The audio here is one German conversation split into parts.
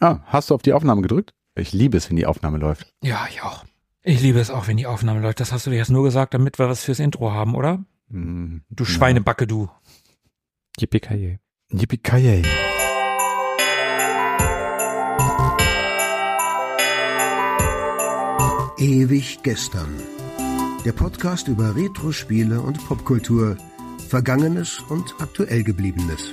Ah, hast du auf die Aufnahme gedrückt? Ich liebe es, wenn die Aufnahme läuft. Ja, ich auch. Ich liebe es auch, wenn die Aufnahme läuft. Das hast du dir jetzt nur gesagt, damit wir was fürs Intro haben, oder? Mm, Du Schweinebacke, du. Yippie Yippie Ewig gestern. Der Podcast über Retro-Spiele und Popkultur, Vergangenes und aktuell gebliebenes.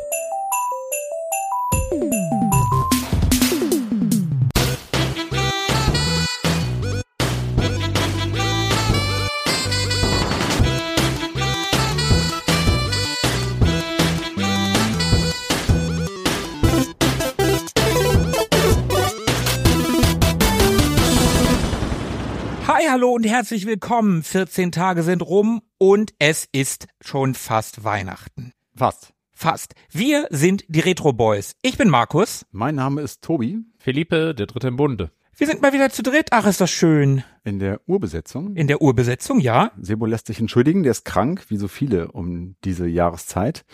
Und herzlich willkommen. 14 Tage sind rum und es ist schon fast Weihnachten. Fast. Fast. Wir sind die Retro Boys. Ich bin Markus. Mein Name ist Tobi. Philippe, der Dritte im Bunde. Wir sind mal wieder zu dritt. Ach, ist das schön. In der Urbesetzung. In der Urbesetzung, ja. Sebo lässt sich entschuldigen, der ist krank, wie so viele um diese Jahreszeit.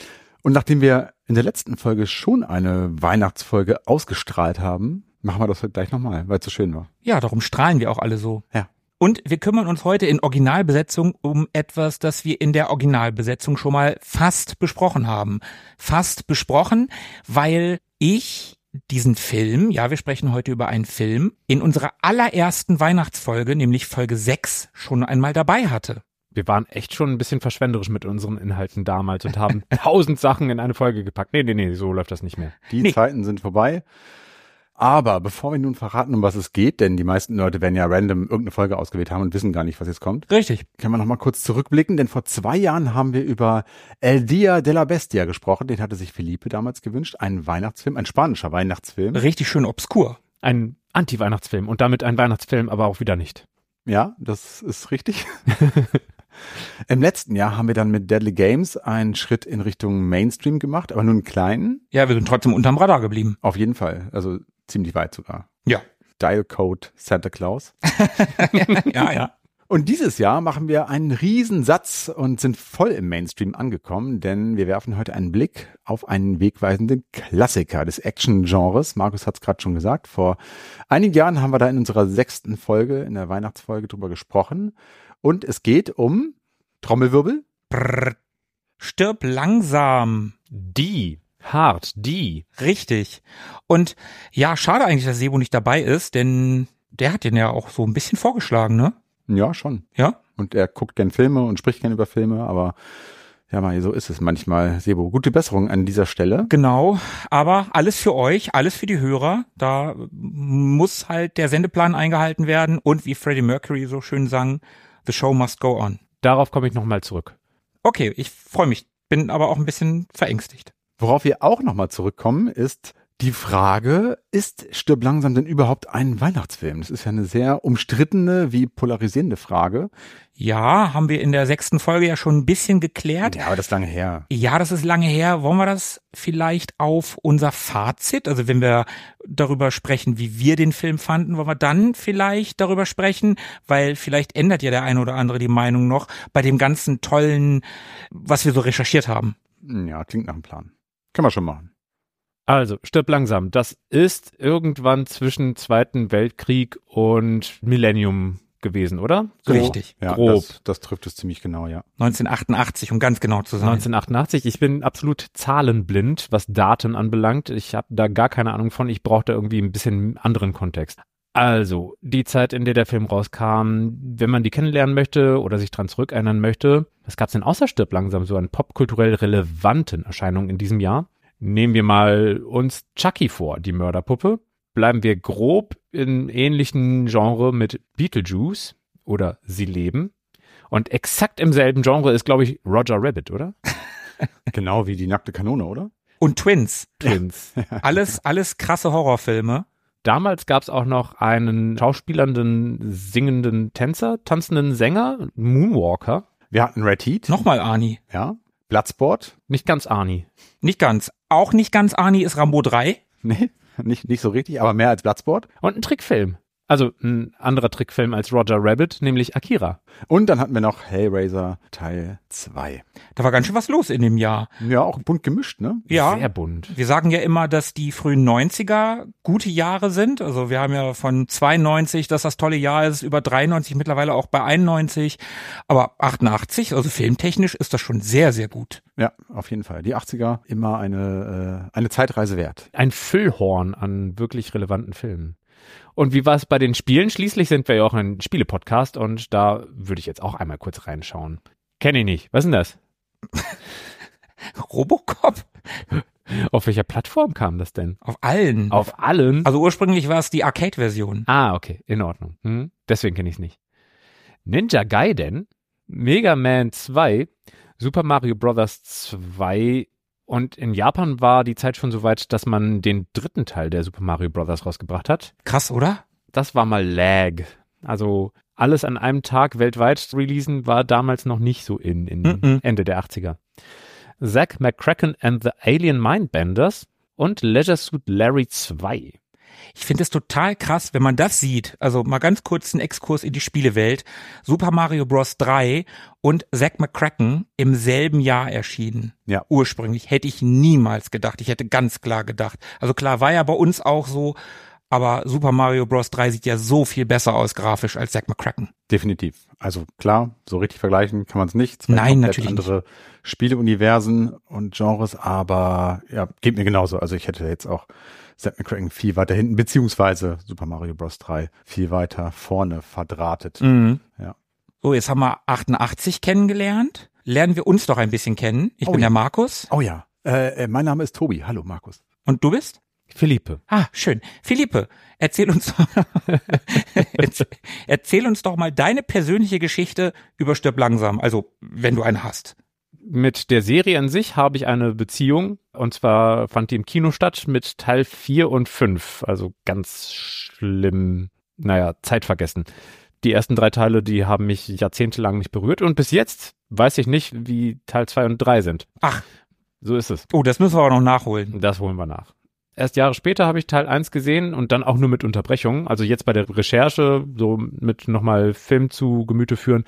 Und nachdem wir in der letzten Folge schon eine Weihnachtsfolge ausgestrahlt haben, machen wir das heute gleich nochmal, weil es so schön war. Ja, darum strahlen wir auch alle so. Ja. Und wir kümmern uns heute in Originalbesetzung um etwas, das wir in der Originalbesetzung schon mal fast besprochen haben. Fast besprochen, weil ich diesen Film, ja, wir sprechen heute über einen Film, in unserer allerersten Weihnachtsfolge, nämlich Folge 6, schon einmal dabei hatte. Wir waren echt schon ein bisschen verschwenderisch mit unseren Inhalten damals und haben tausend Sachen in eine Folge gepackt. Nee, nee, nee, so läuft das nicht mehr. Die Nee. Zeiten sind vorbei. Aber bevor wir nun verraten, um was es geht, denn die meisten Leute werden ja random irgendeine Folge ausgewählt haben und wissen gar nicht, was jetzt kommt, Richtig. können wir noch mal kurz zurückblicken, denn vor zwei Jahren haben wir über El Dia de la Bestia gesprochen. Den hatte sich Felipe damals gewünscht. Ein Weihnachtsfilm, ein spanischer Weihnachtsfilm. Richtig schön obskur. Ein Anti-Weihnachtsfilm und damit ein Weihnachtsfilm, aber auch wieder nicht. Ja, das ist richtig. Im letzten Jahr haben wir dann mit Deadly Games einen Schritt in Richtung Mainstream gemacht, aber nur einen kleinen. Ja, wir sind trotzdem unterm Radar geblieben. Auf jeden Fall. Also ziemlich weit sogar. Ja. Dial Code Santa Claus. ja, ja. Und dieses Jahr machen wir einen Riesensatz und sind voll im Mainstream angekommen, denn wir werfen heute einen Blick auf einen wegweisenden Klassiker des Action-Genres. Markus hat es gerade schon gesagt. Vor einigen Jahren haben wir da in unserer sechsten Folge, in der Weihnachtsfolge drüber gesprochen. Und es geht um Trommelwirbel. Brrr. Stirb langsam. Die, hart, die. Richtig. Und ja, schade eigentlich, dass Sebo nicht dabei ist, denn der hat den ja auch so ein bisschen vorgeschlagen, ne? Ja, schon. Ja? Und er guckt gern Filme und spricht gern über Filme, aber ja, mal, so ist es manchmal. Sebo, gute Besserung an dieser Stelle. Genau. Aber alles für euch, alles für die Hörer. Da muss halt der Sendeplan eingehalten werden und wie Freddie Mercury so schön sang, the show must go on. Darauf komme ich nochmal zurück. Okay, ich freue mich, bin aber auch ein bisschen verängstigt. Worauf wir auch nochmal zurückkommen, ist die Frage, ist Stirb langsam denn überhaupt ein Weihnachtsfilm? Das ist ja eine sehr umstrittene wie polarisierende Frage. Ja, haben wir in der sechsten Folge ja schon ein bisschen geklärt. Ja, aber das ist lange her. Ja, das ist lange her. Wollen wir das vielleicht auf unser Fazit, also wenn wir darüber sprechen, wie wir den Film fanden, wollen wir dann vielleicht darüber sprechen, weil vielleicht ändert ja der eine oder andere die Meinung noch bei dem ganzen tollen, was wir so recherchiert haben. Ja, klingt nach einem Plan. Können wir schon machen. Also, stirb langsam. Das ist irgendwann zwischen Zweiten Weltkrieg und Millennium gewesen, oder? So Richtig. Ja, grob. Das, das trifft es ziemlich genau, ja. 1988, um ganz genau zu sein. 1988. Ich bin absolut zahlenblind, was Daten anbelangt. Ich habe da gar keine Ahnung von. Ich brauchte irgendwie ein bisschen anderen Kontext. Also, die Zeit, in der der Film rauskam, wenn man die kennenlernen möchte oder sich dran zurückerinnern möchte, was gab's denn außer Stirb langsam so an popkulturell relevanten Erscheinungen in diesem Jahr? Nehmen wir mal uns Chucky vor, die Mörderpuppe. Bleiben wir grob in ähnlichen Genre mit Beetlejuice oder Sie leben. Und exakt im selben Genre ist, glaube ich, Roger Rabbit, oder? Genau wie die nackte Kanone, oder? Und Twins. Twins. Alles, alles krasse Horrorfilme. Damals gab es auch noch einen schauspielernden, singenden Tänzer, tanzenden Sänger, Moonwalker. Wir hatten Red Heat, Nochmal Arnie. ja. Bloodsport, Nicht ganz Arnie. Nicht ganz. Auch nicht ganz Arnie ist Rambo 3. nee, nicht, nicht so richtig, aber mehr als Bloodsport. Und ein Trickfilm. Also ein anderer Trickfilm als Roger Rabbit, nämlich Akira. Und dann hatten wir noch Hellraiser Teil 2. Da war ganz schön was los in dem Jahr. Ja, auch bunt gemischt, ne? Ja. Sehr bunt. Wir sagen ja immer, dass die frühen 90er gute Jahre sind. Also wir haben ja von 92, dass das tolle Jahr ist, über 93, mittlerweile auch bei 91. Aber 88, also filmtechnisch ist das schon sehr, sehr gut. Ja, auf jeden Fall. Die 80er immer eine, äh, eine Zeitreise wert. Ein Füllhorn an wirklich relevanten Filmen. Und wie war es bei den Spielen? Schließlich sind wir ja auch ein Spiele-Podcast und da würde ich jetzt auch einmal kurz reinschauen. Kenne ich nicht. Was ist denn das? Robocop? Auf welcher Plattform kam das denn? Auf allen. Auf allen? Also ursprünglich war es die Arcade-Version. ah, okay, in Ordnung. Hm? Deswegen kenne ich es nicht. Ninja Gaiden, Mega Man 2, Super Mario Bros. 2 und in Japan war die Zeit schon so weit, dass man den dritten Teil der Super Mario Bros. rausgebracht hat. Krass, oder? Das war mal Lag. Also alles an einem Tag weltweit releasen war damals noch nicht so in, in Mhm. Ende der 80er. Zack McCracken and the Alien Mindbenders und Leisure Suit Larry 2. Ich finde es total krass, wenn man das sieht. Also mal ganz kurz einen Exkurs in die Spielewelt. Super Mario Bros. 3 und Zack McCracken im selben Jahr erschienen. Ja. Ursprünglich hätte ich niemals gedacht. Ich hätte ganz klar gedacht. Also klar war ja bei uns auch so, aber Super Mario Bros. 3 sieht ja so viel besser aus grafisch als Zack McCracken. Definitiv. Also klar, so richtig vergleichen kann man es nicht. Zwei Nein, natürlich andere Spieleuniversen und Genres, aber ja, geht mir genauso. Also ich hätte jetzt auch Zack McCracken viel weiter hinten, beziehungsweise Super Mario Bros. 3 viel weiter vorne verdrahtet. Mhm. Ja. So, jetzt haben wir 88 kennengelernt. Lernen wir uns doch ein bisschen kennen. Ich Oh bin ja. der Markus. Oh ja, äh, äh, mein Name ist Tobi. Hallo Markus. Und du bist? Philippe. Ah, schön. Philippe, erzähl uns, erzähl, erzähl uns doch mal deine persönliche Geschichte über Stirb langsam. Also, wenn du eine hast. Mit der Serie an sich habe ich eine Beziehung und zwar fand die im Kino statt mit Teil 4 und 5. Also ganz schlimm, naja, Zeit vergessen. Die ersten drei Teile, die haben mich jahrzehntelang nicht berührt und bis jetzt weiß ich nicht, wie Teil 2 und 3 sind. Ach. So ist es. Oh, das müssen wir aber noch nachholen. Das holen wir nach. Erst Jahre später habe ich Teil 1 gesehen und dann auch nur mit Unterbrechungen. Also jetzt bei der Recherche, so mit nochmal Film zu Gemüte führen,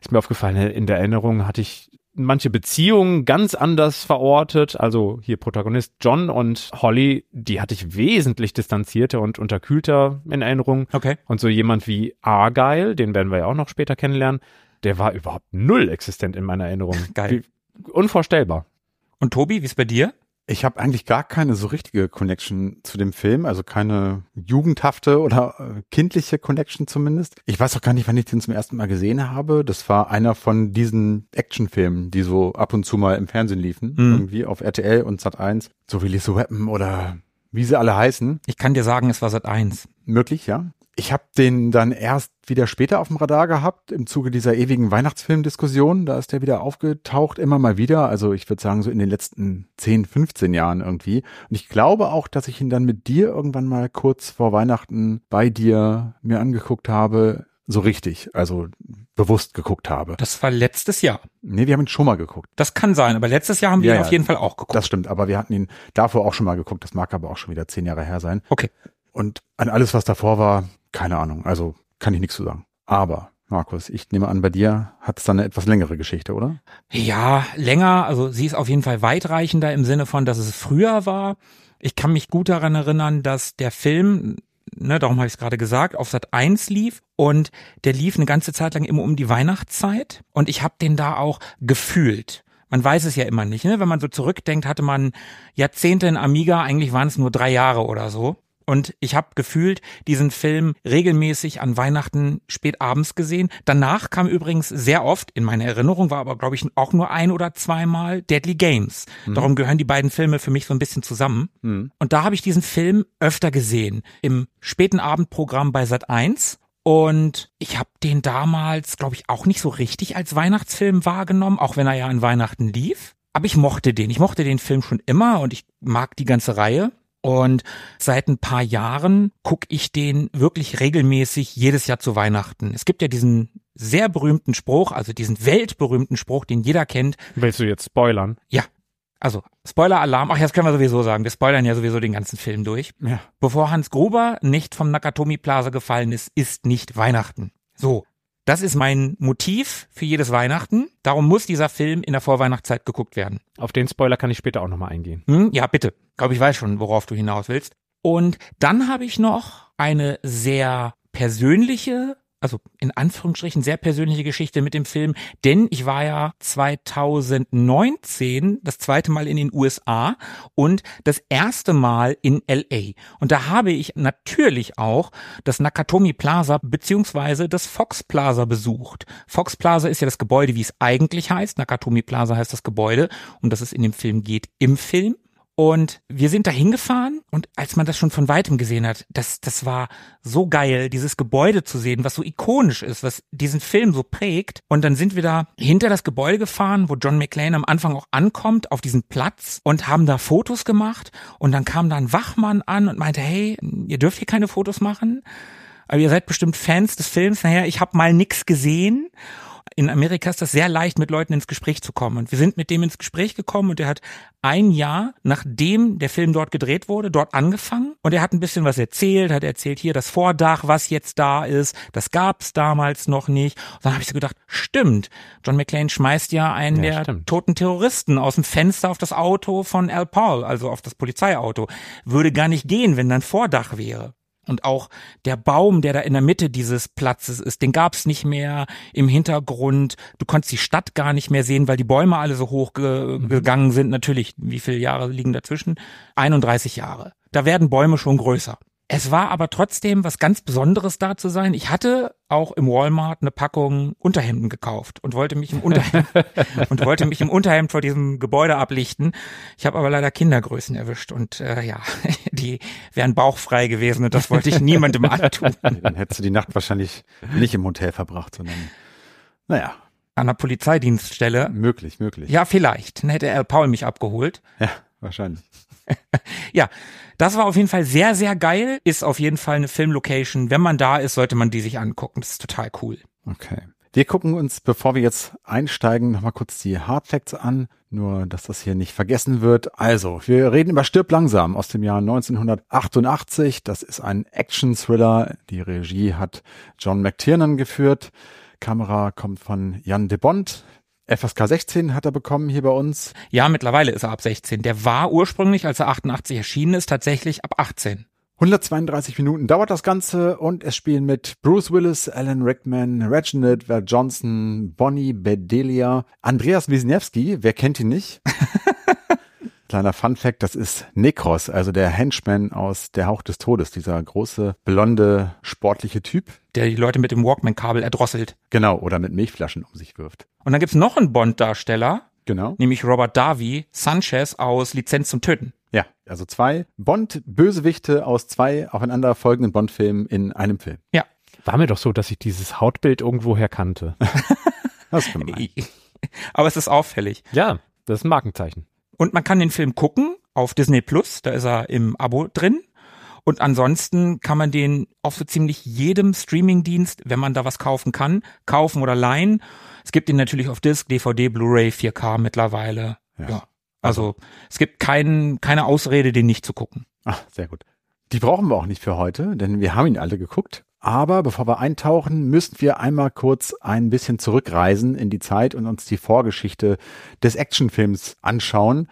ist mir aufgefallen, in der Erinnerung hatte ich manche Beziehungen ganz anders verortet. Also hier Protagonist John und Holly, die hatte ich wesentlich distanzierter und unterkühlter in Erinnerung. Okay. Und so jemand wie Argyle, den werden wir ja auch noch später kennenlernen, der war überhaupt null existent in meiner Erinnerung. Geil. Wie, unvorstellbar. Und Tobi, wie ist bei dir? Ich habe eigentlich gar keine so richtige Connection zu dem Film, also keine jugendhafte oder äh, kindliche Connection zumindest. Ich weiß auch gar nicht, wann ich den zum ersten Mal gesehen habe. Das war einer von diesen Actionfilmen, die so ab und zu mal im Fernsehen liefen, Mhm. irgendwie auf RTL und Sat1, so wie Lethal Weapon oder wie sie alle heißen. Ich kann dir sagen, es war seit eins. Möglich, ja. Ich habe den dann erst wieder später auf dem Radar gehabt, im Zuge dieser ewigen Weihnachtsfilmdiskussion. Da ist der wieder aufgetaucht, immer mal wieder. Also ich würde sagen, so in den letzten 10, 15 Jahren irgendwie. Und ich glaube auch, dass ich ihn dann mit dir irgendwann mal kurz vor Weihnachten bei dir mir angeguckt habe. So richtig, also bewusst geguckt habe. Das war letztes Jahr. Nee, wir haben ihn schon mal geguckt. Das kann sein, aber letztes Jahr haben wir Ja, ihn auf jeden Fall auch geguckt. Das stimmt, aber wir hatten ihn davor auch schon mal geguckt. Das mag aber auch schon wieder zehn Jahre her sein. okay. Und an alles, was davor war, keine Ahnung. Also kann ich nichts zu sagen. Aber, Markus, ich nehme an, bei dir hat es dann eine etwas längere Geschichte, oder? Ja, länger, also sie ist auf jeden Fall weitreichender im Sinne von, dass es früher war. Ich kann mich gut daran erinnern, dass der Film, ne, darum habe ich es gerade gesagt, auf Sat 1 lief und der lief eine ganze Zeit lang immer um die Weihnachtszeit und ich habe den da auch gefühlt. Man weiß es ja immer nicht, ne? Wenn man so zurückdenkt, hatte man Jahrzehnte in Amiga, eigentlich waren es nur drei Jahre oder so. Und ich habe gefühlt diesen Film regelmäßig an Weihnachten spät abends gesehen. Danach kam übrigens sehr oft, in meiner Erinnerung war aber, glaube ich, auch nur ein oder zweimal Deadly Games. Darum gehören die beiden Filme für mich so ein bisschen zusammen. Mhm. Und da habe ich diesen Film öfter gesehen. Im späten Abendprogramm bei Sat 1. Und ich habe den damals, glaube ich, auch nicht so richtig als Weihnachtsfilm wahrgenommen, auch wenn er ja an Weihnachten lief. Aber ich mochte den. Ich mochte den Film schon immer und ich mag die ganze Reihe. Und seit ein paar Jahren gucke ich den wirklich regelmäßig jedes Jahr zu Weihnachten. Es gibt ja diesen sehr berühmten Spruch, also diesen weltberühmten Spruch, den jeder kennt. Willst du jetzt spoilern? Ja, Also, Spoiler-Alarm. Ach, jetzt können wir sowieso sagen. Wir spoilern ja sowieso den ganzen Film durch. Ja. Bevor Hans Gruber nicht vom Nakatomi Plaza gefallen ist, ist nicht Weihnachten. So. Das ist mein Motiv für jedes Weihnachten. Darum muss dieser Film in der Vorweihnachtszeit geguckt werden. Auf den Spoiler kann ich später auch nochmal eingehen. Hm? Ja, bitte. Glaube ich weiß schon, worauf du hinaus willst. Und dann habe ich noch eine sehr persönliche also in Anführungsstrichen sehr persönliche Geschichte mit dem Film, denn ich war ja 2019 das zweite Mal in den USA und das erste Mal in LA. Und da habe ich natürlich auch das Nakatomi Plaza beziehungsweise das Fox Plaza besucht. Fox Plaza ist ja das Gebäude, wie es eigentlich heißt. Nakatomi Plaza heißt das Gebäude, um das es in dem Film geht, im Film. Und wir sind da hingefahren und als man das schon von weitem gesehen hat, das, das war so geil, dieses Gebäude zu sehen, was so ikonisch ist, was diesen Film so prägt. Und dann sind wir da hinter das Gebäude gefahren, wo John McClane am Anfang auch ankommt, auf diesen Platz und haben da Fotos gemacht. Und dann kam da ein Wachmann an und meinte, hey, ihr dürft hier keine Fotos machen. Aber ihr seid bestimmt Fans des Films. Naja, ich habe mal nix gesehen in Amerika ist das sehr leicht, mit Leuten ins Gespräch zu kommen. Und wir sind mit dem ins Gespräch gekommen und er hat ein Jahr, nachdem der Film dort gedreht wurde, dort angefangen. Und er hat ein bisschen was erzählt, hat erzählt, hier das Vordach, was jetzt da ist, das gab's damals noch nicht. Und dann habe ich so gedacht, stimmt, John McClane schmeißt ja einen ja, der stimmt. toten Terroristen aus dem Fenster auf das Auto von Al Paul, also auf das Polizeiauto. Würde gar nicht gehen, wenn dann Vordach wäre. Und auch der Baum, der da in der Mitte dieses Platzes ist, den gab's nicht mehr im Hintergrund. Du konntest die Stadt gar nicht mehr sehen, weil die Bäume alle so hoch ge mhm. gegangen sind. Natürlich, wie viele Jahre liegen dazwischen? 31 Jahre. Da werden Bäume schon größer. Es war aber trotzdem was ganz Besonderes da zu sein. Ich hatte auch im Walmart eine Packung Unterhemden gekauft und wollte mich im Unterhemd und wollte mich im Unterhemd vor diesem Gebäude ablichten. Ich habe aber leider Kindergrößen erwischt und äh, ja, die wären bauchfrei gewesen und das wollte ich niemandem antun. Dann hättest du die Nacht wahrscheinlich nicht im Hotel verbracht, sondern naja. An der Polizeidienststelle. Möglich, möglich. Ja, vielleicht. Dann hätte Al Paul mich abgeholt. Ja, wahrscheinlich. ja, das war auf jeden Fall sehr, sehr geil. Ist auf jeden Fall eine Filmlocation. Wenn man da ist, sollte man die sich angucken. Das ist total cool. Okay. Wir gucken uns, bevor wir jetzt einsteigen, nochmal kurz die Hard Facts an. Nur, dass das hier nicht vergessen wird. Also, wir reden über Stirb langsam aus dem Jahr 1988. Das ist ein Action-Thriller. Die Regie hat John McTiernan geführt. Kamera kommt von Jan de Bond. FSK 16 hat er bekommen hier bei uns. Ja, mittlerweile ist er ab 16. Der war ursprünglich, als er 88 erschienen ist, tatsächlich ab 18. 132 Minuten dauert das Ganze und es spielen mit Bruce Willis, Alan Rickman, Reginald Ver Johnson, Bonnie Bedelia, Andreas Wisniewski, wer kennt ihn nicht? Kleiner Fun Fact, das ist Nekros, also der Henchman aus Der Hauch des Todes, dieser große, blonde, sportliche Typ. Der die Leute mit dem Walkman-Kabel erdrosselt. Genau, oder mit Milchflaschen um sich wirft. Und dann gibt's noch einen Bond-Darsteller. Genau. Nämlich Robert Davi Sanchez aus Lizenz zum Töten. Ja, also zwei Bond-Bösewichte aus zwei aufeinander folgenden Bond-Filmen in einem Film. Ja. War mir doch so, dass ich dieses Hautbild irgendwoher kannte. das ist gemein. Aber es ist auffällig. Ja, das ist ein Markenzeichen. Und man kann den Film gucken auf Disney Plus, da ist er im Abo drin. Und ansonsten kann man den auf so ziemlich jedem Streamingdienst, wenn man da was kaufen kann, kaufen oder leihen. Es gibt ihn natürlich auf Disc, DVD, Blu-ray, 4K mittlerweile. Ja. ja. Also es gibt kein, keine Ausrede, den nicht zu gucken. Ach, sehr gut. Die brauchen wir auch nicht für heute, denn wir haben ihn alle geguckt. Aber bevor wir eintauchen, müssen wir einmal kurz ein bisschen zurückreisen in die Zeit und uns die Vorgeschichte des Actionfilms anschauen,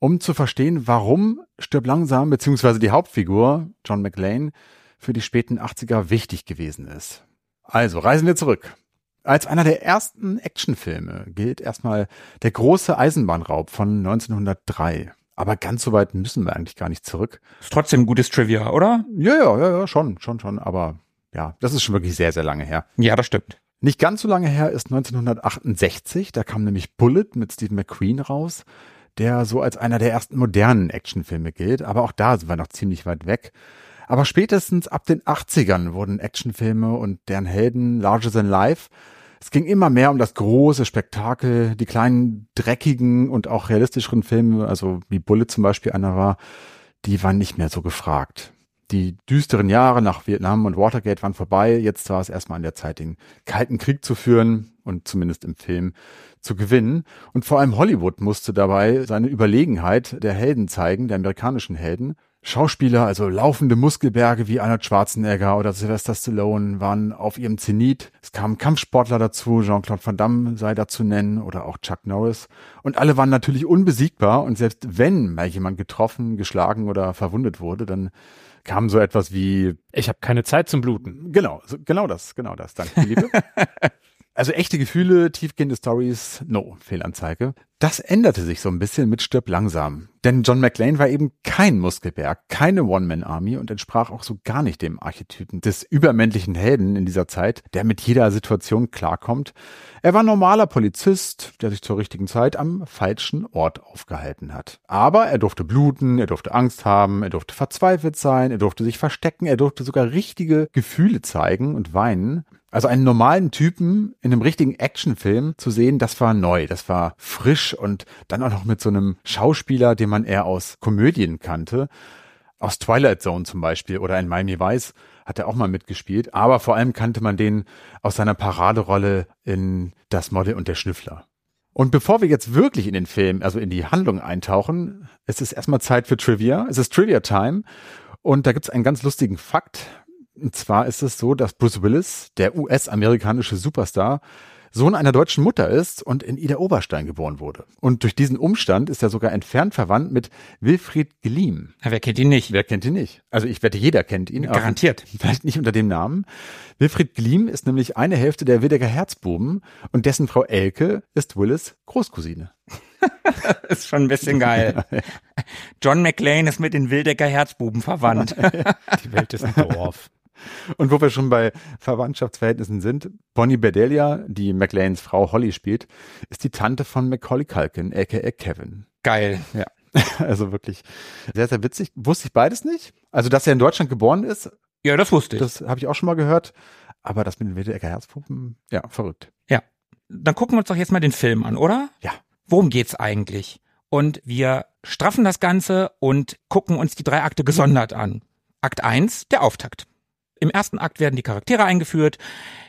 um zu verstehen, warum Stirb langsam beziehungsweise die Hauptfigur John McLean für die späten 80er wichtig gewesen ist. Also reisen wir zurück. Als einer der ersten Actionfilme gilt erstmal der große Eisenbahnraub von 1903. Aber ganz so weit müssen wir eigentlich gar nicht zurück. Ist trotzdem ein gutes Trivia, oder? Ja, ja, ja, ja, schon, schon, schon. Aber ja, das ist schon wirklich sehr, sehr lange her. Ja, das stimmt. Nicht ganz so lange her ist 1968. Da kam nämlich Bullet mit Steve McQueen raus, der so als einer der ersten modernen Actionfilme gilt. Aber auch da sind wir noch ziemlich weit weg. Aber spätestens ab den 80ern wurden Actionfilme und deren Helden larger than life. Es ging immer mehr um das große Spektakel, die kleinen dreckigen und auch realistischeren Filme, also wie Bullet zum Beispiel einer war, die waren nicht mehr so gefragt. Die düsteren Jahre nach Vietnam und Watergate waren vorbei. Jetzt war es erstmal an der Zeit, den Kalten Krieg zu führen und zumindest im Film zu gewinnen. Und vor allem Hollywood musste dabei seine Überlegenheit der Helden zeigen, der amerikanischen Helden. Schauspieler, also laufende Muskelberge wie Arnold Schwarzenegger oder Sylvester Stallone, waren auf ihrem Zenit. Es kamen Kampfsportler dazu, Jean-Claude Van Damme sei da zu nennen oder auch Chuck Norris. Und alle waren natürlich unbesiegbar und selbst wenn mal jemand getroffen, geschlagen oder verwundet wurde, dann kam so etwas wie Ich habe keine Zeit zum Bluten. Genau, so, genau das, genau das. Danke, Philippe. Also echte Gefühle, tiefgehende Stories, no, Fehlanzeige. Das änderte sich so ein bisschen mit Stirb langsam. Denn John McClane war eben kein Muskelberg, keine One-Man-Army und entsprach auch so gar nicht dem Archetypen des übermännlichen Helden in dieser Zeit, der mit jeder Situation klarkommt. Er war normaler Polizist, der sich zur richtigen Zeit am falschen Ort aufgehalten hat. Aber er durfte bluten, er durfte Angst haben, er durfte verzweifelt sein, er durfte sich verstecken, er durfte sogar richtige Gefühle zeigen und weinen. Also einen normalen Typen in einem richtigen Actionfilm zu sehen, das war neu, das war frisch und dann auch noch mit so einem Schauspieler, den man eher aus Komödien kannte. Aus Twilight Zone zum Beispiel oder in Miami Vice hat er auch mal mitgespielt. Aber vor allem kannte man den aus seiner Paraderolle in Das Model und der Schnüffler. Und bevor wir jetzt wirklich in den Film, also in die Handlung eintauchen, es ist erstmal Zeit für Trivia. Es ist Trivia Time. Und da gibt's einen ganz lustigen Fakt. Und zwar ist es so, dass Bruce Willis, der US-amerikanische Superstar, Sohn einer deutschen Mutter ist und in Ida Oberstein geboren wurde. Und durch diesen Umstand ist er sogar entfernt verwandt mit Wilfried Gliem. Ja, wer kennt ihn nicht? Wer kennt ihn nicht? Also ich wette, jeder kennt ihn. Garantiert. Vielleicht nicht unter dem Namen. Wilfried Gliem ist nämlich eine Hälfte der Wildecker Herzbuben und dessen Frau Elke ist Willis Großcousine. ist schon ein bisschen geil. John McClane ist mit den Wildecker Herzbuben verwandt. Die Welt ist ein Dorf. Und wo wir schon bei Verwandtschaftsverhältnissen sind, Bonnie Bedelia, die McLeans Frau Holly spielt, ist die Tante von Macaulay Culkin, aka Kevin. Geil. Ja. Also wirklich sehr, sehr witzig. Wusste ich beides nicht. Also, dass er in Deutschland geboren ist, Ja, das wusste ich. das habe ich auch schon mal gehört. Aber das mit den Wildecker Herzpuppen, ja, verrückt. ja. Dann gucken wir uns doch jetzt mal den Film an, oder? Ja. Worum geht's eigentlich? Und wir straffen das Ganze und gucken uns die drei Akte gesondert an. Akt 1, der Auftakt. Im ersten Akt werden die Charaktere eingeführt,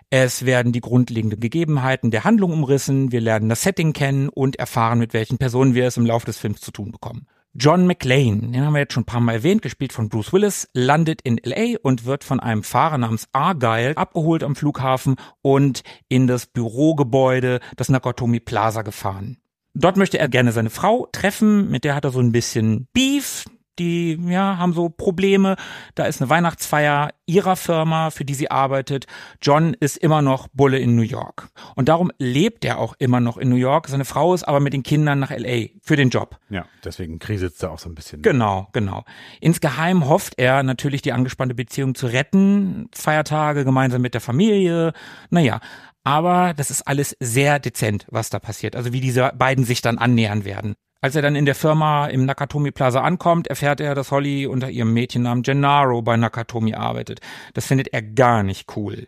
es werden die grundlegenden Gegebenheiten der Handlung umrissen, wir lernen das Setting kennen und erfahren, mit welchen Personen wir es im Laufe des Films zu tun bekommen. John McClane, den haben wir jetzt schon ein paar Mal erwähnt, gespielt von Bruce Willis, landet in LA und wird von einem Fahrer namens Argyle abgeholt am Flughafen und in das Bürogebäude des Nakatomi Plaza gefahren. Dort möchte er gerne seine Frau treffen, mit der hat er so ein bisschen Beef. Die ja, haben so Probleme. Da ist eine Weihnachtsfeier ihrer Firma, für die sie arbeitet. John ist immer noch Bulle in New York. Und darum lebt er auch immer noch in New York. Seine Frau ist aber mit den Kindern nach LA für den Job. Ja, deswegen kriselt da auch so ein bisschen. Genau, genau. Insgeheim hofft er natürlich, die angespannte Beziehung zu retten. Feiertage gemeinsam mit der Familie. Naja, aber das ist alles sehr dezent, was da passiert. Also wie diese beiden sich dann annähern werden. Als er dann in der Firma im Nakatomi Plaza ankommt, erfährt er, dass Holly unter ihrem Mädchennamen Gennaro bei Nakatomi arbeitet. Das findet er gar nicht cool.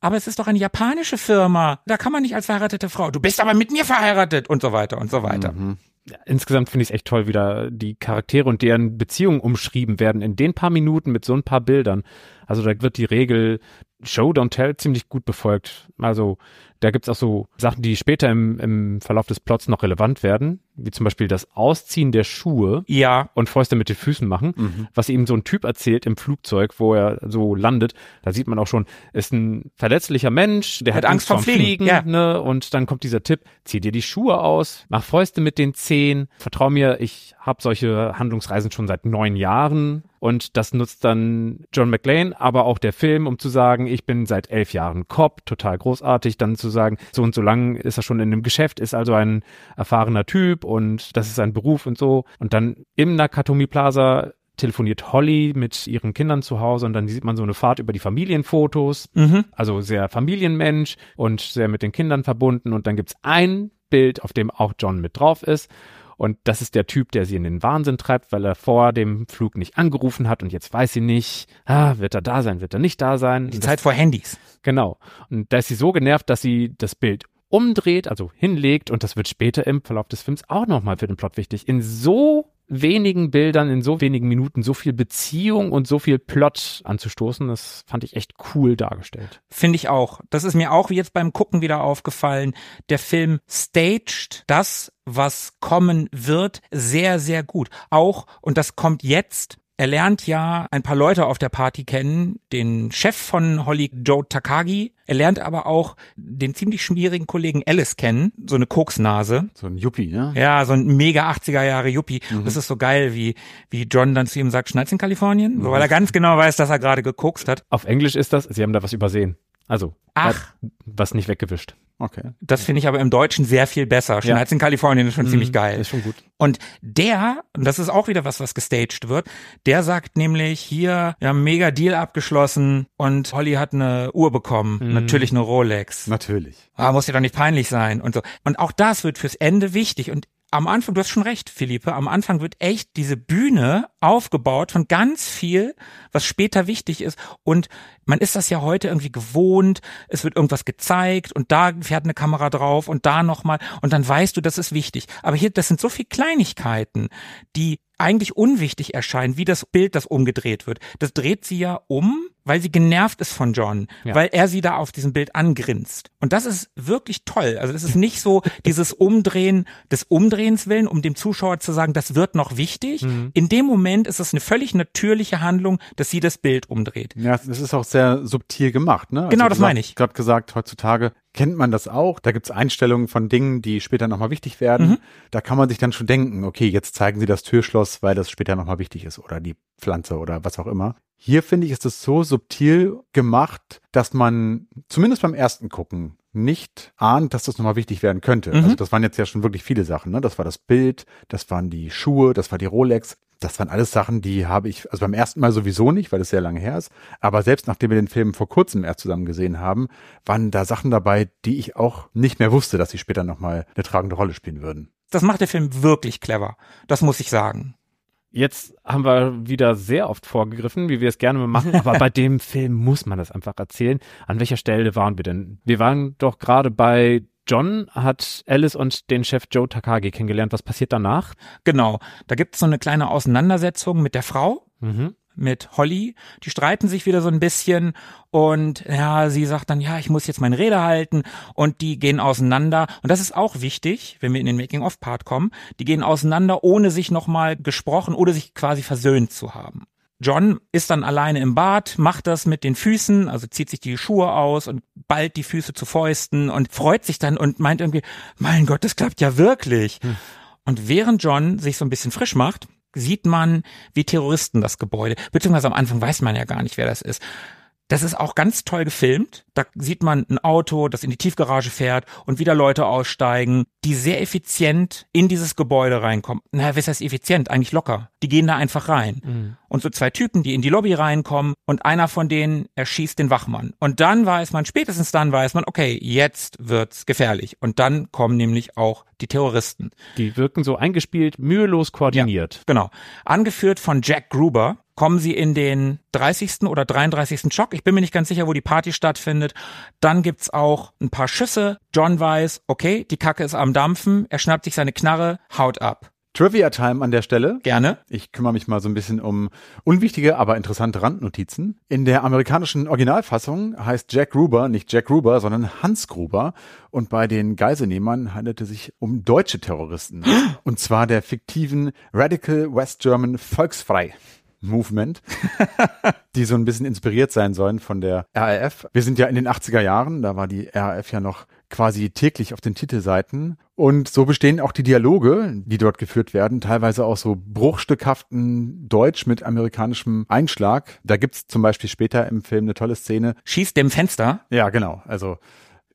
Aber es ist doch eine japanische Firma. Da kann man nicht als verheiratete Frau. Du bist aber mit mir verheiratet und so weiter und so weiter. Mhm. Ja, insgesamt finde ich es echt toll, wie da die Charaktere und deren Beziehungen umschrieben werden in den paar Minuten mit so ein paar Bildern. Also da wird die Regel Show, don't tell ziemlich gut befolgt. Also da gibt's auch so Sachen, die später im, im Verlauf des Plots noch relevant werden, wie zum Beispiel das Ausziehen der Schuhe Ja, und Fäuste mit den Füßen machen, Mhm. was ihm so ein Typ erzählt im Flugzeug, wo er so landet. Da sieht man auch schon, ist ein verletzlicher Mensch, der hat, Hat Angst vorm Fliegen, Fliegen, ja. ne? Und dann kommt dieser Tipp, zieh dir die Schuhe aus, mach Fäuste mit den Zehen, vertrau mir, ich habe solche Handlungsreisen schon seit neun Jahren und das nutzt dann John McClane, aber auch der Film, um zu sagen, ich bin seit elf Jahren Cop, total großartig, dann zu sagen, so und so lang ist er schon in dem Geschäft, ist also ein erfahrener Typ und das ist sein Beruf und so. Und dann im Nakatomi Plaza telefoniert Holly mit ihren Kindern zu Hause und dann sieht man so eine Fahrt über die Familienfotos, mhm. also sehr Familienmensch und sehr mit den Kindern verbunden und dann gibt's ein Bild, auf dem auch John mit drauf ist und das ist der Typ, der sie in den Wahnsinn treibt, weil er vor dem Flug nicht angerufen hat und jetzt weiß sie nicht, ah, wird er da sein, wird er nicht da sein. die Und Zeit vor Handys. Genau. Und da ist sie so genervt, dass sie das Bild umdreht, also hinlegt und das wird später im Verlauf des Films auch nochmal für den Plot wichtig, in so wenigen Bildern in so wenigen Minuten so viel Beziehung und so viel Plot anzustoßen, das fand ich echt cool dargestellt. Finde ich auch. Das ist mir auch jetzt beim Gucken wieder aufgefallen. Der Film staged das, was kommen wird, sehr, sehr gut. Auch, und das kommt jetzt, er lernt ja ein paar Leute auf der Party kennen, den Chef von Holly Joe Takagi. Er lernt aber auch den ziemlich schmierigen Kollegen Alice kennen, so eine Koksnase. So ein Yuppie, ne? Ja, so ein mega 80er Jahre Yuppie. Mhm. Das ist so geil, wie, wie John dann zu ihm sagt, schneit's in Kalifornien? So, weil er ganz genau weiß, dass er gerade gekokst hat. Auf Englisch ist das, sie haben da was übersehen. Also, Ach. was nicht weggewischt. Okay. Das finde ich aber im Deutschen sehr viel besser. Schneid's in Kalifornien ist schon Mhm, ziemlich geil. Ist schon gut. Und der, und das ist auch wieder was, was gestaged wird, der sagt nämlich hier, wir haben einen mega Deal abgeschlossen und Holly hat eine Uhr bekommen. Mhm. Natürlich eine Rolex. Natürlich. Ah, muss ja doch nicht peinlich sein und so. Und auch das wird fürs Ende wichtig. Und am Anfang, du hast schon recht, Philippe, am Anfang wird echt diese Bühne aufgebaut von ganz viel, was später wichtig ist. Und man ist das ja heute irgendwie gewohnt. Es wird irgendwas gezeigt und da fährt eine Kamera drauf und da nochmal. Und dann weißt du, das ist wichtig. Aber hier, das sind so viele Kleinigkeiten, die eigentlich unwichtig erscheinen, wie das Bild, das umgedreht wird. Das dreht sie ja um, weil sie genervt ist von John, Ja. weil er sie da auf diesem Bild angrinst. Und das ist wirklich toll. Also das ist nicht so dieses Umdrehen des Umdrehens willen, um dem Zuschauer zu sagen, das wird noch wichtig. Mhm. In dem Moment ist es eine völlig natürliche Handlung, dass sie das Bild umdreht. Ja, das ist auch sehr subtil gemacht, ne? Genau, du das gesagt- meine ich. gerade gesagt, heutzutage kennt man das auch. Da gibt's Einstellungen von Dingen, die später nochmal wichtig werden. Mhm. Da kann man sich dann schon denken, okay, jetzt zeigen sie das Türschloss, weil das später nochmal wichtig ist oder die Pflanze oder was auch immer. Hier finde ich, ist es so subtil gemacht, dass man zumindest beim ersten Gucken nicht ahnt, dass das nochmal wichtig werden könnte. Mhm. Also das waren jetzt ja schon wirklich viele Sachen. Ne? Das war das Bild, das waren die Schuhe, das war die Rolex. Das waren alles Sachen, die habe ich, also beim ersten Mal sowieso nicht, weil es sehr lange her ist. Aber selbst nachdem wir den Film vor kurzem erst zusammen gesehen haben, waren da Sachen dabei, die ich auch nicht mehr wusste, dass sie später nochmal eine tragende Rolle spielen würden. Das macht der Film wirklich clever. Das muss ich sagen. Jetzt haben wir wieder sehr oft vorgegriffen, wie wir es gerne machen, aber bei dem Film muss man das einfach erzählen. An welcher Stelle waren wir denn? Wir waren doch gerade bei John hat Alice und den Chef Joe Takagi kennengelernt. Was passiert danach? Genau. Da gibt es so eine kleine Auseinandersetzung mit der Frau. Mhm. Mit Holly. Die streiten sich wieder so ein bisschen und ja, sie sagt dann, ja, ich muss jetzt meine Rede halten und die gehen auseinander. Und das ist auch wichtig, wenn wir in den Making-of-Part kommen. Die gehen auseinander, ohne sich nochmal gesprochen oder sich quasi versöhnt zu haben. John ist dann alleine im Bad, macht das mit den Füßen, also zieht sich die Schuhe aus und ballt die Füße zu Fäusten und freut sich dann und meint irgendwie, mein Gott, das klappt ja wirklich. Und während John sich so ein bisschen frisch macht, sieht man, wie Terroristen das Gebäude, beziehungsweise am Anfang weiß man ja gar nicht, wer das ist. Das ist auch ganz toll gefilmt. Da sieht man ein Auto, das in die Tiefgarage fährt und wieder Leute aussteigen, die sehr effizient in dieses Gebäude reinkommen. Naja, was heißt effizient? Eigentlich locker. Die gehen da einfach rein. Und so zwei Typen, die in die Lobby reinkommen und einer von denen erschießt den Wachmann. Und dann weiß man, spätestens dann weiß man, okay, jetzt wird's gefährlich. Und dann kommen nämlich auch die Terroristen. Die wirken so eingespielt, mühelos koordiniert. Genau. Angeführt von Jack Gruber kommen sie in den 30. oder 33. Schock. Ich bin mir nicht ganz sicher, wo die Party stattfindet. Dann gibt's auch ein paar Schüsse. John weiß, okay, die Kacke ist am Dampfen. Er schnappt sich seine Knarre, haut ab. Trivia Time an der Stelle. Gerne. Ich kümmere mich mal so ein bisschen um unwichtige, aber interessante Randnotizen. In der amerikanischen Originalfassung heißt Jack Gruber nicht Jack Gruber, sondern Hans Gruber. Und bei den Geiselnehmern handelt es sich um deutsche Terroristen. Und zwar der fiktiven Radical West German Volksfrei. Movement, die so ein bisschen inspiriert sein sollen von der RAF. Wir sind ja in den 80er Jahren, da war die RAF ja noch quasi täglich auf den Titelseiten. Und so bestehen auch die Dialoge, die dort geführt werden, teilweise auch so bruchstückhaften Deutsch mit amerikanischem Einschlag. Da gibt's zum Beispiel später im Film eine tolle Szene. Schießt dem Fenster. Ja, genau. Also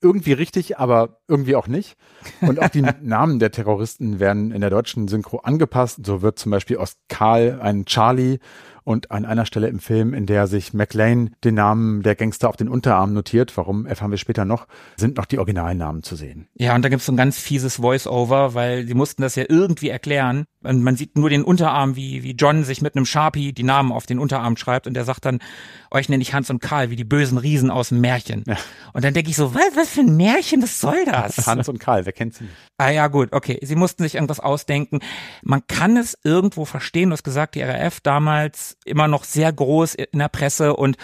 irgendwie richtig, aber irgendwie auch nicht. Und auch die Namen der Terroristen werden in der deutschen Synchro angepasst. So wird zum Beispiel aus Karl ein Charlie und an einer Stelle im Film, in der sich McLean den Namen der Gangster auf den Unterarm notiert, warum erfahren wir später noch, sind noch die Originalnamen zu sehen. Ja, und da gibt's so ein ganz fieses Voice-Over, weil die mussten das ja irgendwie erklären. Und man sieht nur den Unterarm, wie, wie John sich mit einem Sharpie die Namen auf den Unterarm schreibt und der sagt dann, euch nenne ich Hans und Karl, wie die bösen Riesen aus dem Märchen. Ja. Und dann denke ich so, was, was für ein Märchen, was soll das? Hans und Karl, wer kennt sie nicht? Ah ja, gut, okay. Sie mussten sich irgendwas ausdenken. Man kann es irgendwo verstehen, du hast gesagt, die RAF damals immer noch sehr groß in der Presse und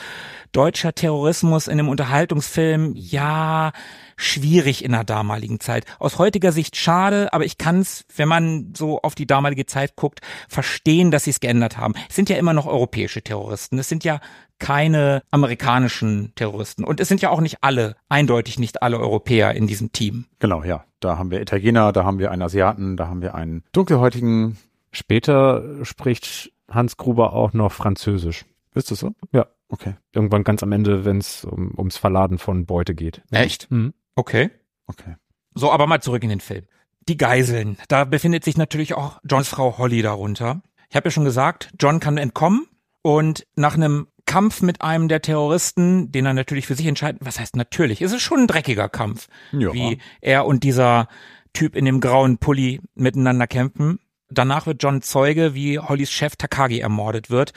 deutscher Terrorismus in einem Unterhaltungsfilm, ja, schwierig in der damaligen Zeit. Aus heutiger Sicht schade, aber ich kann es, wenn man so auf die damalige Zeit guckt, verstehen, dass sie es geändert haben. Es sind ja immer noch europäische Terroristen. Es sind ja keine amerikanischen Terroristen. Und es sind ja auch nicht alle, eindeutig nicht alle Europäer in diesem Team. Genau, ja. Da haben wir Italiener, da haben wir einen Asiaten, da haben wir einen dunkelhäutigen. Später spricht Hans Gruber auch noch Französisch. Ist das so? Ja. Okay. Irgendwann ganz am Ende, wenn es um, ums Verladen von Beute geht. Echt? Mhm. Okay. Okay. So, aber mal zurück in den Film. Die Geiseln. Da befindet sich natürlich auch Johns Frau Holly darunter. Ich habe ja schon gesagt, John kann entkommen und nach einem Kampf mit einem der Terroristen, den er natürlich für sich entscheidet, was heißt natürlich, ist es schon ein dreckiger Kampf, ja. wie er und dieser Typ in dem grauen Pulli miteinander kämpfen. Danach wird John Zeuge, wie Hollys Chef Takagi ermordet wird,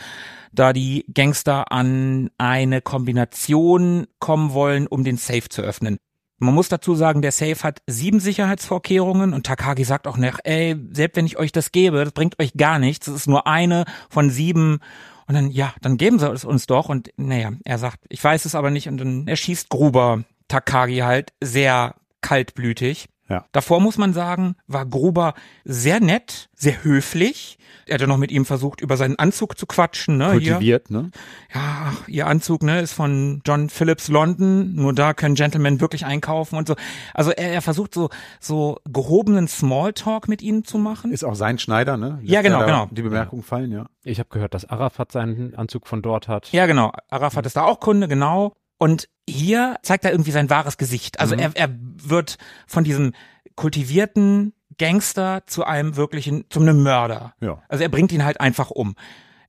da die Gangster an eine Kombination kommen wollen, um den Safe zu öffnen. Man muss dazu sagen, der Safe hat sieben Sicherheitsvorkehrungen und Takagi sagt auch nach, ey, selbst wenn ich euch das gebe, das bringt euch gar nichts, das ist nur eine von sieben. Und dann, ja, dann geben sie es uns doch. Und naja, er sagt, ich weiß es aber nicht. Und dann erschießt Gruber Takagi halt sehr kaltblütig. Ja. Davor muss man sagen, war Gruber sehr nett, sehr höflich. Er hat ja noch mit ihm versucht, über seinen Anzug zu quatschen. Ne, Kultiviert, hier. ne? Ja, ihr Anzug ne, ist von John Phillips London. Nur da können Gentlemen wirklich einkaufen und so. Also er, er versucht so so gehobenen Smalltalk mit ihnen zu machen. Ist auch sein Schneider, ne? Lässt ja, genau, genau. Die Bemerkung fallen, ja. Ich habe gehört, dass Arafat seinen Anzug von dort hat. Ja, genau. Arafat ist da auch Kunde, genau. Und hier zeigt er irgendwie sein wahres Gesicht. Also mhm. er, er wird von diesem kultivierten Gangster zu einem wirklichen, zu einem Mörder. Ja. Also er bringt ihn halt einfach um.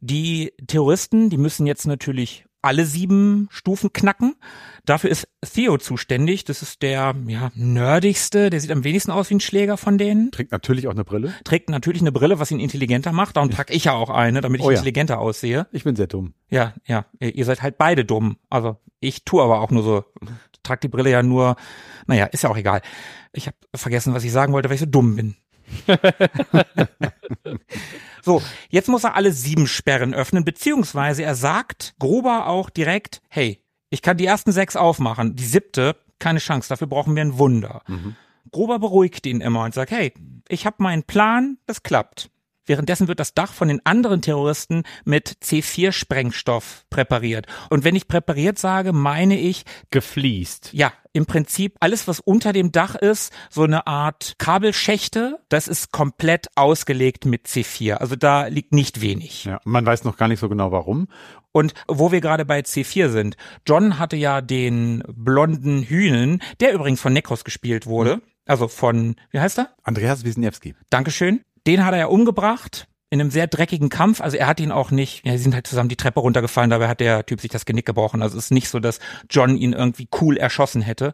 Die Terroristen, die müssen jetzt natürlich alle sieben Stufen knacken. Dafür ist Theo zuständig. Das ist der ja, nerdigste, der sieht am wenigsten aus wie ein Schläger von denen. Trägt natürlich auch eine Brille. Trägt natürlich eine Brille, was ihn intelligenter macht. Darum trage ich ja auch eine, damit ich oh ja. intelligenter aussehe. Ich bin sehr dumm. Ja, ja. Ihr seid halt beide dumm. Also ich tue aber auch nur so. Trag die Brille ja nur. Naja, ist ja auch egal. Ich habe vergessen, was ich sagen wollte, weil ich so dumm bin. so, jetzt muss er alle sieben Sperren öffnen, beziehungsweise er sagt Gruber auch direkt, hey, ich kann die ersten sechs aufmachen, die siebte, keine Chance, dafür brauchen wir ein Wunder. Mhm. Gruber beruhigt ihn immer und sagt, hey, ich habe meinen Plan, das klappt. Währenddessen wird das Dach von den anderen Terroristen mit C4-Sprengstoff präpariert. Und wenn ich präpariert sage, meine ich gefliest. Ja, im Prinzip alles, was unter dem Dach ist, so eine Art Kabelschächte, das ist komplett ausgelegt mit C4. Also da liegt nicht wenig. Ja, man weiß noch gar nicht so genau warum. Und wo wir gerade bei C4 sind, John hatte ja den blonden Hühnen, der übrigens von Nekros gespielt wurde. Mhm. Also von, wie heißt er? Andreas Wisniewski. Dankeschön. Den hat er ja umgebracht in einem sehr dreckigen Kampf. Also er hat ihn auch nicht, ja, sie sind halt zusammen die Treppe runtergefallen, dabei hat der Typ sich das Genick gebrochen. Also es ist nicht so, dass John ihn irgendwie cool erschossen hätte,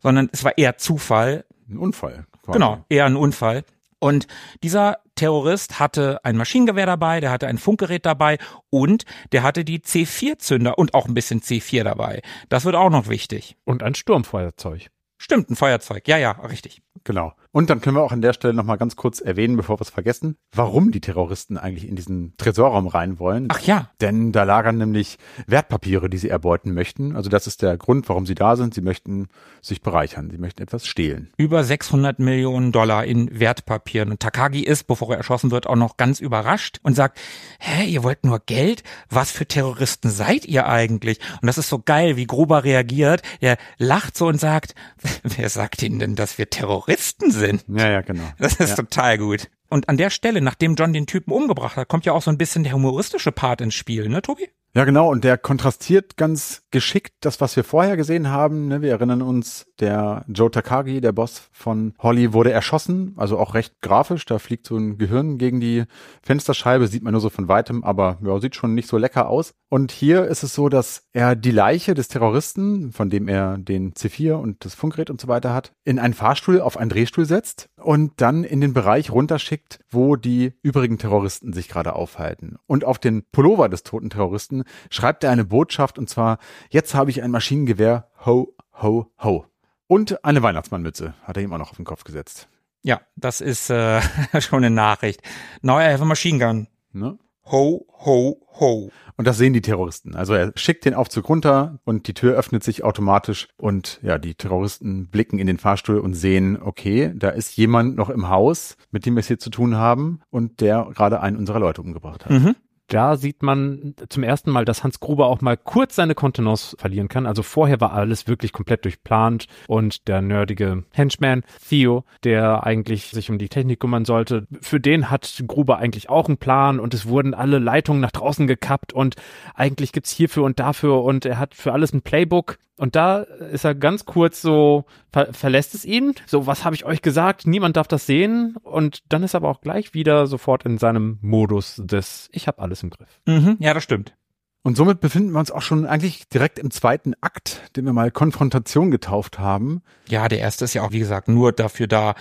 sondern es war eher Zufall. Ein Unfall. Quasi. Genau, eher ein Unfall. Und dieser Terrorist hatte ein Maschinengewehr dabei, der hatte ein Funkgerät dabei und der hatte die C4-Zünder und auch ein bisschen C4 dabei. Das wird auch noch wichtig. Und ein Sturmfeuerzeug. Stimmt, ein Feuerzeug. Ja, ja, richtig. Genau. Und dann können wir auch an der Stelle nochmal ganz kurz erwähnen, bevor wir es vergessen, warum die Terroristen eigentlich in diesen Tresorraum rein wollen. Ach ja. Denn da lagern nämlich Wertpapiere, die sie erbeuten möchten. Also das ist der Grund, warum sie da sind. Sie möchten sich bereichern. Sie möchten etwas stehlen. Über 600 Millionen Dollar in Wertpapieren. Und Takagi ist, bevor er erschossen wird, auch noch ganz überrascht und sagt, hä, ihr wollt nur Geld? Was für Terroristen seid ihr eigentlich? Und das ist so geil, wie Gruber reagiert. Er lacht so und sagt, wer sagt Ihnen denn, dass wir Terroristen sind? Ja, ja, genau. Das ist ja. total gut. Und an der Stelle, nachdem John den Typen umgebracht hat, kommt ja auch so ein bisschen der humoristische Part ins Spiel, ne, Tobi? Ja, genau. Und der kontrastiert ganz geschickt das, was wir vorher gesehen haben. Ne? Wir erinnern uns, der Joe Takagi, der Boss von Holly, wurde erschossen. Also auch recht grafisch. Da fliegt so ein Gehirn gegen die Fensterscheibe. Sieht man nur so von weitem, aber ja, sieht schon nicht so lecker aus. Und hier ist es so, dass er die Leiche des Terroristen, von dem er den C4 und das Funkgerät und so weiter hat, in einen Fahrstuhl auf einen Drehstuhl setzt und dann in den Bereich runterschickt, wo die übrigen Terroristen sich gerade aufhalten. Und auf den Pullover des toten Terroristen schreibt er eine Botschaft und zwar, jetzt habe ich ein Maschinengewehr, ho, ho, ho. Und eine Weihnachtsmannmütze hat er ihm auch noch auf den Kopf gesetzt. Ja, das ist äh, schon eine Nachricht. Now I have a machine gun. Ne? Ho, ho, ho. Und das sehen die Terroristen. Also er schickt den Aufzug runter und die Tür öffnet sich automatisch und ja, die Terroristen blicken in den Fahrstuhl und sehen, okay, da ist jemand noch im Haus, mit dem wir es hier zu tun haben und der gerade einen unserer Leute umgebracht hat. Mhm da sieht man zum ersten Mal, dass Hans Gruber auch mal kurz seine Kontenance verlieren kann. Also vorher war alles wirklich komplett durchplant und der nerdige Henchman Theo, der eigentlich sich um die Technik kümmern sollte, für den hat Gruber eigentlich auch einen Plan und es wurden alle Leitungen nach draußen gekappt und eigentlich gibt's hierfür und dafür und er hat für alles ein Playbook und da ist er ganz kurz so, ver verlässt es ihn, so, was habe ich euch gesagt, niemand darf das sehen. Und dann ist er aber auch gleich wieder sofort in seinem Modus des, ich habe alles im Griff. Mhm, ja, das stimmt. Und somit befinden wir uns auch schon eigentlich direkt im zweiten Akt, den wir mal Konfrontation getauft haben. Ja, der erste ist ja auch, wie gesagt, nur dafür da,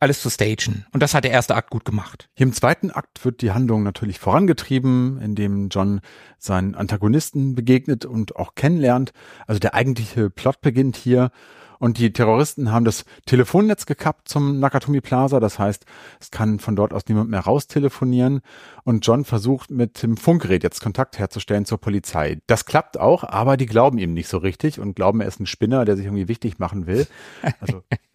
alles zu stagen. Und das hat der erste Akt gut gemacht. Hier im zweiten Akt wird die Handlung natürlich vorangetrieben, indem John seinen Antagonisten begegnet und auch kennenlernt. Also der eigentliche Plot beginnt hier und die Terroristen haben das Telefonnetz gekappt zum Nakatomi Plaza. Das heißt, es kann von dort aus niemand mehr raus telefonieren. Und John versucht mit dem Funkgerät jetzt Kontakt herzustellen zur Polizei. Das klappt auch, aber die glauben ihm nicht so richtig und glauben, er ist ein Spinner, der sich irgendwie wichtig machen will. Also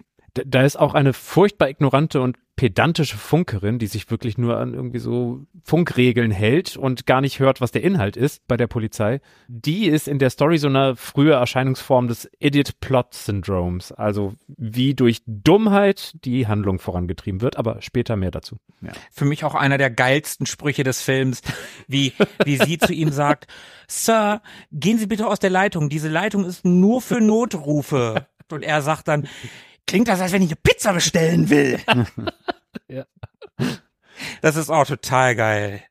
da ist auch eine furchtbar ignorante und pedantische Funkerin, die sich wirklich nur an irgendwie so Funkregeln hält und gar nicht hört, was der Inhalt ist bei der Polizei. Die ist in der Story so eine frühe Erscheinungsform des Idiot Plot Syndroms, also wie durch Dummheit die Handlung vorangetrieben wird, aber später mehr dazu. Ja. Für mich auch einer der geilsten Sprüche des Films, wie, wie sie zu ihm sagt, Sir, gehen Sie bitte aus der Leitung, diese Leitung ist nur für Notrufe. Und er sagt dann, klingt das, als wenn ich eine Pizza bestellen will. ja. Das ist auch total geil.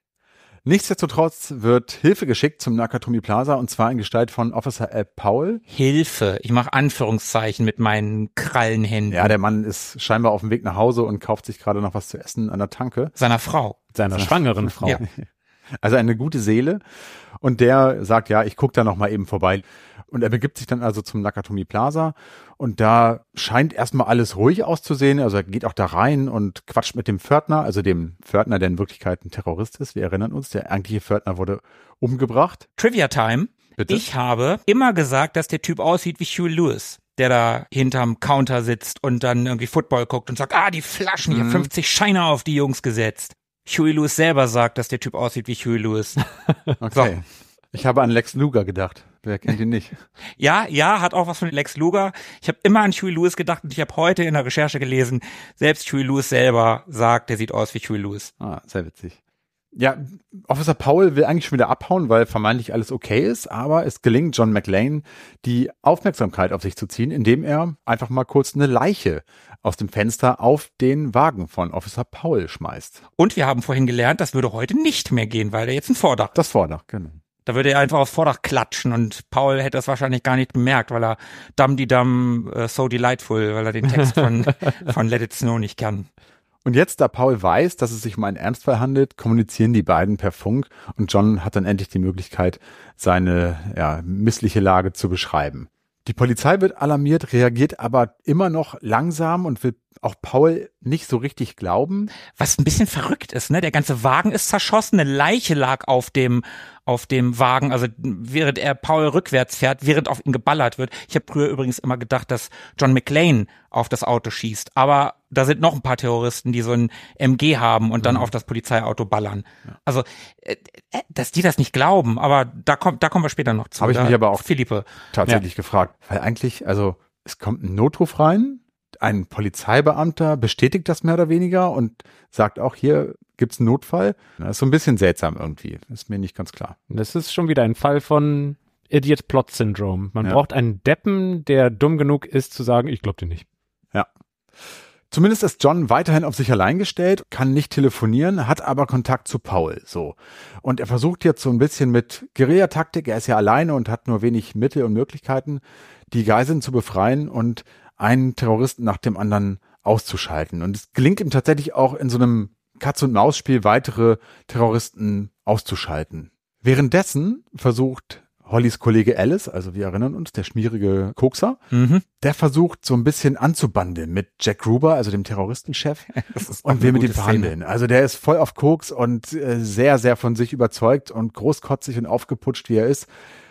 Nichtsdestotrotz wird Hilfe geschickt zum Nakatomi Plaza und zwar in Gestalt von Officer Al Powell. Hilfe. Ich mache Anführungszeichen mit meinen Krallenhänden. Ja, der Mann ist scheinbar auf dem Weg nach Hause und kauft sich gerade noch was zu essen an der Tanke. Seiner Frau. Seiner schwangeren Frau. Ja. Also eine gute Seele. Und der sagt, ja, ich guck da noch mal eben vorbei. Und er begibt sich dann also zum Nakatomi Plaza und da scheint erstmal alles ruhig auszusehen. Also er geht auch da rein und quatscht mit dem Pförtner, also dem Pförtner, der in Wirklichkeit ein Terrorist ist. Wir erinnern uns, der eigentliche Pförtner wurde umgebracht. Trivia Time. Bitte? Ich habe immer gesagt, dass der Typ aussieht wie Hugh Lewis der da hinterm Counter sitzt und dann irgendwie Football guckt und sagt, ah, die Flaschen, mhm. habe 50 Scheine auf die Jungs gesetzt. Huey Lewis selber sagt, dass der Typ aussieht wie Huey Lewis. okay. So. Ich habe an Lex Luger gedacht. Wer kennt ihn nicht? ja, ja, hat auch was von Lex Luger. Ich habe immer an Huey Lewis gedacht und ich habe heute in der Recherche gelesen, selbst Huey Lewis selber sagt, der sieht aus wie Huey Lewis. Ah, sehr witzig. Ja, Officer Paul will eigentlich schon wieder abhauen, weil vermeintlich alles okay ist, aber es gelingt John McLean, die Aufmerksamkeit auf sich zu ziehen, indem er einfach mal kurz eine Leiche aus dem Fenster auf den Wagen von Officer Paul schmeißt. Und wir haben vorhin gelernt, das würde heute nicht mehr gehen, weil er jetzt ein Vordach. Das Vordach, genau. Da würde er einfach aufs Vordach klatschen und Paul hätte das wahrscheinlich gar nicht bemerkt, weil er Dum die Dum uh, So Delightful, weil er den Text von, von Let It Snow nicht kann. Und jetzt, da Paul weiß, dass es sich um einen Ernstfall handelt, kommunizieren die beiden per Funk und John hat dann endlich die Möglichkeit, seine ja, missliche Lage zu beschreiben. Die Polizei wird alarmiert, reagiert aber immer noch langsam und will auch Paul nicht so richtig glauben. Was ein bisschen verrückt ist, ne? Der ganze Wagen ist zerschossen, eine Leiche lag auf dem auf dem Wagen, also während er Paul rückwärts fährt, während auf ihn geballert wird. Ich habe früher übrigens immer gedacht, dass John McClane auf das Auto schießt, aber da sind noch ein paar Terroristen, die so ein MG haben und dann mhm. auf das Polizeiauto ballern. Ja. Also, äh, äh, dass die das nicht glauben, aber da kommt, da kommen wir später noch zu. Habe ich mich aber auch Philippe tatsächlich ja. gefragt, weil eigentlich, also es kommt ein Notruf rein, ein Polizeibeamter bestätigt das mehr oder weniger und sagt auch, hier gibt's einen Notfall. Das ist so ein bisschen seltsam irgendwie. Ist mir nicht ganz klar. Das ist schon wieder ein Fall von Idiot Plot Syndrome. Man Ja. braucht einen Deppen, der dumm genug ist zu sagen, ich glaube dir nicht. Ja. Zumindest ist John weiterhin auf sich allein gestellt, kann nicht telefonieren, hat aber Kontakt zu Paul, so. Und er versucht jetzt so ein bisschen mit Guerillataktik, er ist ja alleine und hat nur wenig Mittel und Möglichkeiten, die Geiseln zu befreien und einen Terroristen nach dem anderen auszuschalten. Und es gelingt ihm tatsächlich auch in so einem Katz-und-Maus-Spiel weitere Terroristen auszuschalten. Währenddessen versucht Hollys Kollege Alice, also wir erinnern uns, der schmierige Kokser, Mhm. der versucht so ein bisschen anzubandeln mit Jack Gruber, also dem Terroristenchef, und will mit ihm verhandeln. Also der ist voll auf Koks und äh, sehr, sehr von sich überzeugt und großkotzig und aufgeputscht, wie er ist,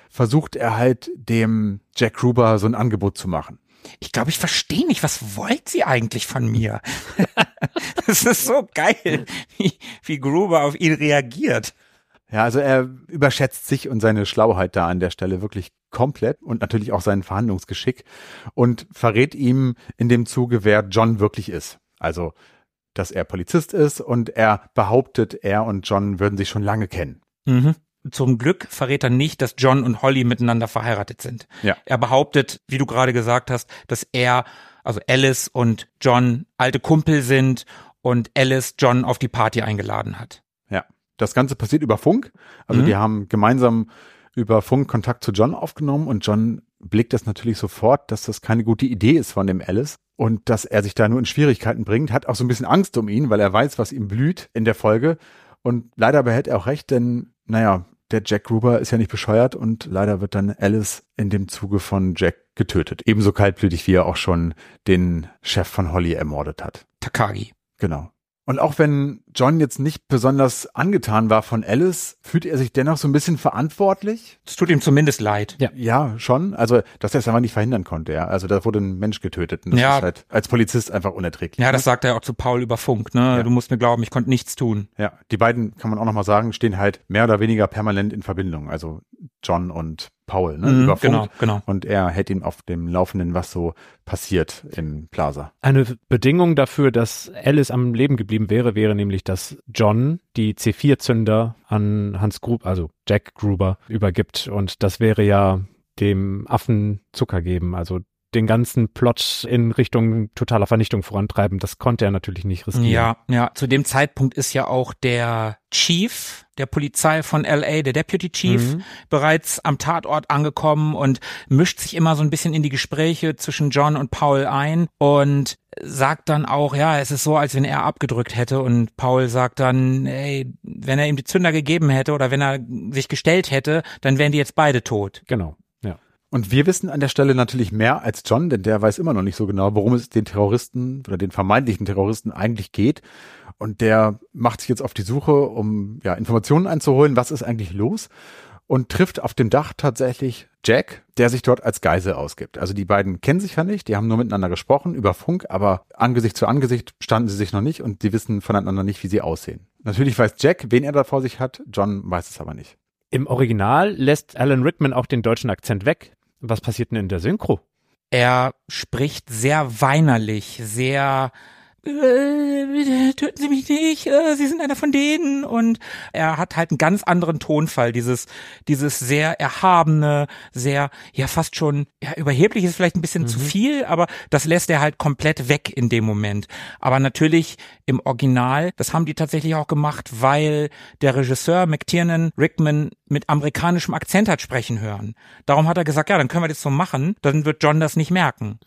versucht er halt dem Jack Gruber so ein Angebot zu machen. Ich glaube, ich verstehe nicht, was wollt sie eigentlich von mir? das ist so geil, wie, wie Gruber auf ihn reagiert. Ja, also er überschätzt sich und seine Schlauheit da an der Stelle wirklich komplett und natürlich auch seinen Verhandlungsgeschick und verrät ihm in dem Zuge, wer John wirklich ist. Also, dass er Polizist ist und er behauptet, er und John würden sich schon lange kennen. Mhm. Zum Glück verrät er nicht, dass John und Holly miteinander verheiratet sind. Ja. Er behauptet, wie du gerade gesagt hast, dass er, also Alice und John alte Kumpel sind und Alice John auf die Party eingeladen hat. Ja. Das Ganze passiert über Funk. Also Mhm. die haben gemeinsam über Funk Kontakt zu John aufgenommen und John blickt das natürlich sofort, dass das keine gute Idee ist von dem Alice und dass er sich da nur in Schwierigkeiten bringt, hat auch so ein bisschen Angst um ihn, weil er weiß, was ihm blüht in der Folge und leider behält er auch recht, denn naja, der Jack Gruber ist ja nicht bescheuert und leider wird dann Alice in dem Zuge von Jack getötet. Ebenso kaltblütig, wie er auch schon den Chef von Holly ermordet hat. Takagi. Genau. Und auch wenn John jetzt nicht besonders angetan war von Alice, fühlt er sich dennoch so ein bisschen verantwortlich. Es tut ihm zumindest leid. Ja. Ja, schon. Also, dass er es einfach nicht verhindern konnte, ja. Also, da wurde ein Mensch getötet. Und das Ja. ist halt als Polizist einfach unerträglich. Ja, das sagt er auch zu Paul über Funk, ne? Ja. Du musst mir glauben, ich konnte nichts tun. Ja, die beiden, kann man auch nochmal sagen, stehen halt mehr oder weniger permanent in Verbindung. Also, John und Paul, ne, Mhm, über Funk. genau, genau. Und er hält ihm auf dem Laufenden, was so passiert im Plaza. Eine Bedingung dafür, dass Alice am Leben geblieben wäre, wäre nämlich, dass John die C4-Zünder an Hans Gruber, also Jack Gruber, übergibt. Und das wäre ja dem Affen Zucker geben, also den ganzen Plot in Richtung totaler Vernichtung vorantreiben. Das konnte er natürlich nicht riskieren. Ja, ja. Zu dem Zeitpunkt ist ja auch der Chief der Polizei von LA, der Deputy Chief, Mhm. bereits am Tatort angekommen und mischt sich immer so ein bisschen in die Gespräche zwischen John und Paul ein und sagt dann auch, ja, es ist so, als wenn er abgedrückt hätte und Paul sagt dann, ey, wenn er ihm die Zünder gegeben hätte oder wenn er sich gestellt hätte, dann wären die jetzt beide tot. Genau. Und wir wissen an der Stelle natürlich mehr als John, denn der weiß immer noch nicht so genau, worum es den Terroristen oder den vermeintlichen Terroristen eigentlich geht. Und der macht sich jetzt auf die Suche, um ja, Informationen einzuholen, was ist eigentlich los und trifft auf dem Dach tatsächlich Jack, der sich dort als Geisel ausgibt. Also die beiden kennen sich ja nicht, die haben nur miteinander gesprochen über Funk, aber Angesicht zu Angesicht standen sie sich noch nicht und sie wissen voneinander nicht, wie sie aussehen. Natürlich weiß Jack, wen er da vor sich hat, John weiß es aber nicht. Im Original lässt Alan Rickman auch den deutschen Akzent weg. Was passiert denn in der Synchro? Er spricht sehr weinerlich, sehr äh, bitte töten Sie mich nicht, äh, Sie sind einer von denen und er hat halt einen ganz anderen Tonfall, dieses dieses sehr erhabene, sehr ja fast schon ja überheblich ist vielleicht ein bisschen zu viel, aber das lässt er halt komplett weg in dem Moment. Aber natürlich im Original, das haben die tatsächlich auch gemacht, weil der Regisseur McTiernan Rickman mit amerikanischem Akzent hat sprechen hören. Darum hat er gesagt, ja, dann können wir das so machen, dann wird John das nicht merken.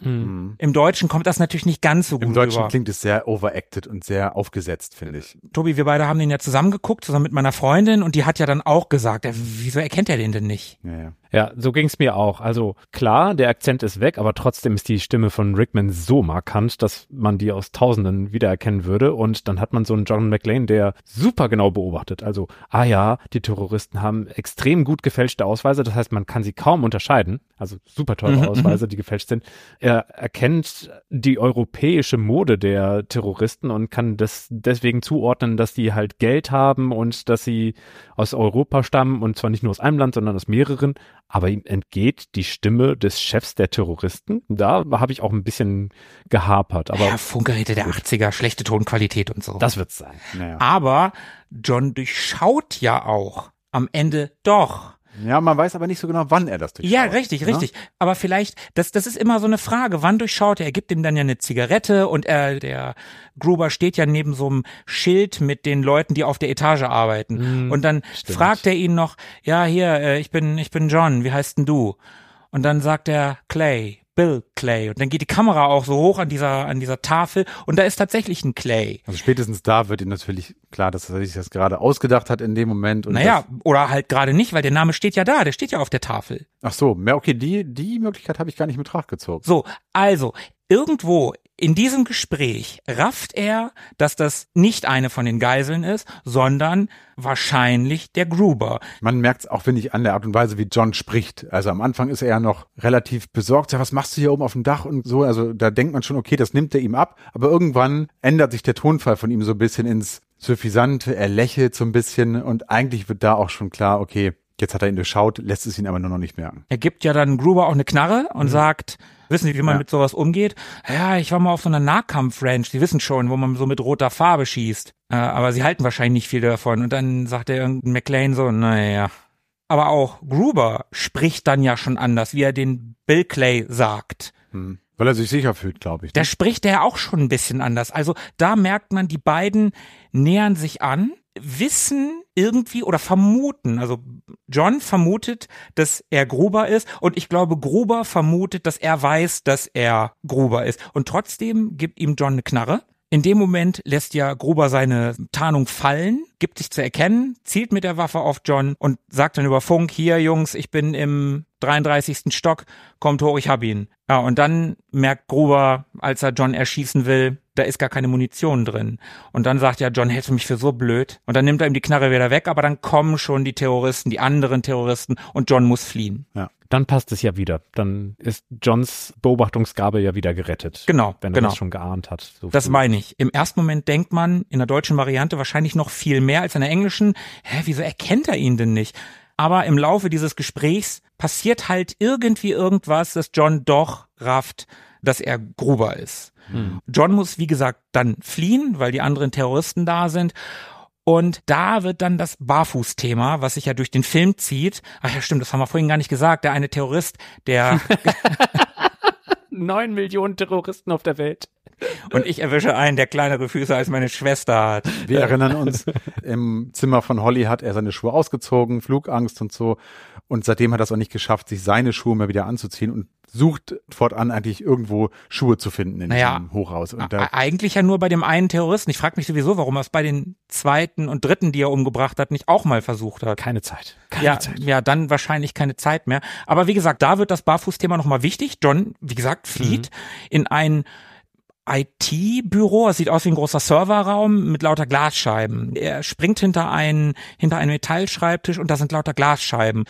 Im Deutschen kommt das natürlich nicht ganz so gut Im Deutschen rüber. klingt es sehr overacted und sehr aufgesetzt, finde ich. Tobi, wir beide haben den ja zusammen geguckt, zusammen mit meiner Freundin und die hat ja dann auch gesagt, ja, wieso erkennt er den denn nicht? Ja, ja. Ja, so ging's mir auch. Also klar, der Akzent ist weg, aber trotzdem ist die Stimme von Rickman so markant, dass man die aus Tausenden wiedererkennen würde. Und dann hat man so einen John McLean, der super genau beobachtet. Also, ah ja, die Terroristen haben extrem gut gefälschte Ausweise, das heißt, man kann sie kaum unterscheiden. Also super teure Mhm, Ausweise, die gefälscht sind. Er erkennt die europäische Mode der Terroristen und kann das deswegen zuordnen, dass die halt Geld haben und dass sie aus Europa stammen und zwar nicht nur aus einem Land, sondern aus mehreren. Aber ihm entgeht die Stimme des Chefs der Terroristen. Da habe ich auch ein bisschen gehapert. Aber ja, Funkgeräte der 80er, schlechte Tonqualität und so. Das wird's sein. Naja. Aber John durchschaut ja auch am Ende doch. Ja, man weiß aber nicht so genau, wann er das durchschaut. Ja, richtig, ne? richtig. Aber vielleicht, das, das ist immer so eine Frage, wann durchschaut er? Er gibt ihm dann ja eine Zigarette und er, der Gruber steht ja neben so einem Schild mit den Leuten, die auf der Etage arbeiten. Mm, und dann stimmt. fragt er ihn noch, ja, hier, äh, ich bin, ich bin John, wie heißt denn du? Und dann sagt er Clay, Bill Clay. Und dann geht die Kamera auch so hoch an dieser, an dieser Tafel und da ist tatsächlich ein Clay. Also spätestens da wird ihm natürlich klar, dass er sich das gerade ausgedacht hat in dem Moment. Und Naja, oder halt gerade nicht, weil der Name steht ja da, der steht ja auf der Tafel. Ach so, okay, die, die Möglichkeit habe ich gar nicht in Betracht gezogen. So, also, irgendwo in diesem Gespräch rafft er, dass das nicht eine von den Geiseln ist, sondern wahrscheinlich der Gruber. Man merkt es auch, finde ich, an der Art und Weise, wie John spricht. Also am Anfang ist er ja noch relativ besorgt. Ja, was machst du hier oben auf dem Dach und so? Also da denkt man schon, okay, das nimmt er ihm ab. Aber irgendwann ändert sich der Tonfall von ihm so ein bisschen ins Suffisante. Er lächelt so ein bisschen und eigentlich wird da auch schon klar, okay, jetzt hat er ihn durchschaut, lässt es ihn aber nur noch nicht merken. Er gibt ja dann Gruber auch eine Knarre und sagt, wissen Sie, wie man Ja. mit sowas umgeht? Ja, ich war mal auf so einer Nahkampf-Ranch, die wissen schon, wo man so mit roter Farbe schießt. Äh, aber sie halten wahrscheinlich nicht viel davon. Und dann sagt der irgendein McLean so, naja. Aber auch Gruber spricht dann ja schon anders, wie er den Bill Clay sagt. Hm. Weil er sich sicher fühlt, glaube ich. Da ne? spricht er auch schon ein bisschen anders. Also da merkt man, die beiden nähern sich an, wissen irgendwie oder vermuten, also John vermutet, dass er Gruber ist und ich glaube, Gruber vermutet, dass er weiß, dass er Gruber ist. Und trotzdem gibt ihm John eine Knarre. In dem Moment lässt ja Gruber seine Tarnung fallen, gibt sich zu erkennen, zielt mit der Waffe auf John und sagt dann über Funk, hier Jungs, ich bin im 33. Stock, kommt hoch, ich hab ihn. Ja, und dann merkt Gruber, als er John erschießen will, da ist gar keine Munition drin. Und dann sagt ja, John hältst du mich für so blöd. Und dann nimmt er ihm die Knarre wieder weg, aber dann kommen schon die Terroristen, die anderen Terroristen und John muss fliehen. Dann passt es ja wieder. Dann ist Johns Beobachtungsgabe ja wieder gerettet. Genau, Wenn er genau. das schon geahnt hat. So Das früh. meine ich. Im ersten Moment denkt man in der deutschen Variante wahrscheinlich noch viel mehr als in der englischen. Hä, wieso erkennt er ihn denn nicht? Aber im Laufe dieses Gesprächs passiert halt irgendwie irgendwas, dass John doch rafft, dass er Gruber ist. John muss, wie gesagt, dann fliehen, weil die anderen Terroristen da sind. Und da wird dann das Barfuß-Thema, was sich ja durch den Film zieht. Ach ja, stimmt, das haben wir vorhin gar nicht gesagt. Der eine Terrorist, der Neun Millionen Terroristen auf der Welt. und ich erwische einen, der kleinere Füße als meine Schwester hat. Wir erinnern uns, im Zimmer von Holly hat er seine Schuhe ausgezogen, Flugangst und so. Und seitdem hat er es auch nicht geschafft, sich seine Schuhe mal wieder anzuziehen und sucht fortan eigentlich irgendwo Schuhe zu finden in Naja, diesem Hochhaus. Und da, Eigentlich ja nur bei dem einen Terroristen. Ich frage mich sowieso, warum er es bei den zweiten und dritten, die er umgebracht hat, nicht auch mal versucht hat. Keine Zeit. Keine Ja, Zeit. ja, dann wahrscheinlich keine Zeit mehr. Aber wie gesagt, da wird das Barfußthema nochmal wichtig. John, wie gesagt, flieht in ein IT-Büro. Es sieht aus wie ein großer Serverraum mit lauter Glasscheiben. Er springt hinter einen, hinter einen Metallschreibtisch und da sind lauter Glasscheiben.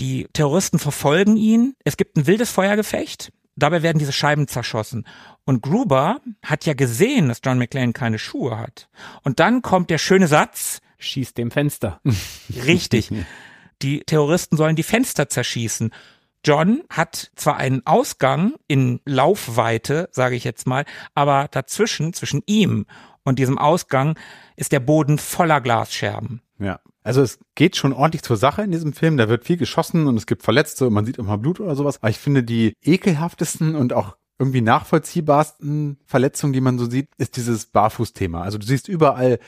Die Terroristen verfolgen ihn. Es gibt ein wildes Feuergefecht. Dabei werden diese Scheiben zerschossen. Und Gruber hat ja gesehen, dass John McClane keine Schuhe hat. Und dann kommt der schöne Satz, Schießt dem Fenster. Richtig. Die Terroristen sollen die Fenster zerschießen. John hat zwar einen Ausgang in Laufweite, sage ich jetzt mal, aber dazwischen, zwischen ihm und diesem Ausgang, ist der Boden voller Glasscherben. ja. Also es geht schon ordentlich zur Sache in diesem Film. Da wird viel geschossen und es gibt Verletzte und man sieht immer Blut oder sowas. Aber ich finde, die ekelhaftesten und auch irgendwie nachvollziehbarsten Verletzungen, die man so sieht, ist dieses Barfußthema. Also du siehst überall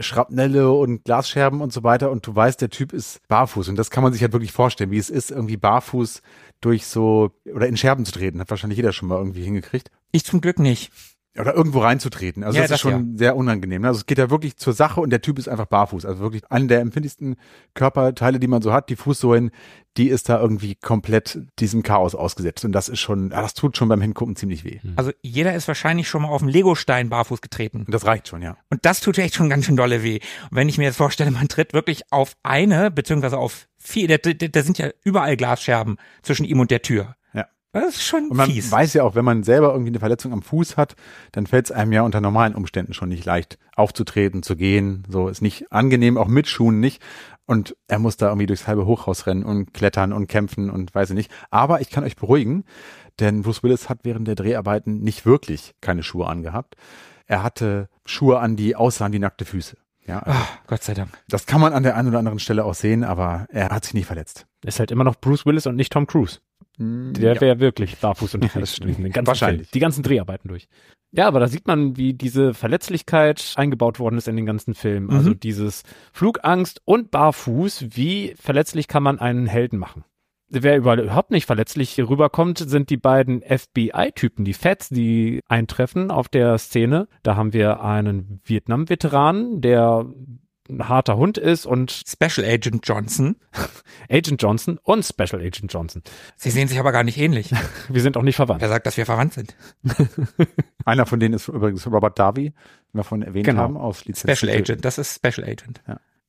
Schrapnelle und Glasscherben und so weiter und du weißt, der Typ ist barfuß und das kann man sich halt wirklich vorstellen, wie es ist, irgendwie barfuß durch so oder in Scherben zu treten. Hat wahrscheinlich jeder schon mal irgendwie hingekriegt. Ich zum Glück nicht. Oder irgendwo reinzutreten. Also Ja, das, das ist schon sehr unangenehm. ne? Also es geht ja wirklich zur Sache und der Typ ist einfach barfuß. Also wirklich eine der empfindlichsten Körperteile, die man so hat, die Fußsohlen, die ist da irgendwie komplett diesem Chaos ausgesetzt. Und das ist schon, ja, das tut schon beim Hingucken ziemlich weh. Also jeder ist wahrscheinlich schon mal auf dem Legostein barfuß getreten. Und das reicht schon, ja. Und das tut echt schon ganz schön dolle weh. Und wenn ich mir jetzt vorstelle, man tritt wirklich auf eine, beziehungsweise auf vier, da, da sind ja überall Glasscherben zwischen ihm und der Tür. Das ist schon Und man fies. weiß ja auch, wenn man selber irgendwie eine Verletzung am Fuß hat, dann fällt es einem ja unter normalen Umständen schon nicht leicht, aufzutreten, zu gehen. So ist nicht angenehm, auch mit Schuhen nicht. Und er muss da irgendwie durchs halbe Hochhaus rennen und klettern und kämpfen und weiß ich nicht. Aber ich kann euch beruhigen, denn Bruce Willis hat während der Dreharbeiten nicht wirklich keine Schuhe angehabt. Er hatte Schuhe an, die aussahen wie nackte Füße. Ja, also Ah, Gott sei Dank. das kann man an der einen oder anderen Stelle auch sehen, aber er hat sich nicht verletzt. Ist halt immer noch Bruce Willis und nicht Tom Cruise. Der Ja. wäre wirklich barfuß und Ja, das ganzen Wahrscheinlich. Film, die ganzen Dreharbeiten durch. Ja, aber da sieht man, wie diese Verletzlichkeit eingebaut worden ist in den ganzen Film. Also Mhm. dieses Flugangst und Barfuß, wie verletzlich kann man einen Helden machen? Wer überhaupt nicht verletzlich rüberkommt, sind die beiden FBI-Typen, die Feds, die eintreffen auf der Szene. Da haben wir einen Vietnam-Veteran, der ein harter Hund ist und Special Agent Johnson. Agent Johnson und Special Agent Johnson. Sie sehen sich aber gar nicht ähnlich. Wir sind auch nicht verwandt. Wer sagt, dass wir verwandt sind? Einer von denen ist übrigens Robert Darby, den wir vorhin erwähnt Genau. haben, aus Lizenz. Special Agent, das ist Special Agent.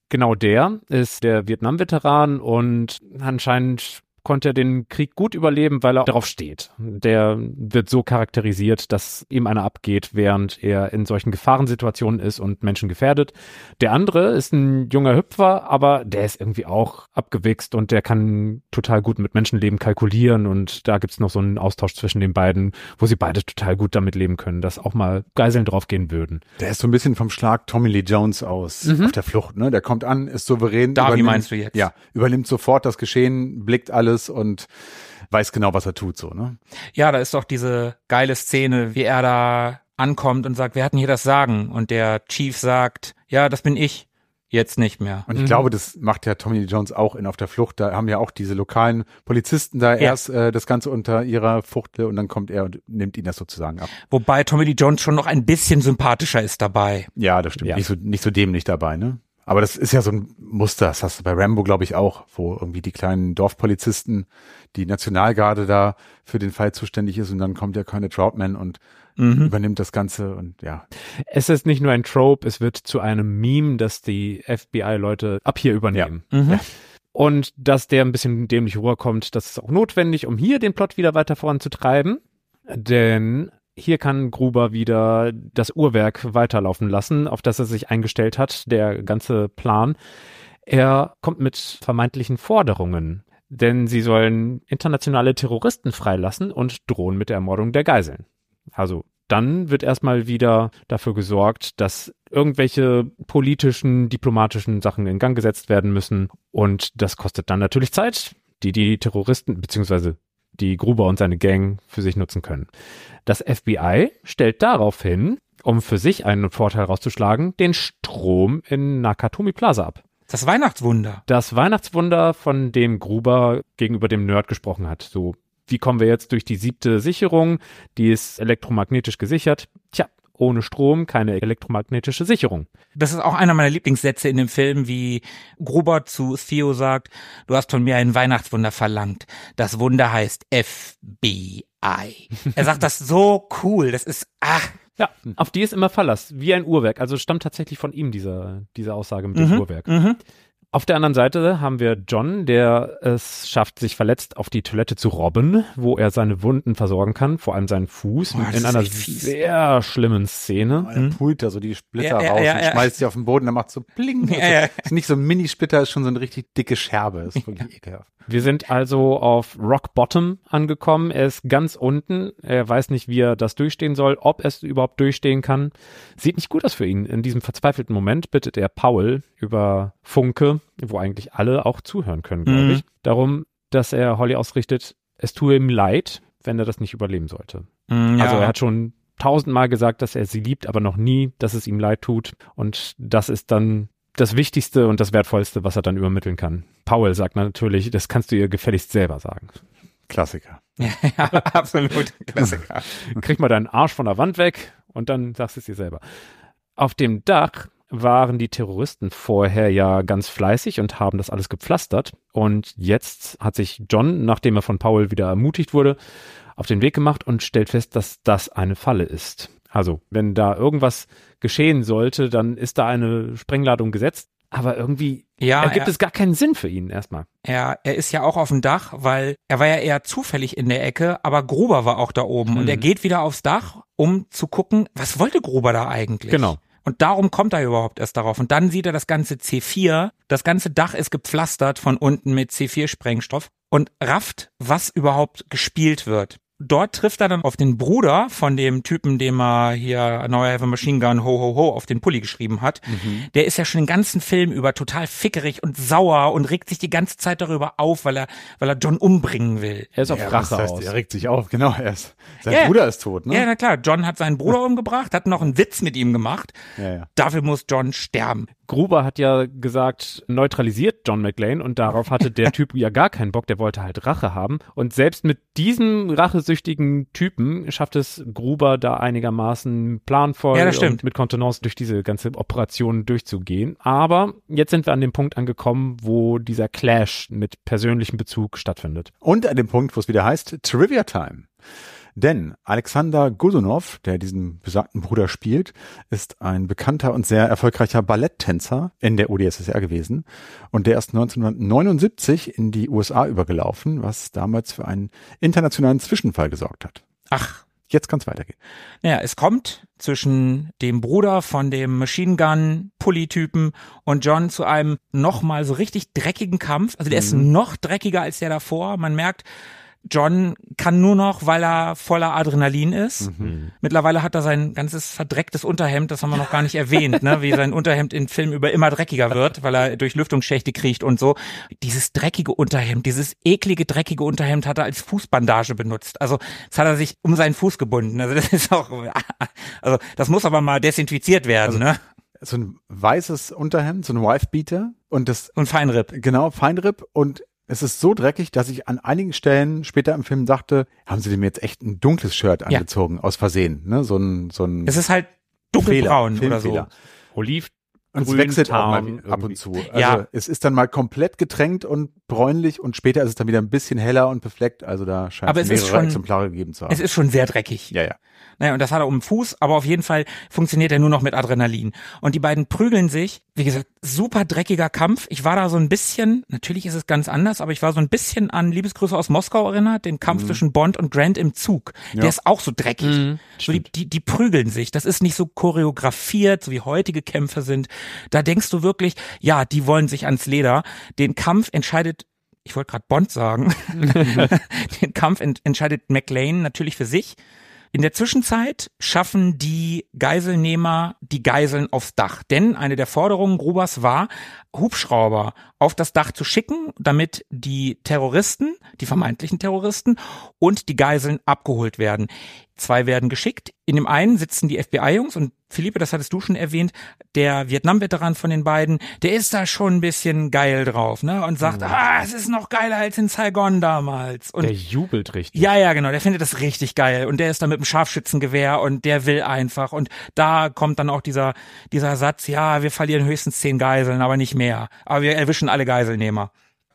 Genau der ist der Vietnam-Veteran und anscheinend konnte er den Krieg gut überleben, weil er darauf steht. Der wird so charakterisiert, dass ihm einer abgeht, während er in solchen Gefahrensituationen ist und Menschen gefährdet. Der andere ist ein junger Hüpfer, aber der ist irgendwie auch abgewichst und der kann total gut mit Menschenleben kalkulieren und da gibt's noch so einen Austausch zwischen den beiden, wo sie beide total gut damit leben können, dass auch mal Geiseln draufgehen würden. Der ist so ein bisschen vom Schlag Tommy Lee Jones aus Mhm. auf der Flucht. Ne? Der kommt an, ist souverän. Darby übernimmt- meinst du jetzt? Ja, übernimmt sofort das Geschehen, blickt alles und weiß genau, was er tut. So, ne? Ja, da ist doch diese geile Szene, wie er da ankommt und sagt, wer hat denn hier das Sagen? Und der Chief sagt, ja, das bin ich. Jetzt nicht mehr. Und ich glaube, das macht ja Tommy Jones auch in Auf der Flucht. Da haben ja auch diese lokalen Polizisten da erst äh, das Ganze unter ihrer Fuchtel und dann kommt er und nimmt ihn das sozusagen ab. Wobei Tommy Lee Jones schon noch ein bisschen sympathischer ist dabei. Ja, das stimmt. Ja. Nicht, so, nicht so dämlich dabei, ne? Aber das ist ja so ein Muster, das hast du bei Rambo, glaube ich, auch, wo irgendwie die kleinen Dorfpolizisten, die Nationalgarde da für den Fall zuständig ist und dann kommt der Colonel Troutman und Mhm. übernimmt das Ganze und ja. Es ist nicht nur ein Trope, es wird zu einem Meme, das die FBI-Leute ab hier übernehmen. Mhm. Und dass der ein bisschen dämlich rüberkommt, das ist auch notwendig, um hier den Plot wieder weiter voranzutreiben. Denn hier kann Gruber wieder das Uhrwerk weiterlaufen lassen, auf das er sich eingestellt hat, der ganze Plan. Er kommt mit vermeintlichen Forderungen, denn sie sollen internationale Terroristen freilassen und drohen mit der Ermordung der Geiseln. Also dann wird erstmal wieder dafür gesorgt, dass irgendwelche politischen, diplomatischen Sachen in Gang gesetzt werden müssen. Und das kostet dann natürlich Zeit, die die Terroristen beziehungsweise die Gruber und seine Gang für sich nutzen können. Das FBI stellt daraufhin, um für sich einen Vorteil rauszuschlagen, den Strom in Nakatomi Plaza ab. Das Weihnachtswunder. Das Weihnachtswunder, von dem Gruber gegenüber dem Nerd gesprochen hat. So, wie kommen wir jetzt durch die siebte Sicherung? Die ist elektromagnetisch gesichert. Tja, ohne Strom keine elektromagnetische Sicherung. Das ist auch einer meiner Lieblingssätze in dem Film, wie Gruber zu Theo sagt, du hast von mir ein Weihnachtswunder verlangt. Das Wunder heißt FBI. Er sagt das so cool. Das ist, ach, Ja, auf die ist immer Verlass, wie ein Uhrwerk. Also stammt tatsächlich von ihm diese, diese Aussage mit Mhm, dem Uhrwerk. mhm. Auf der anderen Seite haben wir John, der es schafft, sich verletzt auf die Toilette zu robben, wo er seine Wunden versorgen kann, vor allem seinen Fuß, Boah, in einer sehr schlimmen Szene. Er pult da so die Splitter Ja, raus ja, und ja. schmeißt sie auf den Boden, dann macht so pling. Ja, ja. Ist nicht so ein Mini-Splitter, ist schon so eine richtig dicke Scherbe. Ist wirklich ekelhaft. Wir sind also auf Rock Bottom angekommen. Er ist ganz unten. Er weiß nicht, wie er das durchstehen soll, ob er es überhaupt durchstehen kann. Sieht nicht gut aus für ihn. In diesem verzweifelten Moment bittet er Paul über Funke, wo eigentlich alle auch zuhören können, glaube Mhm. ich, darum, dass er Holly ausrichtet, es tue ihm leid, wenn er das nicht überleben sollte. Mm, Also ja. er hat schon tausendmal gesagt, dass er sie liebt, aber noch nie, dass es ihm leid tut. Und das ist dann das Wichtigste und das Wertvollste, was er dann übermitteln kann. Paul sagt natürlich, das kannst du ihr gefälligst selber sagen. Klassiker. ja, absolut. Klassiker. Krieg mal deinen Arsch von der Wand weg und dann sagst du es dir selber. Auf dem Dach waren die Terroristen vorher ja ganz fleißig und haben das alles gepflastert. Und jetzt hat sich John, nachdem er von Paul wieder ermutigt wurde, auf den Weg gemacht und stellt fest, dass das eine Falle ist. Also, wenn da irgendwas geschehen sollte, dann ist da eine Sprengladung gesetzt. Aber irgendwie Ja, Ergibt er, es gar keinen Sinn für ihn erstmal. er, er ist ja auch auf dem Dach, weil er war ja eher zufällig in der Ecke, aber Gruber war auch da oben und Mhm. er geht wieder aufs Dach, um zu gucken, was wollte Gruber da eigentlich? Genau. Und darum kommt er überhaupt erst darauf. Und dann sieht er das ganze C4. Das ganze Dach ist gepflastert von unten mit C4-Sprengstoff und rafft, was überhaupt gespielt wird. Dort trifft er dann auf den Bruder von dem Typen, dem er hier Neuer Have a Machine Gun Ho Ho Ho auf den Pulli geschrieben hat. Der ist ja schon den ganzen Film über total fickerig und sauer und regt sich die ganze Zeit darüber auf, weil er, weil er John umbringen will. Er ist auf Ja, Rache das heißt, aus. Er regt sich auf, genau. Er ist, sein Ja, ja. Bruder ist tot, ne? Ja, na klar, John hat seinen Bruder umgebracht, hat noch einen Witz mit ihm gemacht. Ja, ja. Dafür muss John sterben. Gruber hat ja gesagt, neutralisiert John McLean und darauf hatte der Typ ja gar keinen Bock, der wollte halt Rache haben. Und selbst mit diesem rachesüchtigen Typen schafft es Gruber da einigermaßen planvoll Ja, und mit Kontenance durch diese ganze Operation durchzugehen. Aber jetzt sind wir an dem Punkt angekommen, wo dieser Clash mit persönlichem Bezug stattfindet. Und an dem Punkt, wo es wieder heißt Trivia Time. Denn Alexander Godunov, der diesen besagten Bruder spielt, ist ein bekannter und sehr erfolgreicher Balletttänzer in der UdSSR gewesen. Und der ist 1979 in die USA übergelaufen, was damals für einen internationalen Zwischenfall gesorgt hat. Ach, Jetzt kann es weitergehen. Naja, es kommt zwischen dem Bruder von dem Machine Gun Pulli-Typen und John zu einem nochmal so richtig dreckigen Kampf. Also der ist noch dreckiger als der davor. Man merkt, John kann nur noch, weil er voller Adrenalin ist. Mittlerweile hat er sein ganzes verdrecktes Unterhemd, das haben wir noch gar nicht erwähnt, ne? wie sein Unterhemd in Film über immer dreckiger wird, weil er durch Lüftungsschächte kriecht und so. Dieses dreckige Unterhemd, dieses eklige, dreckige Unterhemd hat er als Fußbandage benutzt. Also das hat er sich um seinen Fuß gebunden. Also das ist auch, also das muss aber mal desinfiziert werden, ne? So ein weißes Unterhemd, so ein Wife-Beater und das Und Feinripp. Genau, Feinripp und es ist so dreckig, dass ich an einigen Stellen später im Film dachte, haben sie dem jetzt echt ein dunkles Shirt Ja. angezogen, aus Versehen, ne? So ein, so ein Es ist halt dunkelbraun Fehler, oder so. Oliv Und es wechselt auch mal Tarn wie- ab irgendwie. und zu. Also Ja. es ist dann mal komplett getränkt und bräunlich und später ist es dann wieder ein bisschen heller und befleckt. Also da scheint Aber es mehrere schon- Exemplare gegeben zu haben. Es ist schon sehr dreckig. ja, ja. Naja, und das hat er um den Fuß, aber auf jeden Fall funktioniert er nur noch mit Adrenalin. Und die beiden prügeln sich. Wie gesagt, super dreckiger Kampf. Ich war da so ein bisschen, natürlich ist es ganz anders, aber ich war so ein bisschen an Liebesgrüße aus Moskau erinnert, den Kampf zwischen Bond und Grant im Zug. Ja. Der ist auch so dreckig. Mhm, so die, die, die prügeln sich. Das ist nicht so choreografiert, so wie heutige Kämpfe sind. Da denkst du wirklich, ja, die wollen sich ans Leder. Den Kampf entscheidet ich wollte gerade Bond sagen, den Kampf ent entscheidet McLean natürlich für sich. In der Zwischenzeit schaffen die Geiselnehmer die Geiseln aufs Dach. Denn eine der Forderungen Grubers war, Hubschrauber auf das Dach zu schicken, damit die Terroristen, die vermeintlichen Terroristen und die Geiseln abgeholt werden. Zwei werden geschickt. In dem einen sitzen die FBI-Jungs und Philippe, das hattest du schon erwähnt, der Vietnam-Veteran von den beiden, der ist da schon ein bisschen geil drauf, ne? Und sagt, ah, es ist noch geiler als in Saigon damals. Und Der jubelt richtig. ja, ja, genau. Der findet das richtig geil und der ist da mit dem Scharfschützengewehr und der will einfach und da kommt dann auch dieser dieser Satz: Ja, wir verlieren höchstens zehn Geiseln, aber nicht mehr. Aber wir erwischen alle Geiselnehmer.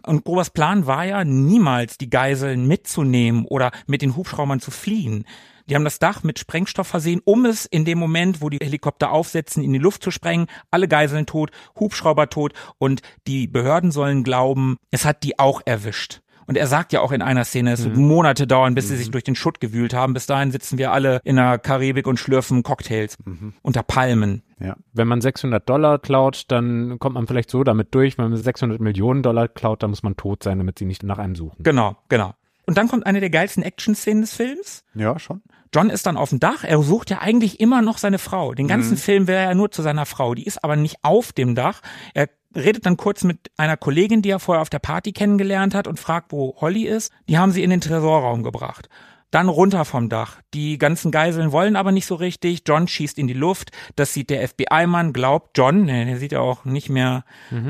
Und Grobers Plan war ja niemals die Geiseln mitzunehmen oder mit den Hubschraubern zu fliehen. Die haben das Dach mit Sprengstoff versehen, um es in dem Moment, wo die Helikopter aufsetzen, in die Luft zu sprengen. Alle Geiseln tot, Hubschrauber tot und die Behörden sollen glauben, es hat die auch erwischt. Und er sagt ja auch in einer Szene, es wird Monate dauern, bis sie sich durch den Schutt gewühlt haben. Bis dahin sitzen wir alle in der Karibik und schlürfen Cocktails unter Palmen. Ja. Wenn man 600 Dollar klaut, dann kommt man vielleicht so damit durch. Wenn man 600 Millionen Dollar klaut, dann muss man tot sein, damit sie nicht nach einem suchen. Genau, genau. Und dann kommt eine der geilsten Action-Szenen des Films. Ja, schon. John ist dann auf dem Dach. Er sucht ja eigentlich immer noch seine Frau. Den ganzen Film will er ja nur zu seiner Frau. Die ist aber nicht auf dem Dach. Er redet dann kurz mit einer Kollegin, die er vorher auf der Party kennengelernt hat und fragt, wo Holly ist. Die haben sie in den Tresorraum gebracht. Dann runter vom Dach. Die ganzen Geiseln wollen aber nicht so richtig. John schießt in die Luft. Das sieht der FBI-Mann, glaubt John, der sieht ja auch nicht mehr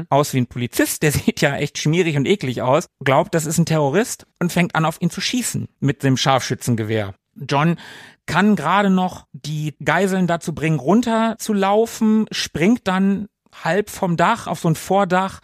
aus wie ein Polizist, der sieht ja echt schmierig und eklig aus, glaubt, das ist ein Terrorist und fängt an, auf ihn zu schießen mit dem Scharfschützengewehr. John kann gerade noch die Geiseln dazu bringen, runter zu laufen, springt dann halb vom Dach auf so ein Vordach.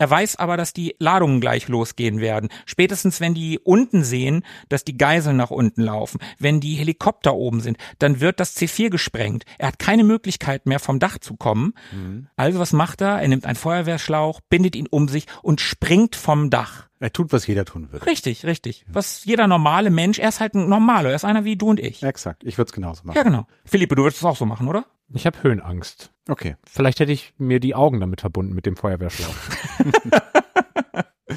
Er weiß aber, dass die Ladungen gleich losgehen werden. Spätestens, wenn die unten sehen, dass die Geiseln nach unten laufen, wenn die Helikopter oben sind, dann wird das C4 gesprengt. Er hat keine Möglichkeit mehr vom Dach zu kommen. Mhm. Also was macht er? Er nimmt einen Feuerwehrschlauch, bindet ihn um sich und springt vom Dach. Er tut, was jeder tun würde. Richtig, richtig. Was jeder normale Mensch, er ist halt ein Normaler, er ist einer wie du und ich. Exakt, ich würde es genauso machen. Ja, genau. Philippe, du würdest es auch so machen, oder? Ich habe Höhenangst. Okay. Vielleicht hätte ich mir die Augen damit verbunden mit dem Feuerwehrschlauch.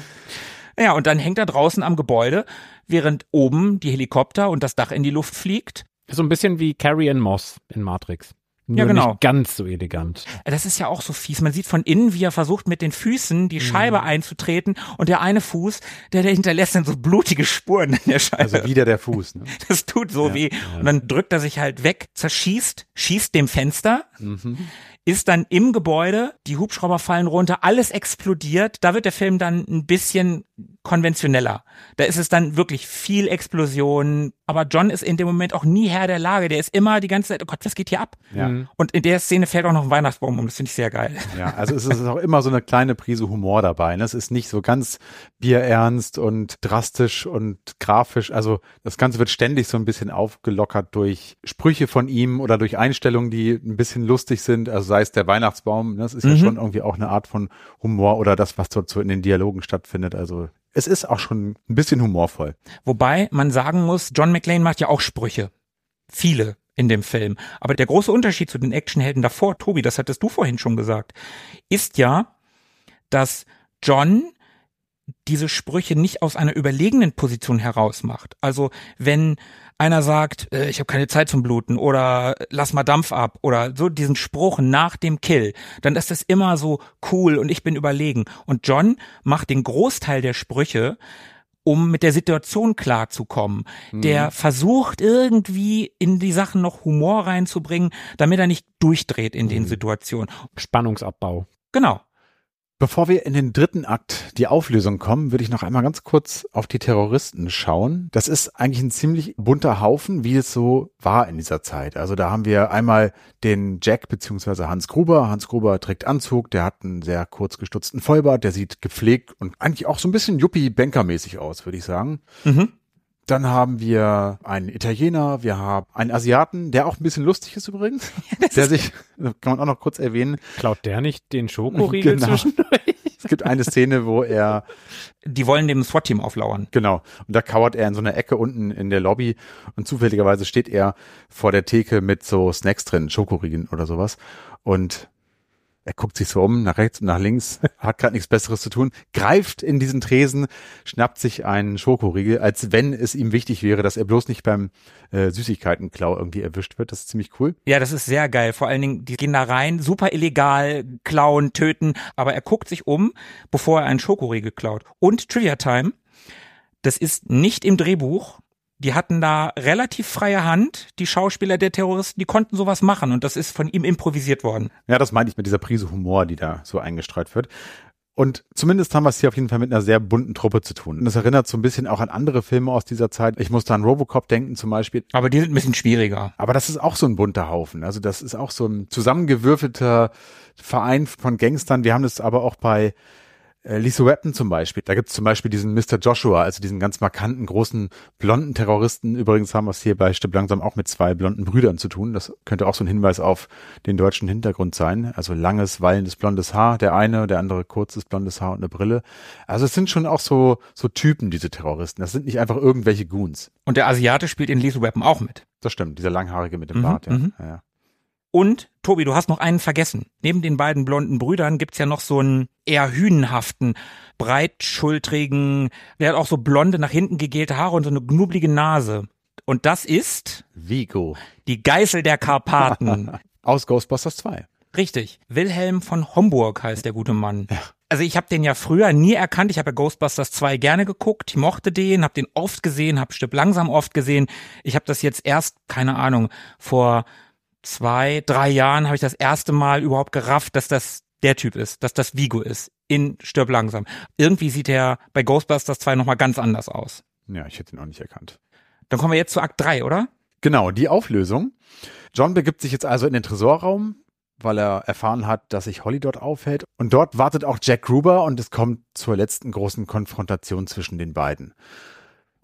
ja, und dann hängt er draußen am Gebäude, während oben die Helikopter und das Dach in die Luft fliegt. So ein bisschen wie Carrie Ann Moss in Matrix. Nur ja, genau. Nicht ganz so elegant. Das ist ja auch so fies. Man sieht von innen, wie er versucht, mit den Füßen die Scheibe mhm. einzutreten und der eine Fuß, der, der hinterlässt dann so blutige Spuren in der Scheibe. Also wieder der Fuß. Ne? Das tut so ja, weh. Ja. Und dann drückt er sich halt weg, zerschießt, schießt dem Fenster. Mhm ist dann im Gebäude, die Hubschrauber fallen runter, alles explodiert. Da wird der Film dann ein bisschen konventioneller. Da ist es dann wirklich viel Explosion. Aber John ist in dem Moment auch nie Herr der Lage. Der ist immer die ganze Zeit, oh Gott, was geht hier ab? Ja. Mhm. Und in der Szene fällt auch noch ein Weihnachtsbaum um. Das finde ich sehr geil. Ja, also es ist auch immer so eine kleine Prise Humor dabei. Ne? Es ist nicht so ganz bierernst und drastisch und grafisch. Also das Ganze wird ständig so ein bisschen aufgelockert durch Sprüche von ihm oder durch Einstellungen, die ein bisschen lustig sind. Also sei es der Weihnachtsbaum, ne? das ist mhm. ja schon irgendwie auch eine Art von Humor oder das, was dort so in den Dialogen stattfindet. Also es ist auch schon ein bisschen humorvoll. Wobei man sagen muss, John McClane macht ja auch Sprüche. Viele in dem Film. Aber der große Unterschied zu den Actionhelden davor, Tobi, das hattest du vorhin schon gesagt, ist ja, dass John diese Sprüche nicht aus einer überlegenen Position heraus macht. Also wenn einer sagt, äh, ich habe keine Zeit zum Bluten oder lass mal Dampf ab oder so diesen Spruch nach dem Kill, dann ist das immer so cool und ich bin überlegen. Und John macht den Großteil der Sprüche um mit der Situation klarzukommen. Mhm. Der versucht irgendwie in die Sachen noch Humor reinzubringen, damit er nicht durchdreht in mhm. den Situationen. Spannungsabbau. Genau. Bevor wir in den dritten Akt die Auflösung kommen, würde ich noch einmal ganz kurz auf die Terroristen schauen. Das ist eigentlich ein ziemlich bunter Haufen, wie es so war in dieser Zeit. Also da haben wir einmal den Jack beziehungsweise Hans Gruber. Hans Gruber trägt Anzug, der hat einen sehr kurz gestutzten Vollbart, der sieht gepflegt und eigentlich auch so ein bisschen Yuppie-Banker-mäßig aus, würde ich sagen. Mhm. Dann haben wir einen Italiener, wir haben einen Asiaten, der auch ein bisschen lustig ist übrigens. der sich, kann man auch noch kurz erwähnen. Klaut der nicht den Schokoriegel genau. zwischendurch? Es gibt eine Szene, wo er. Die wollen dem SWAT-Team auflauern. Genau. Und da kauert er in so einer Ecke unten in der Lobby und zufälligerweise steht er vor der Theke mit so Snacks drin, Schokoriegeln oder sowas. Und er guckt sich so um, nach rechts und nach links, hat gerade nichts Besseres zu tun, greift in diesen Tresen, schnappt sich einen Schokoriegel, als wenn es ihm wichtig wäre, dass er bloß nicht beim äh, Süßigkeitenklau irgendwie erwischt wird. Das ist ziemlich cool. Ja, das ist sehr geil. Vor allen Dingen, die gehen da rein, super illegal, klauen, töten, aber er guckt sich um, bevor er einen Schokoriegel klaut. Und Trivia Time, das ist nicht im Drehbuch, die hatten da relativ freie Hand, die Schauspieler der Terroristen, die konnten sowas machen und das ist von ihm improvisiert worden. Ja, das meine ich mit dieser Prise Humor, die da so eingestreut wird. Und zumindest haben wir es hier auf jeden Fall mit einer sehr bunten Truppe zu tun. Und das erinnert so ein bisschen auch an andere Filme aus dieser Zeit. Ich muss da an Robocop denken zum Beispiel. Aber die sind ein bisschen schwieriger. Aber das ist auch so ein bunter Haufen. Also das ist auch so ein zusammengewürfelter Verein von Gangstern. Wir haben das aber auch bei äh, Lisa Weapon zum Beispiel. Da gibt's zum Beispiel diesen Mr. Joshua, also diesen ganz markanten, großen, blonden Terroristen. Übrigens haben wir es hier bei Stipp langsam auch mit zwei blonden Brüdern zu tun. Das könnte auch so ein Hinweis auf den deutschen Hintergrund sein. Also langes, wallendes, blondes Haar, der eine, der andere kurzes, blondes Haar und eine Brille. Also es sind schon auch so, so Typen, diese Terroristen. Das sind nicht einfach irgendwelche Goons. Und der Asiate spielt in Lisa Weapon auch mit. Das stimmt, dieser langhaarige mit dem mhm, Bart, ja. Mhm. ja, ja. Und, Tobi, du hast noch einen vergessen. Neben den beiden blonden Brüdern gibt's ja noch so einen eher hünenhaften, breitschultrigen, der hat auch so blonde, nach hinten gegelte Haare und so eine knubbelige Nase. Und das ist Vigo. Die Geißel der Karpaten. Aus Ghostbusters 2. Richtig. Wilhelm von Homburg heißt der gute Mann. Ja. Also ich habe den ja früher nie erkannt. Ich habe ja Ghostbusters 2 gerne geguckt. Ich mochte den, habe den oft gesehen, habe Stück langsam oft gesehen. Ich habe das jetzt erst, keine Ahnung, vor zwei, drei Jahren habe ich das erste Mal überhaupt gerafft, dass das der Typ ist, dass das Vigo ist in Stirb langsam. Irgendwie sieht er bei Ghostbusters 2 nochmal ganz anders aus. Ja, ich hätte ihn auch nicht erkannt. Dann kommen wir jetzt zu Akt 3, oder? Genau, die Auflösung. John begibt sich jetzt also in den Tresorraum, weil er erfahren hat, dass sich Holly dort aufhält. Und dort wartet auch Jack Gruber und es kommt zur letzten großen Konfrontation zwischen den beiden.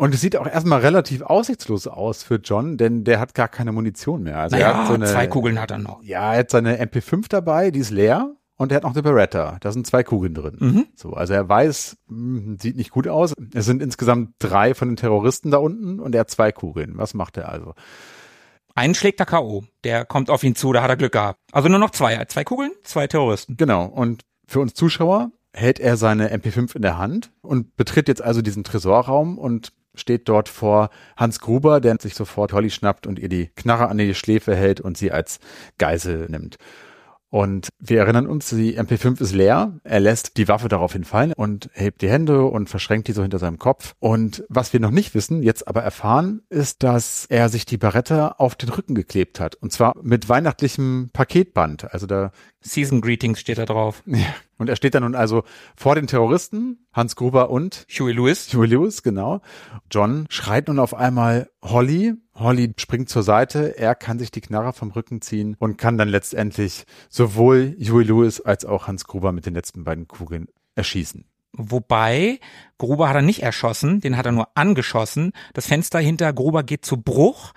Und es sieht auch erstmal relativ aussichtslos aus für John, denn der hat gar keine Munition mehr. Also naja, er hat so eine, zwei Kugeln hat er noch. Ja, er hat seine MP5 dabei, die ist leer. Und er hat noch eine Beretta. Da sind zwei Kugeln drin. Mhm. So, also er weiß, mh, sieht nicht gut aus. Es sind insgesamt drei von den Terroristen da unten und er hat zwei Kugeln. Was macht er also? Einen schlägt er K.O. Der kommt auf ihn zu, da hat er Glück gehabt. Also nur noch zwei. Zwei Kugeln, zwei Terroristen. Genau. Und für uns Zuschauer hält er seine MP5 in der Hand und betritt jetzt also diesen Tresorraum und steht dort vor Hans Gruber, der sich sofort Holly schnappt und ihr die Knarre an die Schläfe hält und sie als Geisel nimmt. Und wir erinnern uns, die MP5 ist leer. Er lässt die Waffe daraufhin fallen und hebt die Hände und verschränkt die so hinter seinem Kopf. Und was wir noch nicht wissen, jetzt aber erfahren, ist, dass er sich die Barrette auf den Rücken geklebt hat. Und zwar mit weihnachtlichem Paketband. Also da Season Greetings steht da drauf. ja. Und er steht dann nun also vor den Terroristen, Hans Gruber und Huey Lewis. Huey Lewis, genau. John schreit nun auf einmal Holly. Holly springt zur Seite. Er kann sich die Knarre vom Rücken ziehen und kann dann letztendlich sowohl Huey Lewis als auch Hans Gruber mit den letzten beiden Kugeln erschießen. Wobei, Gruber hat er nicht erschossen, den hat er nur angeschossen. Das Fenster hinter Gruber geht zu Bruch.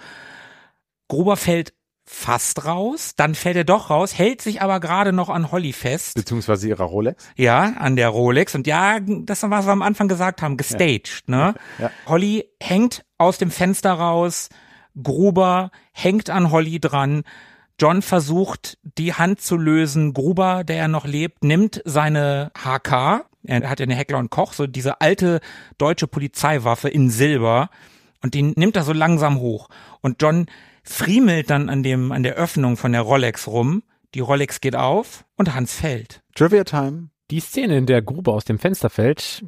Gruber fällt fast raus, dann fällt er doch raus, hält sich aber gerade noch an Holly fest. Beziehungsweise ihrer Rolex. Ja, an der Rolex. Und ja, das ist, was wir am Anfang gesagt haben, gestaged, ne? Ja. Holly hängt aus dem Fenster raus, Gruber hängt an Holly dran. John versucht, die Hand zu lösen. Gruber, der ja noch lebt, nimmt seine HK. Er hat ja eine Heckler und Koch, so diese alte deutsche Polizeiwaffe in Silber. Und die nimmt er so langsam hoch. Und John friemelt dann an dem, an der Öffnung von der Rolex rum. Die Rolex geht auf und Hans fällt. Trivia Time. Die Szene, in der Gruber aus dem Fenster fällt,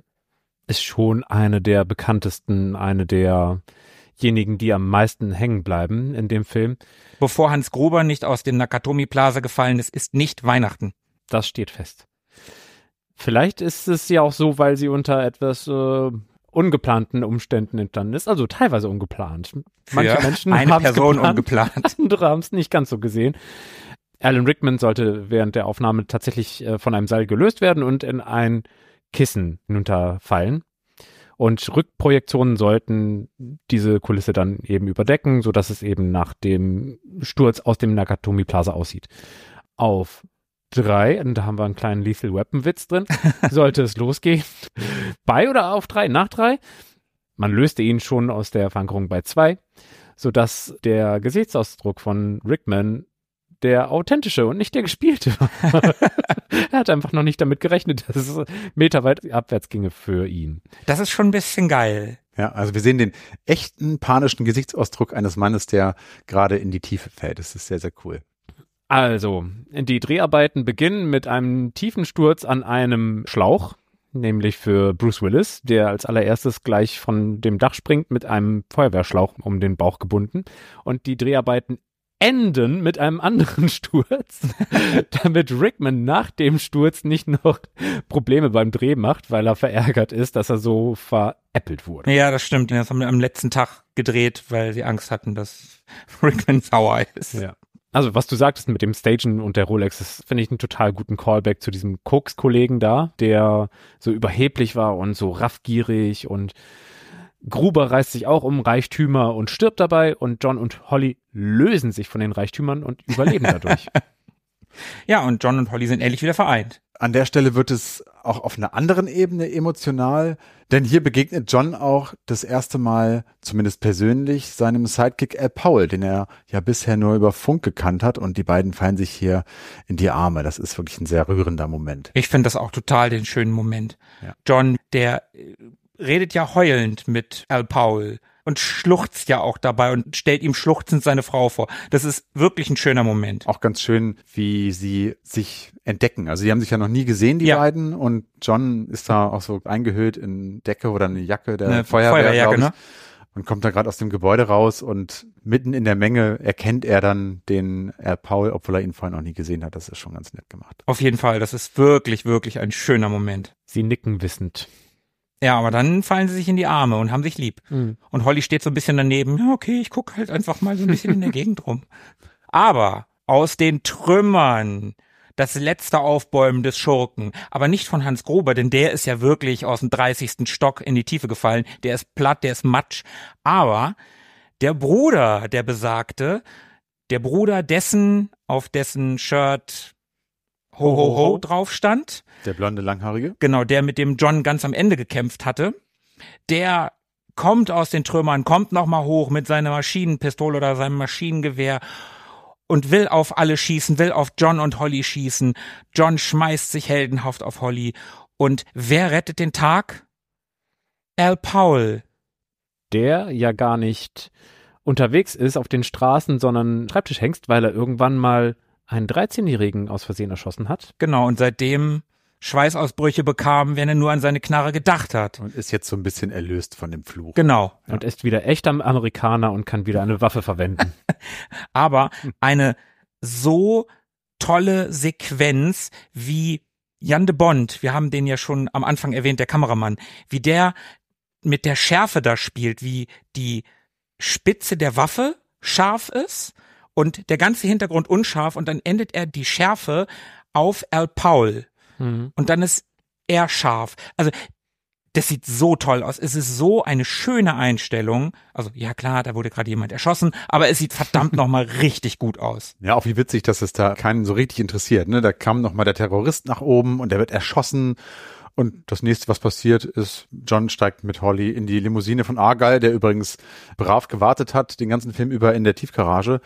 ist schon eine der bekanntesten, eine derjenigen, die am meisten hängen bleiben in dem Film. Bevor Hans Gruber nicht aus dem Nakatomi Plaza gefallen ist, ist nicht Weihnachten. Das steht fest. Vielleicht ist es ja auch so, weil sie unter etwas äh, ungeplanten Umständen entstanden ist, also teilweise ungeplant. Manche Für Menschen eine haben's Person geplant, ungeplant. andere haben es nicht ganz so gesehen. Alan Rickman sollte während der Aufnahme tatsächlich äh, von einem Seil gelöst werden und in ein Kissen hinunterfallen. Und Rückprojektionen sollten diese Kulisse dann eben überdecken, so dass es eben nach dem Sturz aus dem Nakatomi Plaza aussieht. Auf drei, und da haben wir einen kleinen Lethal Weapon Witz drin, sollte es losgehen. Bei oder auf drei? Nach drei? Man löste ihn schon aus der Verankerung bei zwei, sodass der Gesichtsausdruck von Rickman der authentische und nicht der gespielte war. er hat einfach noch nicht damit gerechnet, dass es meterweit abwärts ginge für ihn. Das ist schon ein bisschen geil. Ja, also wir sehen den echten panischen Gesichtsausdruck eines Mannes, der gerade in die Tiefe fällt. Das ist sehr, sehr cool. Also, die Dreharbeiten beginnen mit einem tiefen Sturz an einem Schlauch, nämlich für Bruce Willis, der als allererstes gleich von dem Dach springt mit einem Feuerwehrschlauch um den Bauch gebunden. Und die Dreharbeiten enden mit einem anderen Sturz, damit Rickman nach dem Sturz nicht noch Probleme beim Dreh macht, weil er verärgert ist, dass er so veräppelt wurde. Ja, das stimmt. Das haben wir am letzten Tag gedreht, weil sie Angst hatten, dass Rickman sauer ist. Ja. Also, was du sagtest mit dem Stagen und der Rolex, das finde ich einen total guten Callback zu diesem Koks-Kollegen da, der so überheblich war und so raffgierig und Gruber reißt sich auch um Reichtümer und stirbt dabei und John und Holly lösen sich von den Reichtümern und überleben dadurch. Ja, und John und Holly sind endlich wieder vereint. An der Stelle wird es auch auf einer anderen Ebene emotional, denn hier begegnet John auch das erste Mal, zumindest persönlich, seinem Sidekick Al Powell, den er ja bisher nur über Funk gekannt hat und die beiden fallen sich hier in die Arme. Das ist wirklich ein sehr rührender Moment. Ich finde das auch total den schönen Moment. Ja. John, der äh, redet ja heulend mit Al Powell und schluchzt ja auch dabei und stellt ihm schluchzend seine Frau vor. Das ist wirklich ein schöner Moment. Auch ganz schön, wie sie sich entdecken. Also die haben sich ja noch nie gesehen, die Ja. beiden, und John ist da auch so eingehüllt in Decke oder eine Jacke der Eine Feuerwehr, Feuerwehrjacke, ne? Und kommt da gerade aus dem Gebäude raus und mitten in der Menge erkennt er dann den Al Powell, obwohl er ihn vorher noch nie gesehen hat. Das ist schon ganz nett gemacht. Auf jeden Fall, das ist wirklich, wirklich ein schöner Moment. Sie nicken wissend. Ja, aber dann fallen sie sich in die Arme und haben sich lieb. Und Holly steht so ein bisschen daneben. Ja, okay, ich gucke halt einfach mal so ein bisschen in der Gegend rum. Aber aus den Trümmern das letzte Aufbäumen des Schurken, aber nicht von Hans Gruber, denn der ist ja wirklich aus dem 30. Stock in die Tiefe gefallen, der ist platt, der ist matsch, aber der Bruder, der besagte, der Bruder dessen, auf dessen Shirt Ho Ho Ho drauf stand, Der blonde Langhaarige. genau, der mit dem John ganz am Ende gekämpft hatte, der kommt aus den Trümmern, kommt nochmal hoch mit seiner Maschinenpistole oder seinem Maschinengewehr und will auf alle schießen, will auf John und Holly schießen. John schmeißt sich heldenhaft auf Holly. Und wer rettet den Tag? Al Powell. Der ja gar nicht unterwegs ist auf den Straßen, sondern Schreibtischhengst, weil er irgendwann mal einen 13-Jährigen aus Versehen erschossen hat. Genau, und seitdem Schweißausbrüche bekam, wenn er nur an seine Knarre gedacht hat. Und ist jetzt so ein bisschen erlöst von dem Fluch. Genau. Und ist wieder echter Amerikaner und kann wieder eine Waffe verwenden. aber eine so tolle Sequenz wie Jan de Bond, wir haben den ja schon am Anfang erwähnt, der Kameramann, wie der mit der Schärfe da spielt, wie die Spitze der Waffe scharf ist und der ganze Hintergrund unscharf und dann endet er die Schärfe auf Al Paul Mhm. und dann ist er scharf. Also das sieht so toll aus. Es ist so eine schöne Einstellung. Also ja klar, da wurde gerade jemand erschossen, aber es sieht verdammt nochmal richtig gut aus. Ja, auch wie witzig, dass es da keinen so richtig interessiert. Ne? Da kam noch mal der Terrorist nach oben und der wird erschossen. Und das nächste, was passiert, ist, John steigt mit Holly in die Limousine von Argyle, der übrigens brav gewartet hat, den ganzen Film über in der Tiefgarage.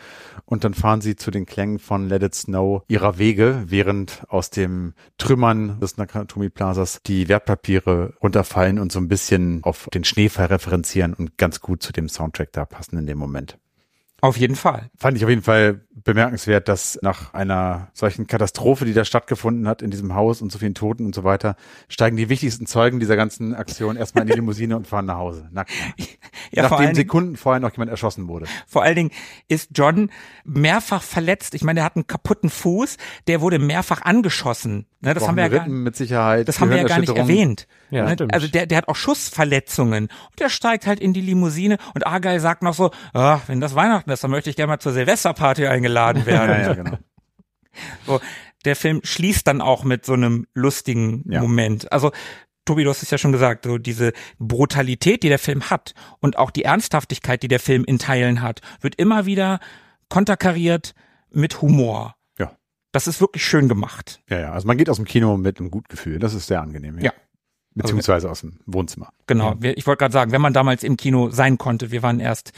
Und dann fahren sie zu den Klängen von Let It Snow ihrer Wege, während aus dem Trümmern des Nakatomi Plazas die Wertpapiere runterfallen und so ein bisschen auf den Schneefall referenzieren und ganz gut zu dem Soundtrack da passen in dem Moment. Auf jeden Fall. Fand ich auf jeden Fall bemerkenswert, dass nach einer solchen Katastrophe, die da stattgefunden hat in diesem Haus und so vielen Toten und so weiter, steigen die wichtigsten Zeugen dieser ganzen Aktion erstmal in die Limousine und fahren nach Hause. Na klar. Ja, vor Nachdem allen, Dingen, Sekunden vorher noch jemand erschossen wurde. vor allen Dingen ist John mehrfach verletzt. Ich meine, er hat einen kaputten Fuß, der wurde mehrfach angeschossen. Ne, das haben wir ja gar, mit Sicherheit. das haben wir ja gar nicht erwähnt. Ja, ne? Also der, der hat auch Schussverletzungen. Und der steigt halt in die Limousine und Argyle sagt noch so, ah, wenn das Weihnachten ist, dann möchte ich gerne mal zur Silvesterparty eingeladen werden. Ja, ja, genau. So, der Film schließt dann auch mit so einem lustigen Ja. Moment. Also Tobi, du hast es ja schon gesagt, so diese Brutalität, die der Film hat und auch die Ernsthaftigkeit, die der Film in Teilen hat, wird immer wieder konterkariert mit Humor. Ja. Das ist wirklich schön gemacht. Ja, ja. Also man geht aus dem Kino mit einem guten Gefühl. Das ist sehr angenehm. Ja. Beziehungsweise aus dem Wohnzimmer. Genau. Wir, ich wollte gerade sagen, wenn man damals im Kino sein konnte, wir waren erst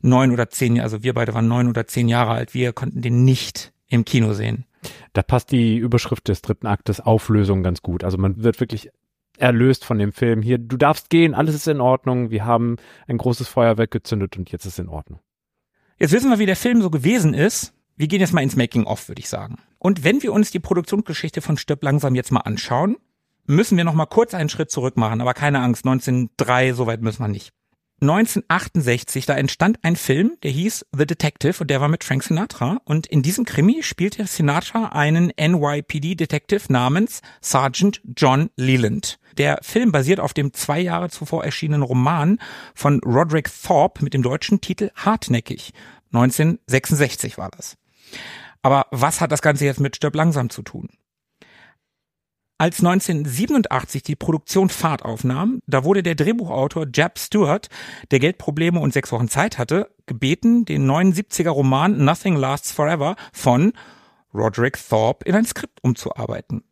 neun oder zehn, also wir beide waren neun oder zehn Jahre alt, wir konnten den nicht im Kino sehen. Da passt die Überschrift des dritten Aktes Auflösung ganz gut. Also man wird wirklich erlöst von dem Film. Hier, du darfst gehen, alles ist in Ordnung. Wir haben ein großes Feuerwerk gezündet und jetzt ist in Ordnung. Jetzt wissen wir, wie der Film so gewesen ist. Wir gehen jetzt mal ins Making-of, würde ich sagen. Und wenn wir uns die Produktionsgeschichte von Stirb langsam jetzt mal anschauen, müssen wir noch mal kurz einen Schritt zurück machen. Aber keine Angst, 1903, so weit müssen wir nicht. 1968, da entstand ein Film, der hieß The Detective und der war mit Frank Sinatra. Und in diesem Krimi spielte Sinatra einen NYPD-Detective namens Sergeant John Leland. Der Film basiert auf dem zwei Jahre zuvor erschienenen Roman von Roderick Thorpe mit dem deutschen Titel Hartnäckig. 1966 war das. Aber was hat das Ganze jetzt mit Stirb langsam zu tun? Als 1987 die Produktion Fahrt aufnahm, da wurde der Drehbuchautor Jeb Stewart, der Geldprobleme und sechs Wochen Zeit hatte, gebeten, den 79er Roman Nothing Lasts Forever von Roderick Thorpe in ein Skript umzuarbeiten.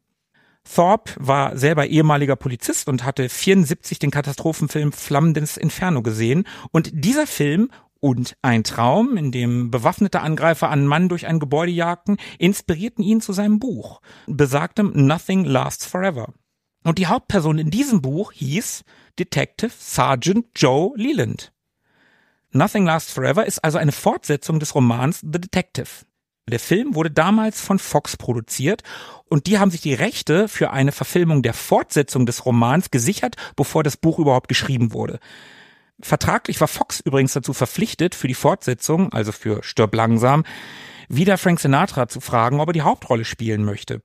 Thorpe war selber ehemaliger Polizist und hatte 74 den Katastrophenfilm Flammendes Inferno gesehen und dieser Film und ein Traum, in dem bewaffnete Angreifer einen Mann durch ein Gebäude jagten, inspirierten ihn zu seinem Buch, besagtem Nothing Lasts Forever. Und die Hauptperson in diesem Buch hieß Detective Sergeant Joe Leland. Nothing Lasts Forever ist also eine Fortsetzung des Romans The Detective. Der Film wurde damals von Fox produziert und die haben sich die Rechte für eine Verfilmung der Fortsetzung des Romans gesichert, bevor das Buch überhaupt geschrieben wurde. Vertraglich war Fox übrigens dazu verpflichtet, für die Fortsetzung, also für Stirb langsam, wieder Frank Sinatra zu fragen, ob er die Hauptrolle spielen möchte.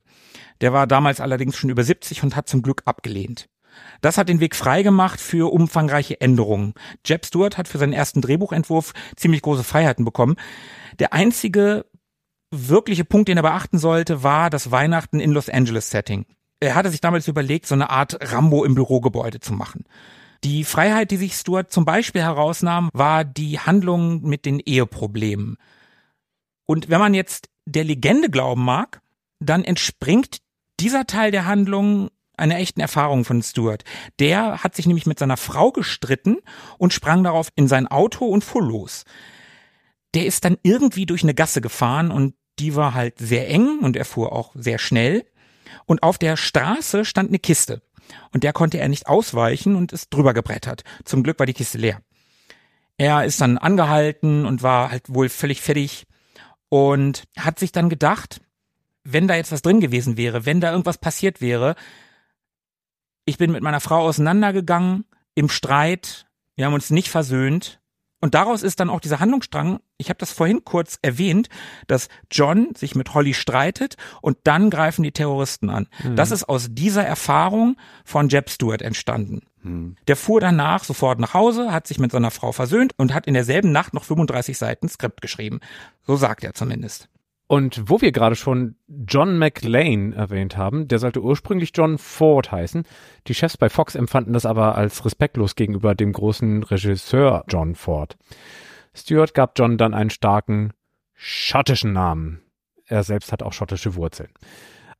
Der war damals allerdings schon über 70 und hat zum Glück abgelehnt. Das hat den Weg freigemacht für umfangreiche Änderungen. Jeb Stewart hat für seinen ersten Drehbuchentwurf ziemlich große Freiheiten bekommen. Der einzige wirkliche Punkt, den er beachten sollte, war das Weihnachten in Los Angeles Setting. Er hatte sich damals überlegt, so eine Art Rambo im Bürogebäude zu machen. Die Freiheit, die sich Stuart zum Beispiel herausnahm, war die Handlung mit den Eheproblemen. Und wenn man jetzt der Legende glauben mag, dann entspringt dieser Teil der Handlung einer echten Erfahrung von Stuart. Der hat sich nämlich mit seiner Frau gestritten und sprang darauf in sein Auto und fuhr los. Der ist dann irgendwie durch eine Gasse gefahren und die war halt sehr eng und er fuhr auch sehr schnell. Und auf der Straße stand eine Kiste. Und der konnte er nicht ausweichen und ist drüber gebrettert. Zum Glück war die Kiste leer. Er ist dann angehalten und war halt wohl völlig fertig und hat sich dann gedacht, wenn da jetzt was drin gewesen wäre, wenn da irgendwas passiert wäre, ich bin mit meiner Frau auseinandergegangen im Streit, wir haben uns nicht versöhnt und daraus ist dann auch dieser Handlungsstrang, ich habe das vorhin kurz erwähnt, dass John sich mit Holly streitet und dann greifen die Terroristen an. Mhm. Das ist aus dieser Erfahrung von Jeb Stewart entstanden. Mhm. Der fuhr danach sofort nach Hause, hat sich mit seiner Frau versöhnt und hat in derselben Nacht noch 35 Seiten Skript geschrieben. So sagt er zumindest. Und wo wir gerade schon John McLean erwähnt haben, der sollte ursprünglich John Ford heißen. Die Chefs bei Fox empfanden das aber als respektlos gegenüber dem großen Regisseur John Ford. Stewart gab John dann einen starken schottischen Namen. Er selbst hat auch schottische Wurzeln.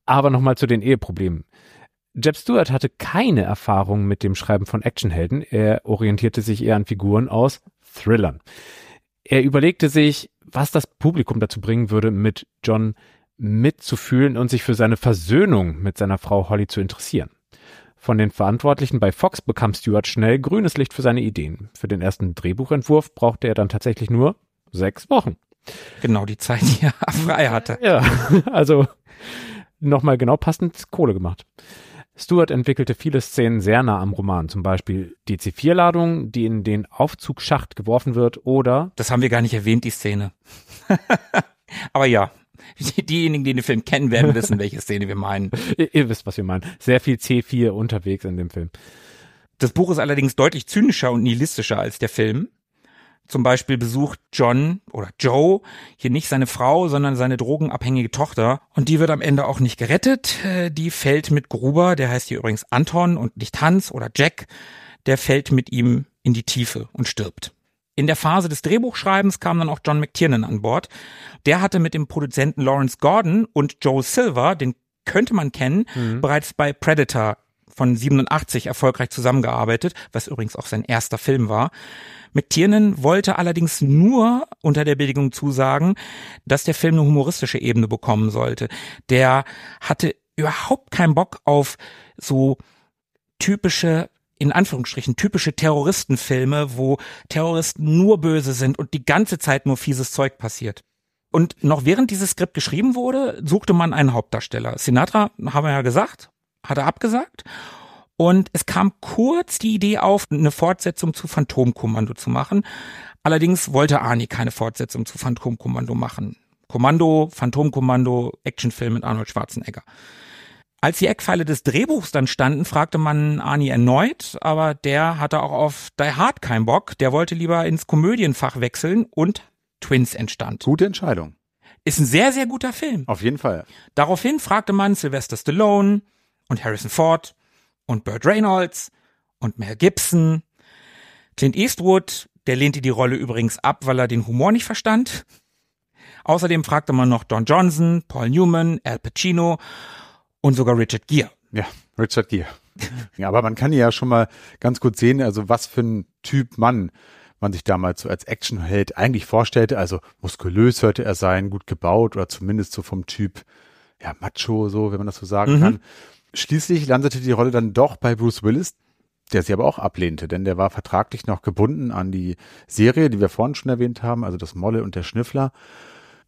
Aber nochmal zu den Eheproblemen. Jeb Stewart hatte keine Erfahrung mit dem Schreiben von Actionhelden. Er orientierte sich eher an Figuren aus Thrillern. Er überlegte sich, was das Publikum dazu bringen würde, mit John mitzufühlen und sich für seine Versöhnung mit seiner Frau Holly zu interessieren. Von den Verantwortlichen bei Fox bekam Stewart schnell grünes Licht für seine Ideen. Für den ersten Drehbuchentwurf brauchte er dann tatsächlich nur sechs Wochen. Genau die Zeit, die er frei hatte. Ja, also nochmal genau passend Kohle gemacht. Stewart entwickelte viele Szenen sehr nah am Roman, zum Beispiel die C4-Ladung, die in den Aufzugsschacht geworfen wird, oder Das haben wir gar nicht erwähnt, die Szene. Aber ja, diejenigen, die den Film kennen, werden wissen, welche Szene wir meinen. ihr, ihr wisst, was wir meinen. Sehr viel C4 unterwegs in dem Film. Das Buch ist allerdings deutlich zynischer und nihilistischer als der Film. Zum Beispiel besucht John oder Joe hier nicht seine Frau, sondern seine drogenabhängige Tochter. Und die wird am Ende auch nicht gerettet. Äh, die fällt mit Gruber, der heißt hier übrigens Anton und nicht Hans oder Jack, der fällt mit ihm in die Tiefe und stirbt. In der Phase des Drehbuchschreibens kam dann auch John McTiernan an Bord. Der hatte mit dem Produzenten Lawrence Gordon und Joe Silver, den könnte man kennen, mhm. bereits bei Predator von 87 erfolgreich zusammengearbeitet, was übrigens auch sein erster Film war. McTiernan wollte allerdings nur unter der Bedingung zusagen, dass der Film eine humoristische Ebene bekommen sollte. Der hatte überhaupt keinen Bock auf so typische in Anführungsstrichen typische Terroristenfilme, wo Terroristen nur böse sind und die ganze Zeit nur fieses Zeug passiert. Und noch während dieses Skript geschrieben wurde, suchte man einen Hauptdarsteller. Sinatra, haben wir ja gesagt, hat er abgesagt. Und es kam kurz die Idee auf, eine Fortsetzung zu Phantomkommando zu machen. Allerdings wollte Arnie keine Fortsetzung zu Phantomkommando machen. Kommando, Phantomkommando, Actionfilm mit Arnold Schwarzenegger. Als die Eckpfeile des Drehbuchs dann standen, fragte man Arnie erneut, aber der hatte auch auf Die Hard keinen Bock. Der wollte lieber ins Komödienfach wechseln und Twins entstand. Gute Entscheidung. Ist ein sehr, sehr guter Film. Auf jeden Fall. Daraufhin fragte man Sylvester Stallone und Harrison Ford und Burt Reynolds und Mel Gibson. Clint Eastwood, der lehnte die Rolle übrigens ab, weil er den Humor nicht verstand. Außerdem fragte man noch Don Johnson, Paul Newman, Al Pacino und sogar Richard Gere. Ja, Richard Gere. ja, aber man kann ja schon mal ganz gut sehen, also was für ein Typ Mann man sich damals so als Actionheld eigentlich vorstellte. Also muskulös sollte er sein, gut gebaut oder zumindest so vom Typ ja Macho, so wenn man das so sagen mhm. kann. Schließlich landete die Rolle dann doch bei Bruce Willis, der sie aber auch ablehnte, denn der war vertraglich noch gebunden an die Serie, die wir vorhin schon erwähnt haben, also das Molle und der Schnüffler.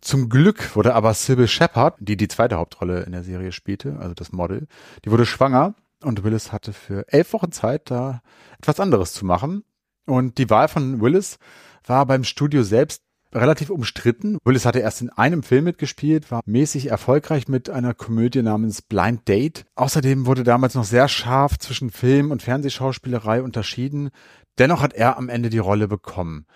Zum Glück wurde aber Sybil Shepard, die die zweite Hauptrolle in der Serie spielte, also das Model, die wurde schwanger und Willis hatte für elf Wochen Zeit, da etwas anderes zu machen. Und die Wahl von Willis war beim Studio selbst relativ umstritten. Willis hatte erst in einem Film mitgespielt, war mäßig erfolgreich mit einer Komödie namens Blind Date. Außerdem wurde damals noch sehr scharf zwischen Film- und Fernsehschauspielerei unterschieden. Dennoch hat er am Ende die Rolle bekommen.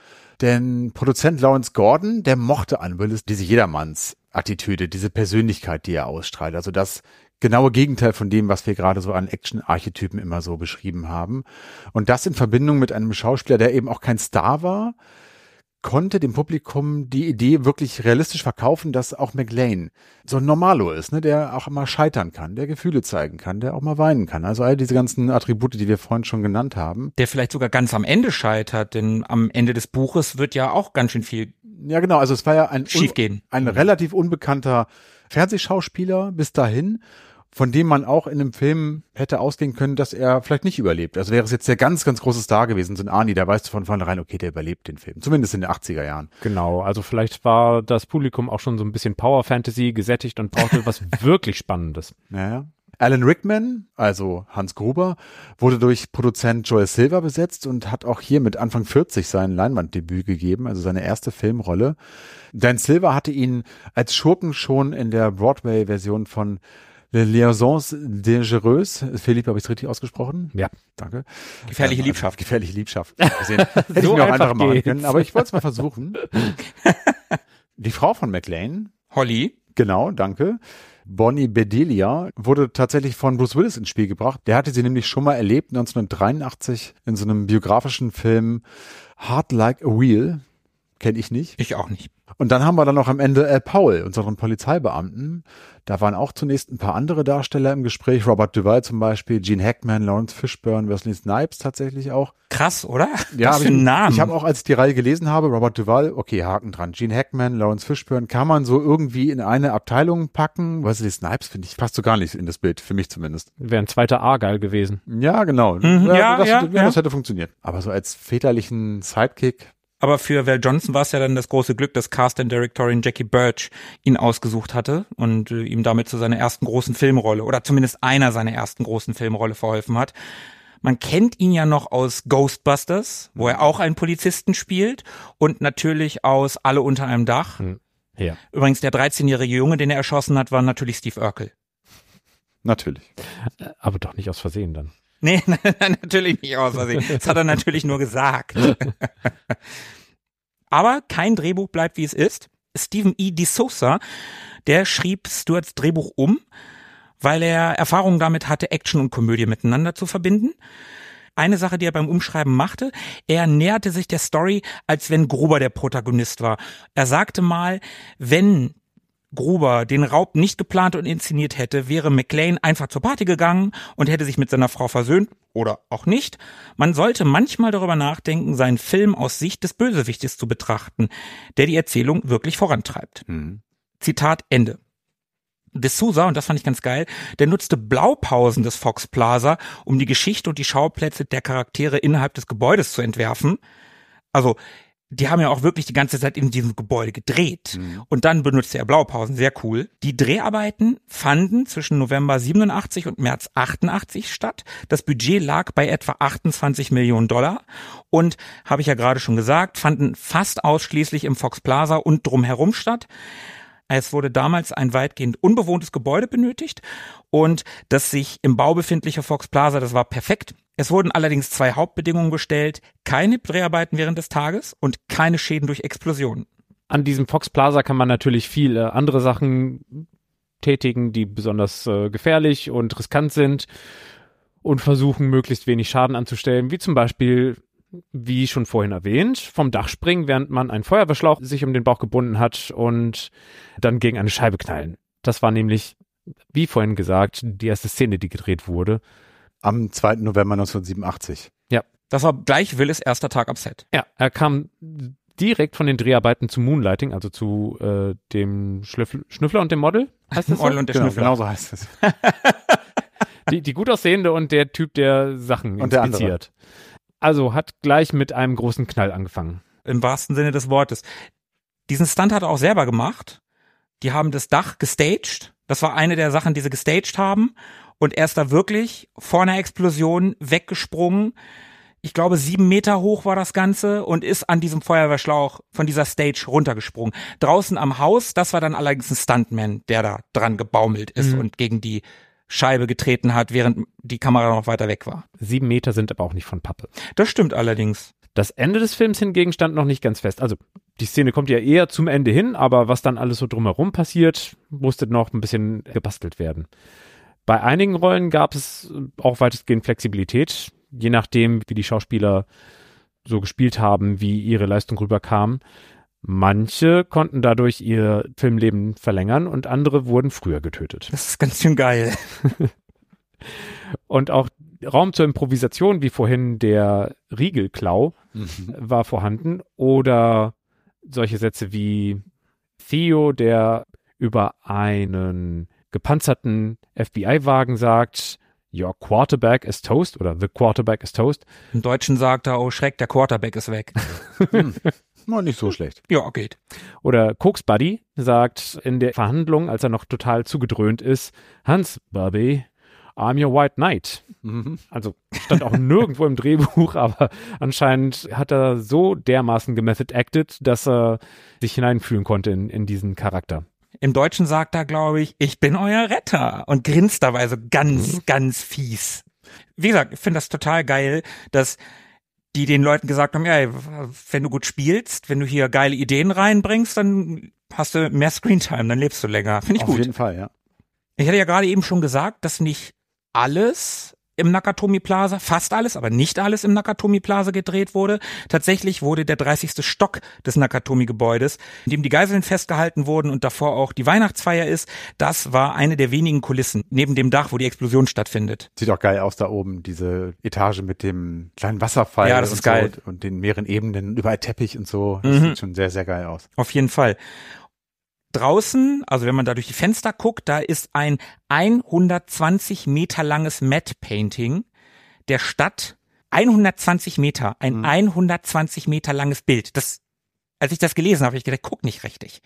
Denn Produzent Lawrence Gordon, der mochte an Willis diese Jedermanns Attitüde, diese Persönlichkeit, die er ausstrahlt. Also das genaue Gegenteil von dem, was wir gerade so an Action-Archetypen immer so beschrieben haben. Und das in Verbindung mit einem Schauspieler, der eben auch kein Star war, konnte dem Publikum die Idee wirklich realistisch verkaufen, dass auch McLean so ein Normalo ist, ne, der auch mal scheitern kann, der Gefühle zeigen kann, der auch mal weinen kann. Also all diese ganzen Attribute, die wir vorhin schon genannt haben. Der vielleicht sogar ganz am Ende scheitert, denn am Ende des Buches wird ja auch ganz schön viel ja, genau. Also es war ja ein, schiefgehen. ein relativ unbekannter Fernsehschauspieler bis dahin von dem man auch in einem Film hätte ausgehen können, dass er vielleicht nicht überlebt. Also wäre es jetzt der ganz, ganz große Star gewesen, so ein Arnie, da weißt du von vornherein, okay, der überlebt den Film. Zumindest in den 80er Jahren. Genau, also vielleicht war das Publikum auch schon so ein bisschen Power Fantasy gesättigt und brauchte was wirklich Spannendes. Naja. Alan Rickman, also Hans Gruber, wurde durch Produzent Joel Silver besetzt und hat auch hier mit Anfang 40 sein Leinwanddebüt gegeben, also seine erste Filmrolle. Dan Silver hatte ihn als Schurken schon in der Broadway-Version von Liaisons Dangereuses. Philipp, habe ich es richtig ausgesprochen? Ja. Danke. Gefährliche Liebschaft. Gefährliche Liebschaft. Gesehen. Hätte so ich mir auch einfacher machen können, aber ich wollte es mal versuchen. Die Frau von McLean. Holly. Genau, danke. Bonnie Bedelia wurde tatsächlich von Bruce Willis ins Spiel gebracht. Der hatte sie nämlich schon mal erlebt, 1983, in so einem biografischen Film Hard Like a Wheel. Kenne ich nicht. Ich auch nicht. Und dann haben wir dann noch am Ende Al Powell, unseren Polizeibeamten. Da waren auch zunächst ein paar andere Darsteller im Gespräch. Robert Duvall zum Beispiel, Gene Hackman, Lawrence Fishburne, Wesley Snipes tatsächlich auch. Krass, oder? Ja, Was für ein Name. Ich habe auch, als ich die Reihe gelesen habe, Robert Duvall, okay, Haken dran. Gene Hackman, Lawrence Fishburne, kann man so irgendwie in eine Abteilung packen. Wesley Snipes, finde ich, passt so gar nicht in das Bild, für mich zumindest. Wäre ein zweiter Argyle gewesen. Ja, genau. Mhm, ja, ja, das, ja, ja, das hätte funktioniert. Aber so als väterlichen Sidekick, aber für Val Johnson war es ja dann das große Glück, dass Cast and Directorin Jackie Birch ihn ausgesucht hatte und äh, ihm damit zu seiner ersten großen Filmrolle oder zumindest einer seiner ersten großen Filmrolle verholfen hat. Man kennt ihn ja noch aus Ghostbusters, wo er auch einen Polizisten spielt und natürlich aus Alle unter einem Dach. Hm. Ja. Übrigens der 13-jährige Junge, den er erschossen hat, war natürlich Steve Urkel. Natürlich. Aber doch nicht aus Versehen dann. Nee, natürlich nicht aus Versehen. Das hat er natürlich nur gesagt. Aber kein Drehbuch bleibt, wie es ist. Stephen E. D'Souza, der schrieb Stuarts Drehbuch um, weil er Erfahrungen damit hatte, Action und Komödie miteinander zu verbinden. Eine Sache, die er beim Umschreiben machte, er näherte sich der Story, als wenn Gruber der Protagonist war. Er sagte mal, wenn Gruber den Raub nicht geplant und inszeniert hätte, wäre McLean einfach zur Party gegangen und hätte sich mit seiner Frau versöhnt oder auch nicht. Man sollte manchmal darüber nachdenken, seinen Film aus Sicht des Bösewichtes zu betrachten, der die Erzählung wirklich vorantreibt. Mhm. Zitat Ende. De Souza, und das fand ich ganz geil, der nutzte Blaupausen des Fox Plaza, um die Geschichte und die Schauplätze der Charaktere innerhalb des Gebäudes zu entwerfen. Also die haben ja auch wirklich die ganze Zeit in diesem Gebäude gedreht. Mhm. Und dann benutzte er Blaupausen, sehr cool. Die Dreharbeiten fanden zwischen November 87 und März 88 statt. Das Budget lag bei etwa 28 Millionen Dollar und, habe ich ja gerade schon gesagt, fanden fast ausschließlich im Fox Plaza und drumherum statt. Es wurde damals ein weitgehend unbewohntes Gebäude benötigt und das sich im Bau befindliche Fox Plaza, das war perfekt. Es wurden allerdings zwei Hauptbedingungen gestellt, keine Dreharbeiten während des Tages und keine Schäden durch Explosionen. An diesem Fox Plaza kann man natürlich viele andere Sachen tätigen, die besonders äh, gefährlich und riskant sind und versuchen, möglichst wenig Schaden anzustellen, wie zum Beispiel wie schon vorhin erwähnt, vom Dach springen, während man einen Feuerwehrschlauch sich um den Bauch gebunden hat und dann gegen eine Scheibe knallen. Das war nämlich, wie vorhin gesagt, die erste Szene, die gedreht wurde. Am 2. November 1987. Ja. Das war gleich Willis erster Tag am Set. Ja, er kam direkt von den Dreharbeiten zu Moonlighting, also zu äh, dem Schlüffel, Schnüffler und dem Model. Heißt das so? Model und der genau, Schnüffler. Genau so heißt es. die, die gut aussehende und der Typ, der Sachen und inspiziert. Also hat gleich mit einem großen Knall angefangen. Im wahrsten Sinne des Wortes. Diesen Stunt hat er auch selber gemacht. Die haben das Dach gestaged. Das war eine der Sachen, die sie gestaged haben. Und er ist da wirklich vor einer Explosion weggesprungen. Ich glaube, sieben Meter hoch war das Ganze und ist an diesem Feuerwehrschlauch von dieser Stage runtergesprungen. Draußen am Haus, das war dann allerdings ein Stuntman, der da dran gebaumelt ist mhm. und gegen die Scheibe getreten hat, während die Kamera noch weiter weg war. Sieben Meter sind aber auch nicht von Pappe. Das stimmt allerdings. Das Ende des Films hingegen stand noch nicht ganz fest. Also die Szene kommt ja eher zum Ende hin, aber was dann alles so drumherum passiert, musste noch ein bisschen gebastelt werden. Bei einigen Rollen gab es auch weitestgehend Flexibilität, je nachdem, wie die Schauspieler so gespielt haben, wie ihre Leistung rüberkam. Manche konnten dadurch ihr Filmleben verlängern und andere wurden früher getötet. Das ist ganz schön geil. und auch Raum zur Improvisation, wie vorhin der Riegelklau, mhm. war vorhanden. Oder solche Sätze wie Theo, der über einen gepanzerten FBI-Wagen sagt, Your quarterback is toast oder the quarterback is toast. Im Deutschen sagt er, oh Schreck, der Quarterback ist weg. hm. Mal nicht so schlecht. Ja, geht. Oder Cooks Buddy sagt in der Verhandlung, als er noch total zugedröhnt ist, Hans, Bobby, I'm your white knight. Mhm. Also stand auch nirgendwo im Drehbuch, aber anscheinend hat er so dermaßen gemethod acted, dass er sich hineinfühlen konnte in, in diesen Charakter. Im Deutschen sagt er, glaube ich, ich bin euer Retter und grinst dabei so ganz, mhm. ganz fies. Wie gesagt, ich finde das total geil, dass die den Leuten gesagt haben, ja, wenn du gut spielst, wenn du hier geile Ideen reinbringst, dann hast du mehr Screentime, dann lebst du länger. Finde ich Auf gut. Auf jeden Fall, ja. Ich hatte ja gerade eben schon gesagt, dass nicht alles im Nakatomi Plaza, fast alles, aber nicht alles im Nakatomi Plaza gedreht wurde. Tatsächlich wurde der 30. Stock des Nakatomi Gebäudes, in dem die Geiseln festgehalten wurden und davor auch die Weihnachtsfeier ist, das war eine der wenigen Kulissen neben dem Dach, wo die Explosion stattfindet. Sieht auch geil aus da oben, diese Etage mit dem kleinen Wasserfall. Ja, das ist geil. So und den mehreren Ebenen, überall Teppich und so. Das mhm. sieht schon sehr, sehr geil aus. Auf jeden Fall draußen, also wenn man da durch die Fenster guckt, da ist ein 120 Meter langes Matte Painting der Stadt. 120 Meter, ein mhm. 120 Meter langes Bild. Das, als ich das gelesen habe, habe ich gedacht, guck nicht richtig.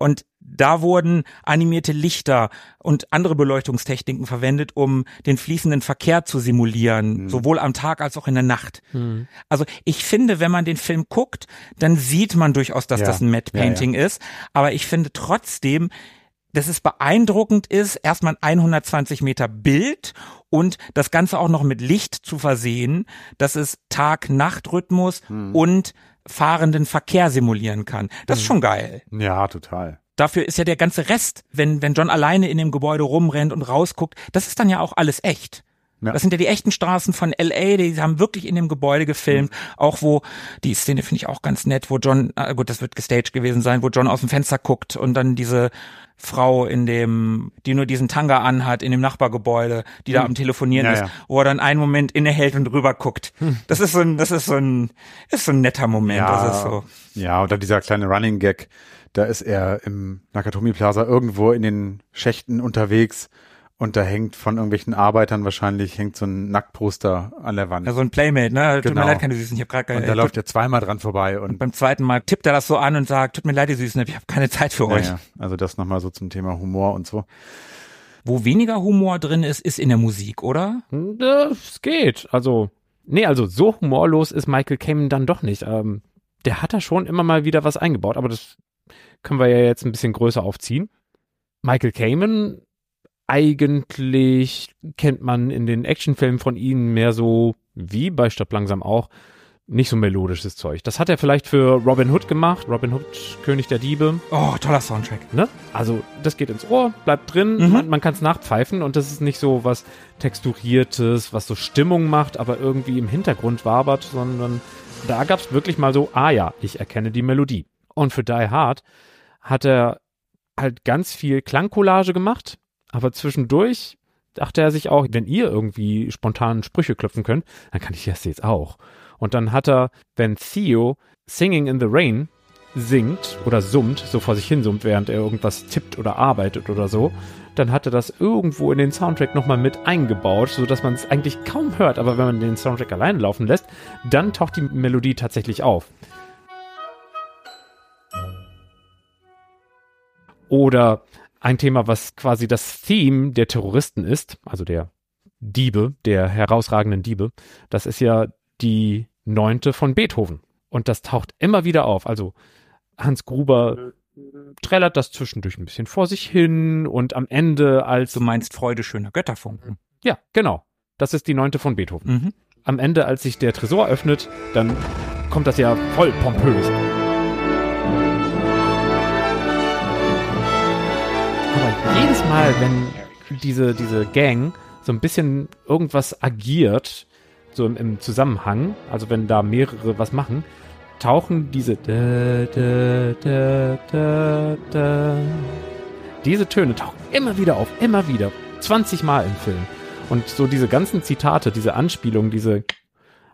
Und da wurden animierte Lichter und andere Beleuchtungstechniken verwendet, um den fließenden Verkehr zu simulieren, mhm. sowohl am Tag als auch in der Nacht. Mhm. Also ich finde, wenn man den Film guckt, dann sieht man durchaus, dass ja. das ein Matte Painting ja, ja. ist. Aber ich finde trotzdem, dass es beeindruckend ist, erstmal ein 120 Meter Bild und das Ganze auch noch mit Licht zu versehen, dass es Tag-Nacht-Rhythmus mhm. und fahrenden Verkehr simulieren kann. Das ist mhm. schon geil. Ja, total. Dafür ist ja der ganze Rest, wenn, wenn John alleine in dem Gebäude rumrennt und rausguckt, das ist dann ja auch alles echt. Ja. Das sind ja die echten Straßen von LA, die haben wirklich in dem Gebäude gefilmt, mhm. auch wo, die Szene finde ich auch ganz nett, wo John, äh gut, das wird gestaged gewesen sein, wo John aus dem Fenster guckt und dann diese Frau in dem, die nur diesen Tanga anhat, in dem Nachbargebäude, die da am Telefonieren ja, ist, ja. wo er dann einen Moment innehält und rüber guckt. Mhm. Das ist so ein, das ist so ein, ist so ein netter Moment, ja, das ist so. Ja, oder dieser kleine Running Gag, da ist er im Nakatomi Plaza irgendwo in den Schächten unterwegs und da hängt von irgendwelchen Arbeitern wahrscheinlich hängt so ein Nacktposter an der Wand. Ja, so ein Playmate, ne? Tut genau. mir leid, keine Süßen. Ich habe gerade Und da läuft er zweimal dran vorbei und, und, beim zweiten Mal tippt er das so an und sagt, tut mir leid, die Süßen, ich habe keine Zeit für euch. Ja, also das nochmal so zum Thema Humor und so. Wo weniger Humor drin ist, ist in der Musik, oder? Es geht. Also, nee, also so humorlos ist Michael Kamen dann doch nicht. Ähm, der hat da schon immer mal wieder was eingebaut, aber das können wir ja jetzt ein bisschen größer aufziehen. Michael Kamen eigentlich kennt man in den Actionfilmen von ihnen mehr so, wie bei Stadt langsam auch, nicht so melodisches Zeug. Das hat er vielleicht für Robin Hood gemacht. Robin Hood, König der Diebe. Oh, toller Soundtrack. Ne? Also, das geht ins Ohr, bleibt drin, mhm. man, man kann es nachpfeifen und das ist nicht so was Texturiertes, was so Stimmung macht, aber irgendwie im Hintergrund wabert, sondern da gab es wirklich mal so, ah ja, ich erkenne die Melodie. Und für Die Hard hat er halt ganz viel Klangcollage gemacht, aber zwischendurch dachte er sich auch, wenn ihr irgendwie spontan Sprüche klopfen könnt, dann kann ich das jetzt auch. Und dann hat er, wenn Theo Singing in the Rain singt oder summt, so vor sich hin summt, während er irgendwas tippt oder arbeitet oder so, dann hat er das irgendwo in den Soundtrack nochmal mit eingebaut, sodass man es eigentlich kaum hört, aber wenn man den Soundtrack alleine laufen lässt, dann taucht die Melodie tatsächlich auf. Oder ein Thema, was quasi das Theme der Terroristen ist, also der Diebe, der herausragenden Diebe, das ist ja die neunte von Beethoven. Und das taucht immer wieder auf. Also Hans Gruber trällert das zwischendurch ein bisschen vor sich hin und am Ende als. Du meinst Freude schöner Götterfunken. Ja, genau. Das ist die neunte von Beethoven. Mhm. am Ende, als sich der Tresor öffnet, dann kommt das ja voll pompös. Jedes Mal, wenn diese, diese Gang so ein bisschen irgendwas agiert, so im, im Zusammenhang, also wenn da mehrere was machen, tauchen diese da, da, da, diese Töne tauchen immer wieder auf, immer wieder, 20 Mal im Film. Und so diese ganzen Zitate, diese Anspielungen, diese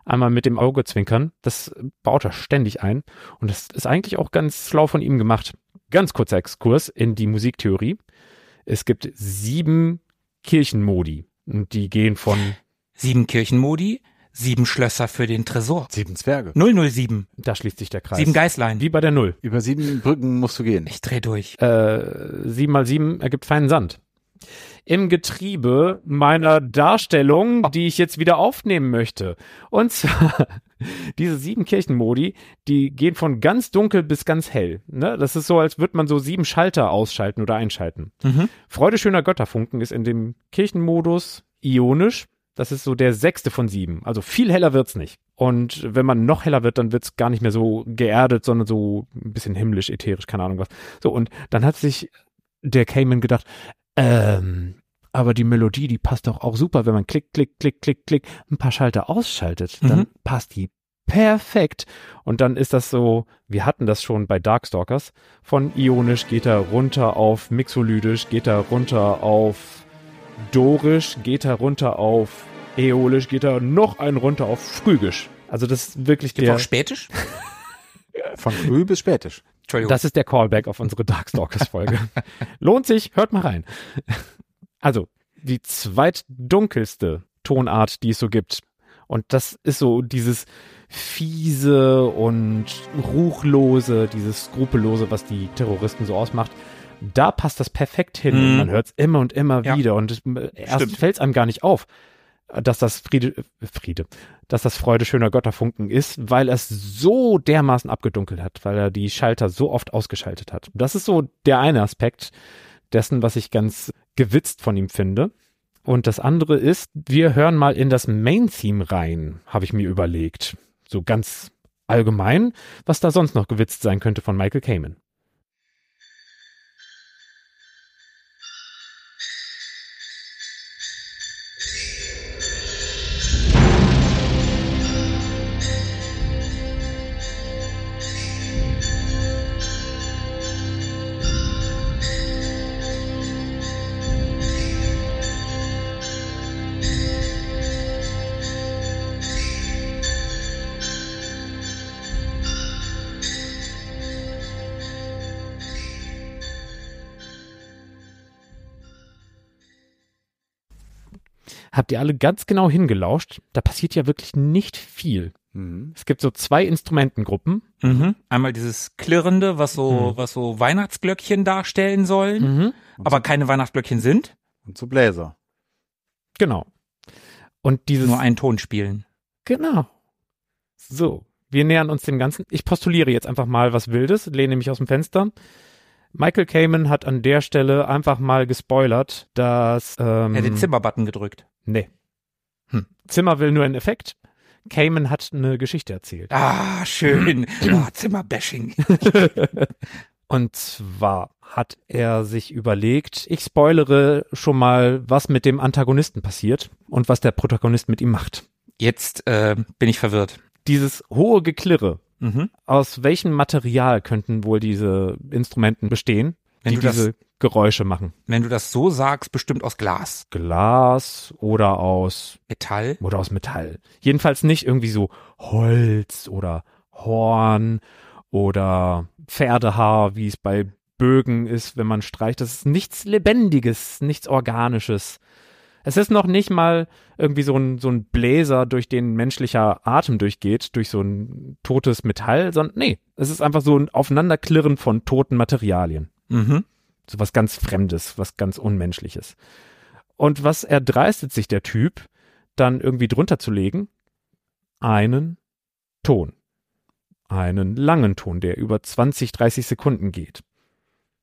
einmal mit dem Auge zwinkern, das baut er ständig ein. Und das ist eigentlich auch ganz schlau von ihm gemacht. Ganz kurzer Exkurs in die Musiktheorie. Es gibt sieben Kirchenmodi. Und die gehen von Sieben Kirchenmodi, sieben Schlösser für den Tresor. Sieben Zwerge. 007, Da schließt sich der Kreis. sieben Geißlein. Wie bei der Null. Über sieben Brücken musst du gehen. Ich dreh durch. Äh, sieben mal sieben ergibt feinen Sand. Im Getriebe meiner Darstellung, die ich jetzt wieder aufnehmen möchte. Und zwar, diese sieben Kirchenmodi, die gehen von ganz dunkel bis ganz hell. Ne? Das ist so, als würde man so sieben Schalter ausschalten oder einschalten. Mhm. Freude schöner Götterfunken ist in dem Kirchenmodus ionisch. Das ist so der sechste von sieben. Also viel heller wird's nicht. Und wenn man noch heller wird, dann wird's gar nicht mehr so geerdet, sondern so ein bisschen himmlisch, ätherisch, keine Ahnung was. So, und dann hat sich der Cayman gedacht, ähm, aber die Melodie, die passt doch auch super, wenn man klick, klick, klick, klick, klick, ein paar Schalter ausschaltet. Dann Mhm. passt die perfekt. Und dann ist das so, wir hatten das schon bei Darkstalkers, von ionisch geht er runter auf mixolydisch, geht er runter auf dorisch, geht er runter auf äolisch, geht er noch einen runter auf phrygisch. Also das ist wirklich Gibt der, auch Spätisch? Von früh bis spätisch. Entschuldigung. das ist der Callback auf unsere Darkstalkers-Folge. Lohnt sich, hört mal rein. Also, die zweitdunkelste Tonart, die es so gibt. Und das ist so dieses fiese und ruchlose, dieses skrupellose, was die Terroristen so ausmacht. Da passt das perfekt hin. Und Mhm. man hört es immer und immer Ja. wieder. Und es, erst fällt es einem gar nicht auf, dass das Friede, Friede, dass das Freude schöner Götterfunken ist, weil es so dermaßen abgedunkelt hat, weil er die Schalter so oft ausgeschaltet hat. Das ist so der eine Aspekt dessen, was ich ganz gewitzt von ihm finde. Und das andere ist, wir hören mal in das Main-Theme rein, habe ich mir überlegt. So ganz allgemein, was da sonst noch gewitzt sein könnte von Michael Kamen. Habt ihr alle ganz genau hingelauscht? Da passiert ja wirklich nicht viel. Mhm. Es gibt so zwei Instrumentengruppen. Mhm. Einmal dieses Klirrende, was so, Mhm. was so Weihnachtsglöckchen darstellen sollen, aber keine Weihnachtsglöckchen sind, Und zu Bläser. Genau. Und dieses nur einen Ton spielen. Genau. So, wir nähern uns dem Ganzen. Ich postuliere jetzt einfach mal was Wildes, lehne mich aus dem Fenster. Michael Kamen hat an der Stelle einfach mal gespoilert, dass ähm, Er hat den Zimmerbutton gedrückt. Nee. Hm. Zimmer will nur einen Effekt. Kamen hat eine Geschichte erzählt. Ah, schön. Ah, Zimmerbashing. Und zwar hat er sich überlegt, ich spoilere schon mal, was mit dem Antagonisten passiert und was der Protagonist mit ihm macht. Jetzt äh, bin ich verwirrt. Dieses hohe Geklirre, Mhm. aus welchem Material könnten wohl diese Instrumenten bestehen, Wenn die du das- diese Geräusche machen? Wenn du das so sagst, bestimmt aus Glas. Glas oder aus Metall. oder aus Metall. Jedenfalls nicht irgendwie so Holz oder Horn oder Pferdehaar, wie es bei Bögen ist, wenn man streicht. Das ist nichts Lebendiges, nichts Organisches. Es ist noch nicht mal irgendwie so ein, so ein Bläser, durch den menschlicher Atem durchgeht, durch so ein totes Metall, sondern nee, es ist einfach so ein Aufeinanderklirren von toten Materialien. Mhm. So was ganz Fremdes, was ganz Unmenschliches. Und was erdreistet sich der Typ, dann irgendwie drunter zu legen? Einen Ton. Einen langen Ton, der über 20, 30 Sekunden geht.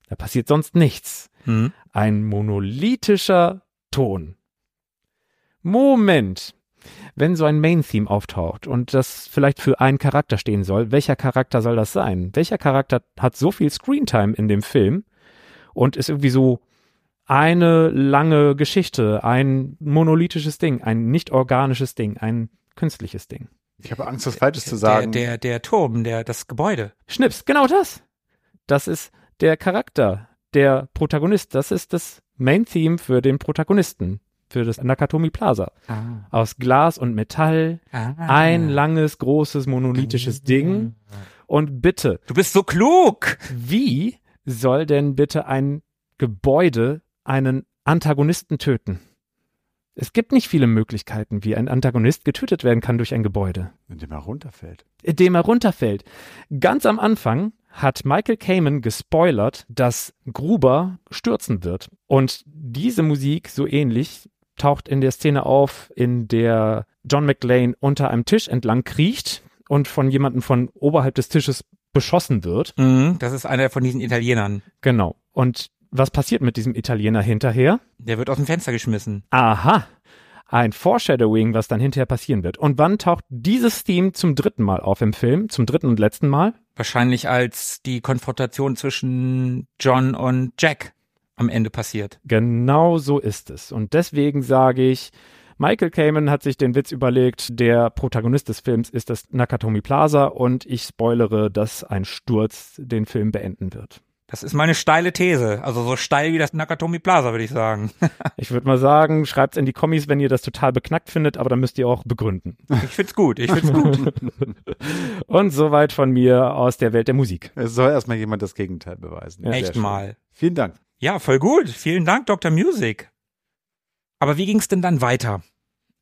Da passiert sonst nichts. Mhm. Ein monolithischer Ton. Moment. Wenn so ein Main-Theme auftaucht und das vielleicht für einen Charakter stehen soll, welcher Charakter soll das sein? Welcher Charakter hat so viel Screentime in dem Film und ist irgendwie so eine lange Geschichte, ein monolithisches Ding, ein nicht organisches Ding, ein künstliches Ding. Ich habe Angst, was Falsches zu sagen. Der, der, der Turm, der, das Gebäude. Schnips, genau das. Das ist der Charakter, der Protagonist. Das ist das Main-Theme für den Protagonisten, für das Nakatomi Plaza. Ah. Aus Glas und Metall, Ah. ein langes, großes, monolithisches Ding. Und bitte, Du bist so klug! wie soll denn bitte ein Gebäude einen Antagonisten töten? Es gibt nicht viele Möglichkeiten, wie ein Antagonist getötet werden kann durch ein Gebäude, Indem er runterfällt. indem er runterfällt. Ganz am Anfang hat Michael Kamen gespoilert, dass Gruber stürzen wird. Und diese Musik, so ähnlich, taucht in der Szene auf, in der John McLean unter einem Tisch entlang kriecht und von jemandem von oberhalb des Tisches beschossen wird. Mhm, das ist einer von diesen Italienern. Genau. Und was passiert mit diesem Italiener hinterher? Der wird aus dem Fenster geschmissen. Aha. Ein Foreshadowing, was dann hinterher passieren wird. Und wann taucht dieses Theme zum dritten Mal auf im Film? Zum dritten und letzten Mal? Wahrscheinlich als die Konfrontation zwischen John und Jack am Ende passiert. Genau so ist es. Und deswegen sage ich, Michael Kamen hat sich den Witz überlegt, der Protagonist des Films ist das Nakatomi Plaza und ich spoilere, dass ein Sturz den Film beenden wird. Das ist meine steile These. Also so steil wie das Nakatomi Plaza, würde ich sagen. Ich würde mal sagen, schreibt's in die Kommis, wenn ihr das total beknackt findet, aber dann müsst ihr auch begründen. Ich find's gut, ich find's gut. Und soweit von mir aus der Welt der Musik. Es soll erstmal jemand das Gegenteil beweisen. Sehr Echt mal. Vielen Dank. Ja, voll gut. Vielen Dank, Dr. Music. Aber wie ging's denn dann weiter?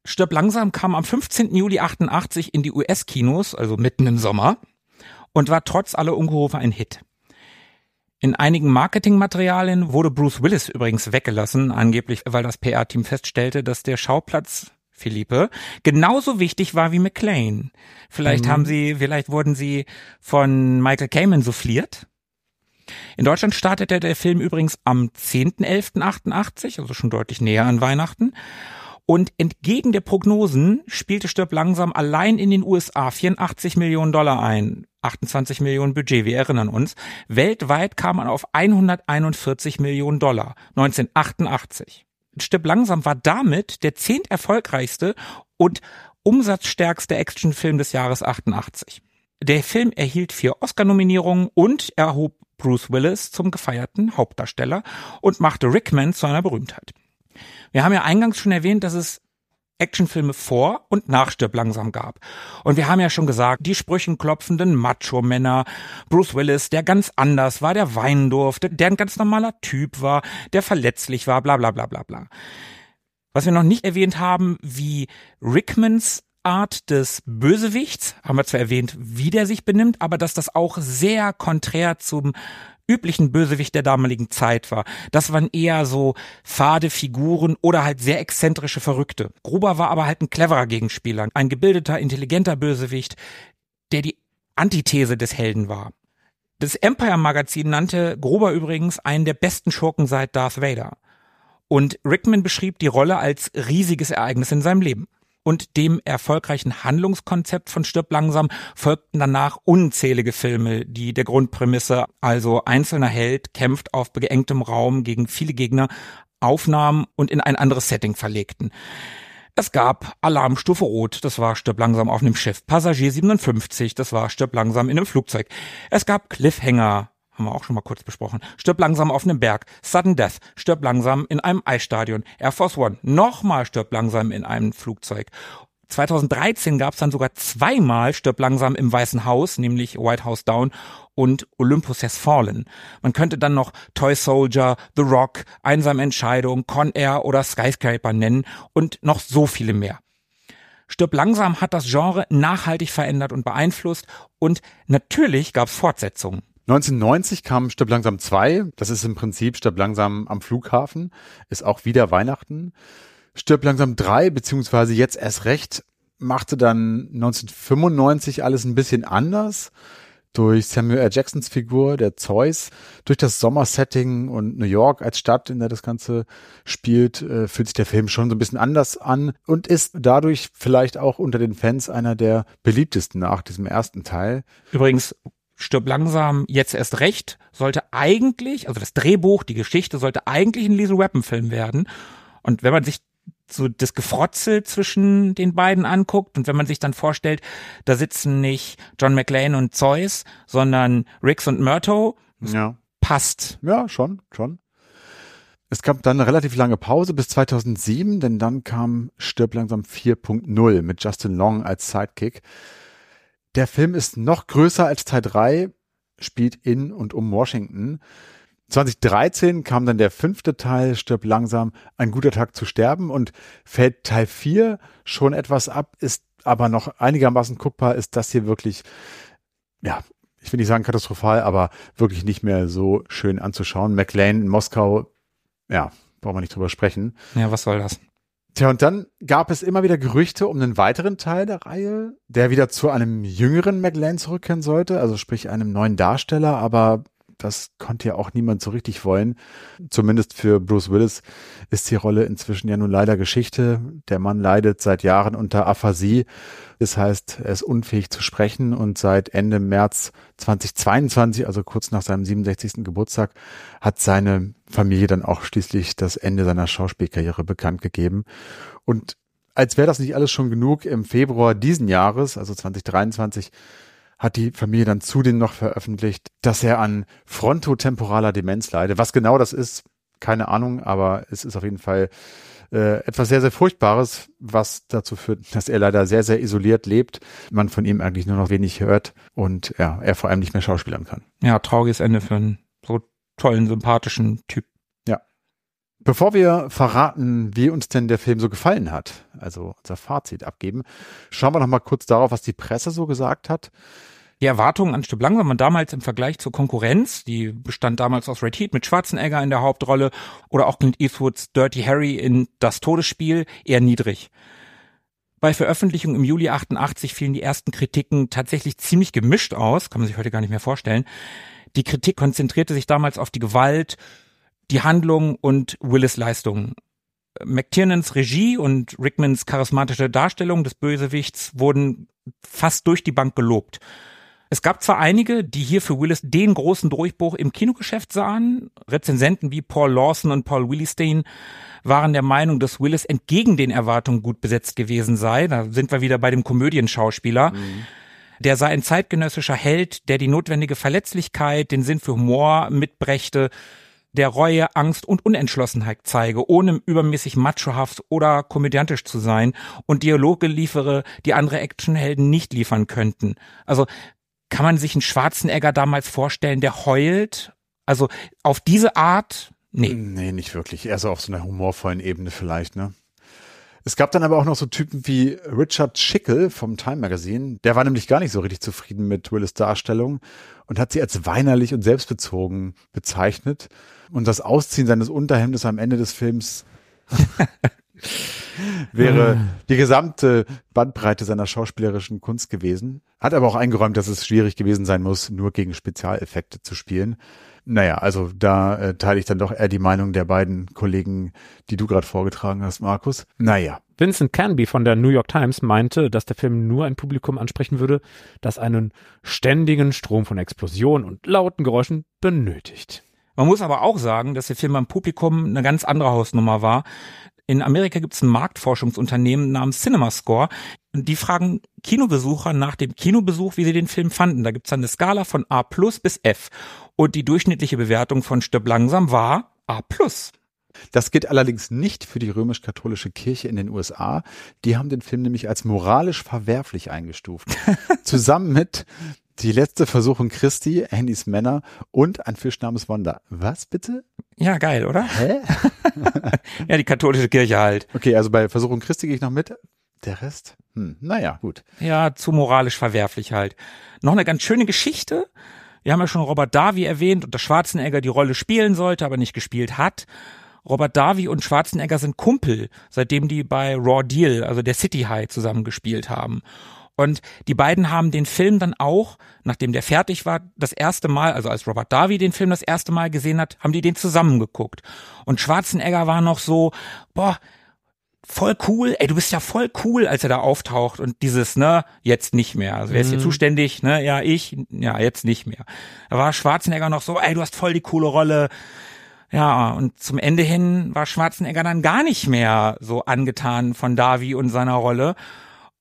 Stirb langsam kam am 15. Juli 88 in die US-Kinos, also mitten im Sommer, und war trotz aller Ungerufe ein Hit. In einigen Marketingmaterialien wurde Bruce Willis übrigens weggelassen, angeblich weil das PR-Team feststellte, dass der Schauplatz Philippe genauso wichtig war wie McLean. Vielleicht haben sie, vielleicht wurden sie von Michael Kamen souffliert. In Deutschland startete der Film übrigens am 10.11.88, also schon deutlich näher an Weihnachten. Und entgegen der Prognosen spielte Stirb langsam allein in den USA 84 Millionen Dollar ein. 28 Millionen Budget, wir erinnern uns. Weltweit kam man auf 141 Millionen Dollar. 1988. Stirb langsam war damit der zehnt erfolgreichste und umsatzstärkste Actionfilm des Jahres 88. Der Film erhielt vier Oscar-Nominierungen und erhob Bruce Willis zum gefeierten Hauptdarsteller und machte Rickman zu einer Berühmtheit. Wir haben ja eingangs schon erwähnt, dass es Actionfilme vor und nach Stirb langsam gab. Und wir haben ja schon gesagt, die sprüchenklopfenden Macho-Männer, Bruce Willis, der ganz anders war, der weinen durfte, der ein ganz normaler Typ war, der verletzlich war, bla bla bla bla bla. Was wir noch nicht erwähnt haben, wie Rickmans Art des Bösewichts, haben wir zwar erwähnt, wie der sich benimmt, aber dass das auch sehr konträr zum üblichen Bösewicht der damaligen Zeit war. Das waren eher so fade Figuren oder halt sehr exzentrische Verrückte. Gruber war aber halt ein cleverer Gegenspieler, ein gebildeter, intelligenter Bösewicht, der die Antithese des Helden war. Das Empire Magazin nannte Gruber übrigens einen der besten Schurken seit Darth Vader. Und Rickman beschrieb die Rolle als riesiges Ereignis in seinem Leben. Und dem erfolgreichen Handlungskonzept von Stirb langsam folgten danach unzählige Filme, die der Grundprämisse, also einzelner Held kämpft auf geengtem Raum gegen viele Gegner, aufnahmen und in ein anderes Setting verlegten. Es gab Alarmstufe Rot, das war Stirb langsam auf einem Schiff. Passagier 57, das war Stirb langsam in einem Flugzeug. Es gab Cliffhanger, haben wir auch schon mal kurz besprochen. Stirb langsam auf einem Berg. Sudden Death. Stirb langsam in einem Eisstadion. Air Force One. Nochmal stirb langsam in einem Flugzeug. 2013 gab es dann sogar zweimal Stirb langsam im Weißen Haus, nämlich White House Down und Olympus Has Fallen. Man könnte dann noch Toy Soldier, The Rock, Einsame Entscheidung, Con Air oder Skyscraper nennen und noch so viele mehr. Stirb langsam hat das Genre nachhaltig verändert und beeinflusst und natürlich gab es Fortsetzungen. 1990 kam Stirb langsam 2. Das ist im Prinzip Stirb langsam am Flughafen. Ist auch wieder Weihnachten. Stirb langsam 3, beziehungsweise jetzt erst recht, machte dann 1995 alles ein bisschen anders. durch Samuel L. Jacksons Figur, der Zeus, durch das Sommersetting und New York als Stadt, in der das Ganze spielt, äh, fühlt sich der Film schon so ein bisschen anders an und ist dadurch vielleicht auch unter den Fans einer der beliebtesten nach diesem ersten Teil. Übrigens, stirb langsam, jetzt erst recht, sollte eigentlich, also das Drehbuch, die Geschichte sollte eigentlich ein Lethal Weapon Film werden. Und wenn man sich so das Gefrotzel zwischen den beiden anguckt und wenn man sich dann vorstellt, da sitzen nicht John McLean und Zeus, sondern Riggs und Murto, Ja. passt. Ja, schon, schon. Es gab dann eine relativ lange Pause bis 2007, denn dann kam Stirb langsam 4.0 mit Justin Long als Sidekick. Der Film ist noch größer als Teil 3, spielt in und um Washington. 2013 kam dann der fünfte Teil, Stirb langsam, ein guter Tag zu sterben und fällt Teil 4 schon etwas ab, ist aber noch einigermaßen guckbar, ist das hier wirklich, ja, ich will nicht sagen katastrophal, aber wirklich nicht mehr so schön anzuschauen. McLean in Moskau, ja, brauchen wir nicht drüber sprechen. Ja, was soll das? Tja, und dann gab es immer wieder Gerüchte um einen weiteren Teil der Reihe, der wieder zu einem jüngeren McLean zurückkehren sollte, also sprich einem neuen Darsteller, aber das konnte ja auch niemand so richtig wollen. Zumindest für Bruce Willis ist die Rolle inzwischen ja nun leider Geschichte. Der Mann leidet seit Jahren unter Aphasie. Das heißt, er ist unfähig zu sprechen und seit Ende März 2022, also kurz nach seinem 67. Geburtstag, hat seine Familie dann auch schließlich das Ende seiner Schauspielkarriere bekannt gegeben. Und als wäre das nicht alles schon genug, im Februar diesen Jahres, also 2023, hat die Familie dann zudem noch veröffentlicht, dass er an frontotemporaler Demenz leide. Was genau das ist, keine Ahnung, aber es ist auf jeden Fall äh, etwas sehr, sehr Furchtbares, was dazu führt, dass er leider sehr, sehr isoliert lebt, man von ihm eigentlich nur noch wenig hört und ja, er vor allem nicht mehr schauspielern kann. Ja, trauriges Ende für einen so tollen, sympathischen Typ. Bevor wir verraten, wie uns denn der Film so gefallen hat, also unser Fazit abgeben, schauen wir noch mal kurz darauf, was die Presse so gesagt hat. Die Erwartungen an Stück langsam waren damals im Vergleich zur Konkurrenz, die bestand damals aus Red Heat mit Schwarzenegger in der Hauptrolle oder auch Clint Eastwoods Dirty Harry in Das Todesspiel eher niedrig. Bei Veröffentlichung im Juli 88 fielen die ersten Kritiken tatsächlich ziemlich gemischt aus, kann man sich heute gar nicht mehr vorstellen. Die Kritik konzentrierte sich damals auf die Gewalt, die Handlung und Willis Leistungen. McTiernans Regie und Rickmans charismatische Darstellung des Bösewichts wurden fast durch die Bank gelobt. Es gab zwar einige, die hier für Willis den großen Durchbruch im Kinogeschäft sahen. Rezensenten wie Paul Lawson und Paul Willistein waren der Meinung, dass Willis entgegen den Erwartungen gut besetzt gewesen sei. Da sind wir wieder bei dem Komödienschauspieler. Mhm. Der sei ein zeitgenössischer Held, der die notwendige Verletzlichkeit, den Sinn für Humor mitbrächte, der Reue, Angst und Unentschlossenheit zeige, ohne übermäßig machohaft oder komödiantisch zu sein und Dialoge liefere, die andere Actionhelden nicht liefern könnten. Also kann man sich einen Schwarzenegger damals vorstellen, der heult? Also auf diese Art? Nee. Nee, nicht wirklich. Eher so auf so einer humorvollen Ebene vielleicht, ne? Es gab dann aber auch noch so Typen wie Richard Schickel vom Time Magazine. Der war nämlich gar nicht so richtig zufrieden mit Willis Darstellung und hat sie als weinerlich und selbstbezogen bezeichnet. Und das Ausziehen seines Unterhemdes am Ende des Films wäre die gesamte Bandbreite seiner schauspielerischen Kunst gewesen. Hat aber auch eingeräumt, dass es schwierig gewesen sein muss, nur gegen Spezialeffekte zu spielen. Naja, also da äh, teile ich dann doch eher die Meinung der beiden Kollegen, die du gerade vorgetragen hast, Markus. Naja. Vincent Canby von der New York Times meinte, dass der Film nur ein Publikum ansprechen würde, das einen ständigen Strom von Explosionen und lauten Geräuschen benötigt. Man muss aber auch sagen, dass der Film beim Publikum eine ganz andere Hausnummer war. In Amerika gibt es ein Marktforschungsunternehmen namens CinemaScore. Die fragen Kinobesucher nach dem Kinobesuch, wie sie den Film fanden. Da gibt es dann eine Skala von A plus bis F. Und die durchschnittliche Bewertung von Stirb langsam war A plus. Das gilt allerdings nicht für die römisch-katholische Kirche in den USA. Die haben den Film nämlich als moralisch verwerflich eingestuft. Zusammen mit die letzte Versuchung Christi, Handys Männer und ein Fisch namens Wanda. Was bitte? Ja, geil, oder? Hä? ja, die katholische Kirche halt. Okay, also bei Versuchung Christi gehe ich noch mit. Der Rest? Hm, naja, gut. Ja, zu moralisch verwerflich halt. Noch eine ganz schöne Geschichte. Wir haben ja schon Robert Davi erwähnt und dass Schwarzenegger die Rolle spielen sollte, aber nicht gespielt hat. Robert Davi und Schwarzenegger sind Kumpel, seitdem die bei Raw Deal, also der City High, zusammen gespielt haben. Und die beiden haben den Film dann auch, nachdem der fertig war, das erste Mal, also als Robert Darby den Film das erste Mal gesehen hat, haben die den zusammengeguckt. Und Schwarzenegger war noch so, boah, voll cool, ey, du bist ja voll cool, als er da auftaucht und dieses, ne, jetzt nicht mehr. Also wer ist hier Mhm. zuständig, ne, ja, ich, ja, jetzt nicht mehr. Da war Schwarzenegger noch so, ey, du hast voll die coole Rolle. Ja, und zum Ende hin war Schwarzenegger dann gar nicht mehr so angetan von Davi und seiner Rolle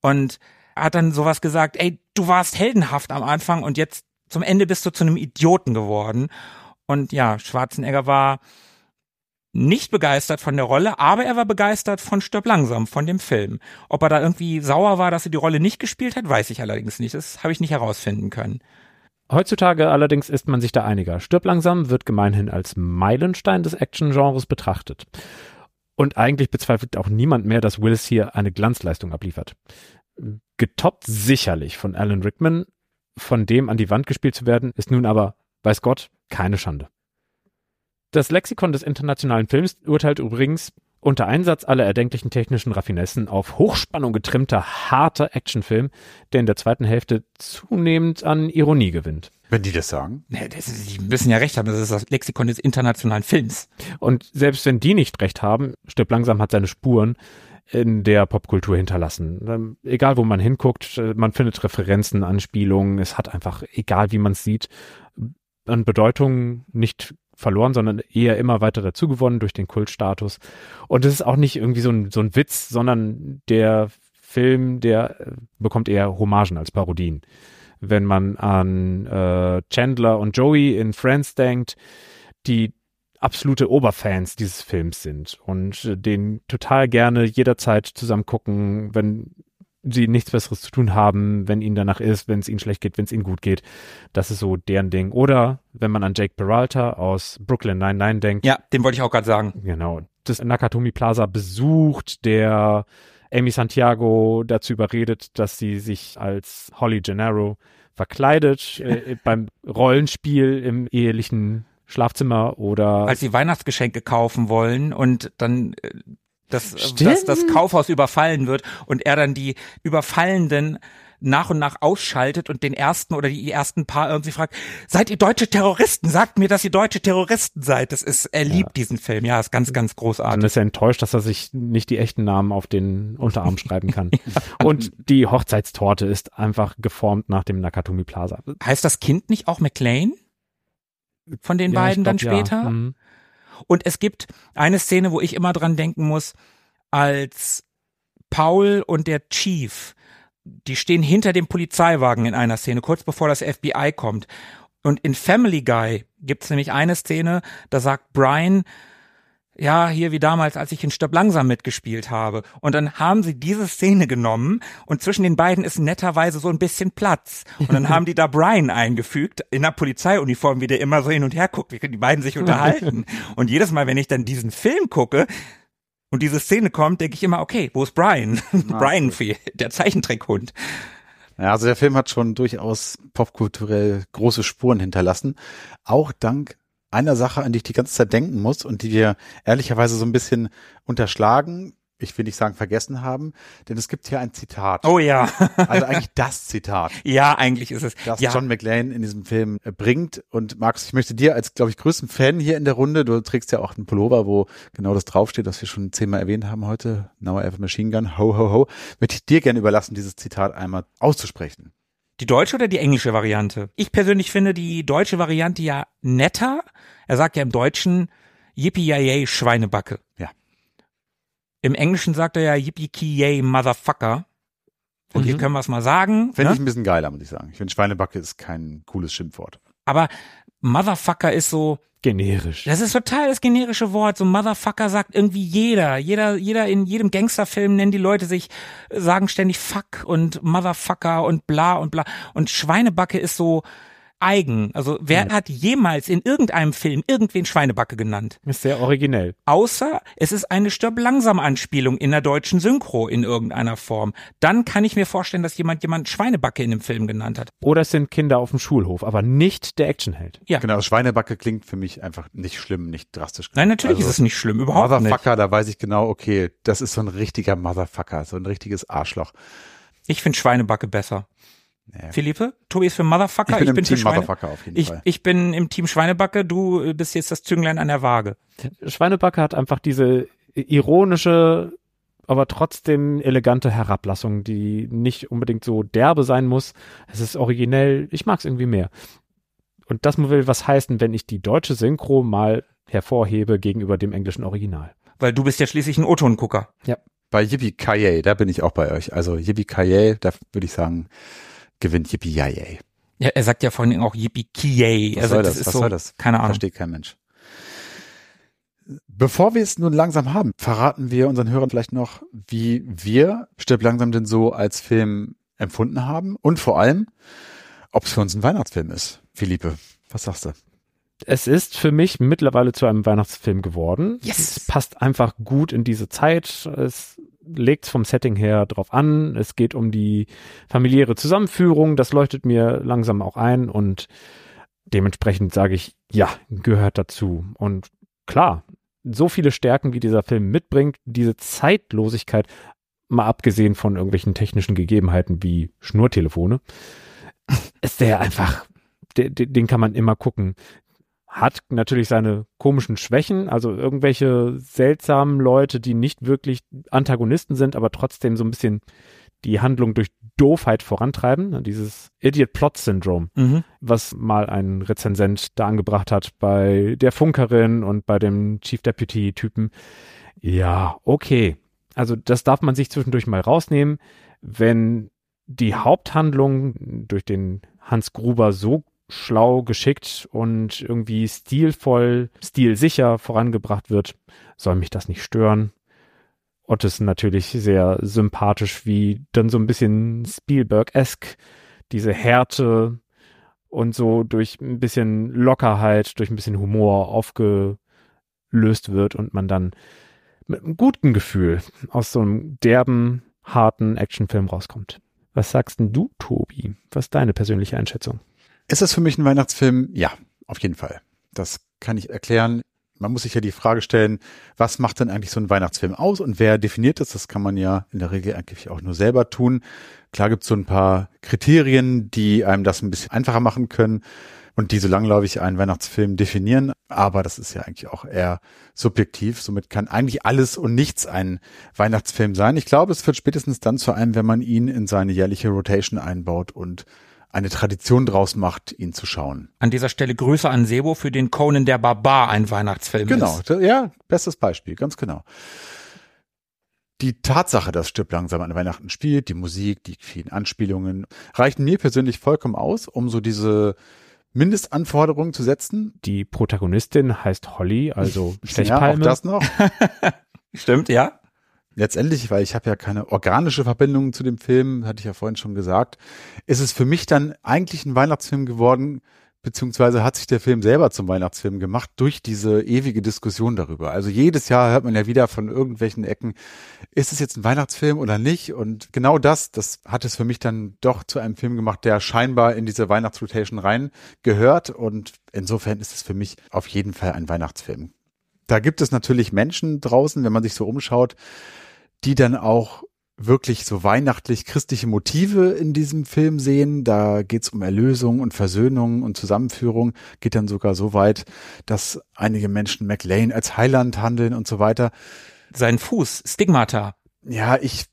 und hat dann sowas gesagt, ey, du warst heldenhaft am Anfang und jetzt zum Ende bist du zu einem Idioten geworden. Und ja, Schwarzenegger war nicht begeistert von der Rolle, aber er war begeistert von Stirb langsam, von dem Film. Ob er da irgendwie sauer war, dass er die Rolle nicht gespielt hat, weiß ich allerdings nicht. Das habe ich nicht herausfinden können. Heutzutage allerdings ist man sich da einiger. Stirb langsam wird gemeinhin als Meilenstein des Action-Genres betrachtet. Und eigentlich bezweifelt auch niemand mehr, dass Willis hier eine Glanzleistung abliefert. Getoppt sicherlich von Alan Rickman, von dem an die Wand gespielt zu werden, ist nun aber, weiß Gott, keine Schande. Das Lexikon des internationalen Films urteilt übrigens unter Einsatz aller erdenklichen technischen Raffinessen auf Hochspannung getrimmter, harter Actionfilm, der in der zweiten Hälfte zunehmend an Ironie gewinnt. Wenn die das sagen. Nee, das ist, die müssen ja recht haben, das ist das Lexikon des internationalen Films. Und selbst wenn die nicht recht haben, Stirb langsam hat seine Spuren in der Popkultur hinterlassen. Ähm, Egal, wo man hinguckt, äh, man findet Referenzen, Anspielungen. Es hat einfach, egal wie man es sieht, an Bedeutung nicht verloren, sondern eher immer weiter dazugewonnen durch den Kultstatus. Und es ist auch nicht irgendwie so ein, so ein Witz, sondern der Film, der äh, bekommt eher Hommagen als Parodien. Wenn man an äh, Chandler und Joey in Friends denkt, die absolute Oberfans dieses Films sind und äh, den total gerne jederzeit zusammen gucken, wenn sie nichts Besseres zu tun haben, wenn ihnen danach ist, wenn es ihnen schlecht geht, wenn es ihnen gut geht. Das ist so deren Ding. Oder wenn man an Jake Peralta aus Brooklyn 99 denkt, Ja, den wollte ich auch gerade sagen. genau, das Nakatomi Plaza besucht, der Amy Santiago dazu überredet, dass sie sich als Holly Gennaro verkleidet äh, beim Rollenspiel im ehelichen Schlafzimmer oder Als sie Weihnachtsgeschenke kaufen wollen und dann äh, das, äh, dass das Kaufhaus überfallen wird und er dann die Überfallenden nach und nach ausschaltet und den ersten oder die ersten paar irgendwie fragt, seid ihr deutsche Terroristen? Sagt mir, dass ihr deutsche Terroristen seid. Das ist, er liebt diesen Film. Ja, ist ganz, ganz dann großartig. ist er enttäuscht, dass er sich nicht die echten Namen auf den Unterarm schreiben kann. Und die Hochzeitstorte ist einfach geformt nach dem Nakatomi Plaza. Heißt das Kind nicht auch McLean? Von den Ja, beiden dann glaub, ja. später? Mhm. Und es gibt eine Szene, wo ich immer dran denken muss, als Paul und der Chief, die stehen hinter dem Polizeiwagen in einer Szene, kurz bevor das FBI kommt. Und in Family Guy gibt es nämlich eine Szene, da sagt Brian, ja, hier wie damals, als ich in Stirb langsam mitgespielt habe. Und dann haben sie diese Szene genommen und zwischen den beiden ist netterweise so ein bisschen Platz. Und dann haben die da Brian eingefügt, in der Polizeiuniform, wie der immer so hin und her guckt, wie die beiden sich unterhalten. Und jedes Mal, wenn ich dann diesen Film gucke, und diese Szene kommt, denke ich immer, okay, wo ist Brian? Brian fehlt, der Zeichentrickhund. Ja, also der Film hat schon durchaus popkulturell große Spuren hinterlassen. Auch dank einer Sache, an die ich die ganze Zeit denken muss und die wir ehrlicherweise so ein bisschen unterschlagen, ich will nicht sagen vergessen haben, denn es gibt hier ein Zitat. Oh ja. Also eigentlich das Zitat, ja, eigentlich ist es. das ja. John McLean in diesem Film äh, bringt. Und Markus, ich möchte dir als, glaube ich, größten Fan hier in der Runde, du trägst ja auch einen Pullover, wo genau das draufsteht, was wir schon zehnmal erwähnt haben heute, Now I have a Machine Gun, ho, ho, ho, möchte ich dir gerne überlassen, dieses Zitat einmal auszusprechen. Die deutsche oder die englische Variante? Ich persönlich finde die deutsche Variante ja netter. Er sagt ja im Deutschen Yippie Schweinebacke. Im Englischen sagt er ja Yippie Motherfucker. Und hier Mhm. können wir es mal sagen. Fände ne? ich ein bisschen geiler, muss ich sagen. Ich finde, Schweinebacke ist kein cooles Schimpfwort. Aber Motherfucker ist so, Generisch. das ist total das generische Wort. So Motherfucker sagt irgendwie jeder. Jeder, jeder in jedem Gangsterfilm nennen die Leute sich, sagen ständig Fuck und Motherfucker und bla und bla. Und Schweinebacke ist so eigen. Also wer hat jemals in irgendeinem Film irgendwen Schweinebacke genannt? Ist sehr originell. Außer es ist eine Stirb langsam Anspielung in der deutschen Synchro in irgendeiner Form. Dann kann ich mir vorstellen, dass jemand jemand Schweinebacke in dem Film genannt hat. Oder es sind Kinder auf dem Schulhof, aber nicht der Actionheld. Ja. Genau, Schweinebacke klingt für mich einfach nicht schlimm, nicht drastisch. Nein, natürlich Also, ist es nicht schlimm, überhaupt nicht. Motherfucker, da weiß ich genau, okay, das ist so ein richtiger Motherfucker, so ein richtiges Arschloch. Ich finde Schweinebacke besser. Naja. Philippe, Tobi ist für Motherfucker, Ich bin ich im bin Team für Schweine. Motherfucker auf jeden Ich, Fall. ich bin im Team Schweinebacke, du bist jetzt das Zünglein an der Waage. Schweinebacke hat einfach diese ironische, aber trotzdem elegante Herablassung, die nicht unbedingt so derbe sein muss. Es ist originell, ich mag es irgendwie mehr. Und das will was heißen, wenn ich die deutsche Synchro mal hervorhebe gegenüber dem englischen Original. Weil du bist ja schließlich ein O-Ton-Gucker. Bei Yippie Kaye, da bin ich auch bei euch. Also Yippie Kaye, da würde ich sagen, gewinnt Yippie Yay. Ja, er sagt ja vorhin auch Yippie Kiyay. Was Also soll das das? ist Was so, soll das? keine Ahnung. Versteht kein Mensch. Bevor wir es nun langsam haben, verraten wir unseren Hörern vielleicht noch, wie wir Stirb langsam denn so als Film empfunden haben und vor allem, ob es für uns ein Weihnachtsfilm ist. Philippe, was sagst du? Es ist für mich mittlerweile zu einem Weihnachtsfilm geworden. Yes. Es passt einfach gut in diese Zeit. Es legt vom Setting her drauf an. Es geht um die familiäre Zusammenführung. Das leuchtet mir langsam auch ein und dementsprechend sage ich, ja, gehört dazu. Und klar, so viele Stärken, wie dieser Film mitbringt, diese Zeitlosigkeit, mal abgesehen von irgendwelchen technischen Gegebenheiten wie Schnurtelefone, ist der einfach, den, den kann man immer gucken hat natürlich seine komischen Schwächen, also irgendwelche seltsamen Leute, die nicht wirklich Antagonisten sind, aber trotzdem so ein bisschen die Handlung durch Doofheit vorantreiben, dieses Idiot-Plot-Syndrom, Mhm. was mal ein Rezensent da angebracht hat bei der Funkerin und bei dem Chief Deputy-Typen. Ja, okay. Also das darf man sich zwischendurch mal rausnehmen, wenn die Haupthandlung durch den Hans Gruber so schlau, geschickt und irgendwie stilvoll, stilsicher vorangebracht wird, soll mich das nicht stören. Ott ist natürlich sehr sympathisch, wie dann so ein bisschen Spielberg-esque diese Härte und so durch ein bisschen Lockerheit, durch ein bisschen Humor aufgelöst wird und man dann mit einem guten Gefühl aus so einem derben, harten Actionfilm rauskommt. Was sagst denn du, Tobi? Was ist deine persönliche Einschätzung? Ist das für mich ein Weihnachtsfilm? Ja, auf jeden Fall. Das kann ich erklären. Man muss sich ja die Frage stellen, was macht denn eigentlich so ein Weihnachtsfilm aus und wer definiert das? Das kann man ja in der Regel eigentlich auch nur selber tun. Klar gibt es so ein paar Kriterien, die einem das ein bisschen einfacher machen können und die so langläufig einen Weihnachtsfilm definieren. Aber das ist ja eigentlich auch eher subjektiv. Somit kann eigentlich alles und nichts ein Weihnachtsfilm sein. Ich glaube, es wird spätestens dann zu einem, wenn man ihn in seine jährliche Rotation einbaut und eine Tradition draus macht, ihn zu schauen. An dieser Stelle Grüße an Sebo, für den Conan der Barbar ein Weihnachtsfilm Genau, ist. da- ja, bestes Beispiel, ganz genau. Die Tatsache, dass Stirb langsam an Weihnachten spielt, die Musik, die vielen Anspielungen, reichen mir persönlich vollkommen aus, um so diese Mindestanforderungen zu setzen. Die Protagonistin heißt Holly, also Ja, auch Stechpalme. das noch. Stimmt, ja? Letztendlich, weil ich habe ja keine organische Verbindung zu dem Film, hatte ich ja vorhin schon gesagt, ist es für mich dann eigentlich ein Weihnachtsfilm geworden, beziehungsweise hat sich der Film selber zum Weihnachtsfilm gemacht durch diese ewige Diskussion darüber. Also jedes Jahr hört man ja wieder von irgendwelchen Ecken, ist es jetzt ein Weihnachtsfilm oder nicht? Und genau das, das hat es für mich dann doch zu einem Film gemacht, der scheinbar in diese Weihnachtsrotation rein gehört. Und insofern ist es für mich auf jeden Fall ein Weihnachtsfilm. Da gibt es natürlich Menschen draußen, wenn man sich so umschaut, die dann auch wirklich so weihnachtlich christliche Motive in diesem Film sehen. Da geht's um Erlösung und Versöhnung und Zusammenführung. Geht dann sogar so weit, dass einige Menschen McLean als Heiland handeln und so weiter. Sein Fuß, Stigmata. Ja, ich,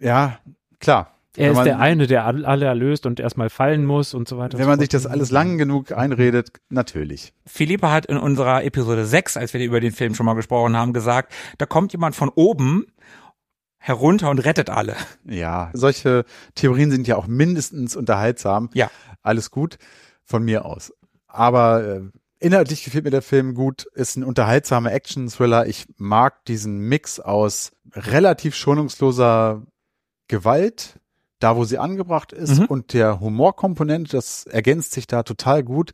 ja, klar. er Wenn ist man- der eine, der all- alle erlöst und erstmal fallen muss und so weiter. Wenn so man sich das alles lang genug einredet, natürlich. Philippe hat in unserer Episode 6, als wir über den Film schon mal gesprochen haben, gesagt, da kommt jemand von oben herunter und rettet alle. Ja, solche Theorien sind ja auch mindestens unterhaltsam. Ja. Alles gut von mir aus. Aber äh, inhaltlich gefällt mir der Film gut, ist ein unterhaltsamer Action-Thriller. Ich mag diesen Mix aus relativ schonungsloser Gewalt, da wo sie angebracht ist, Mhm. und der Humorkomponente, das ergänzt sich da total gut.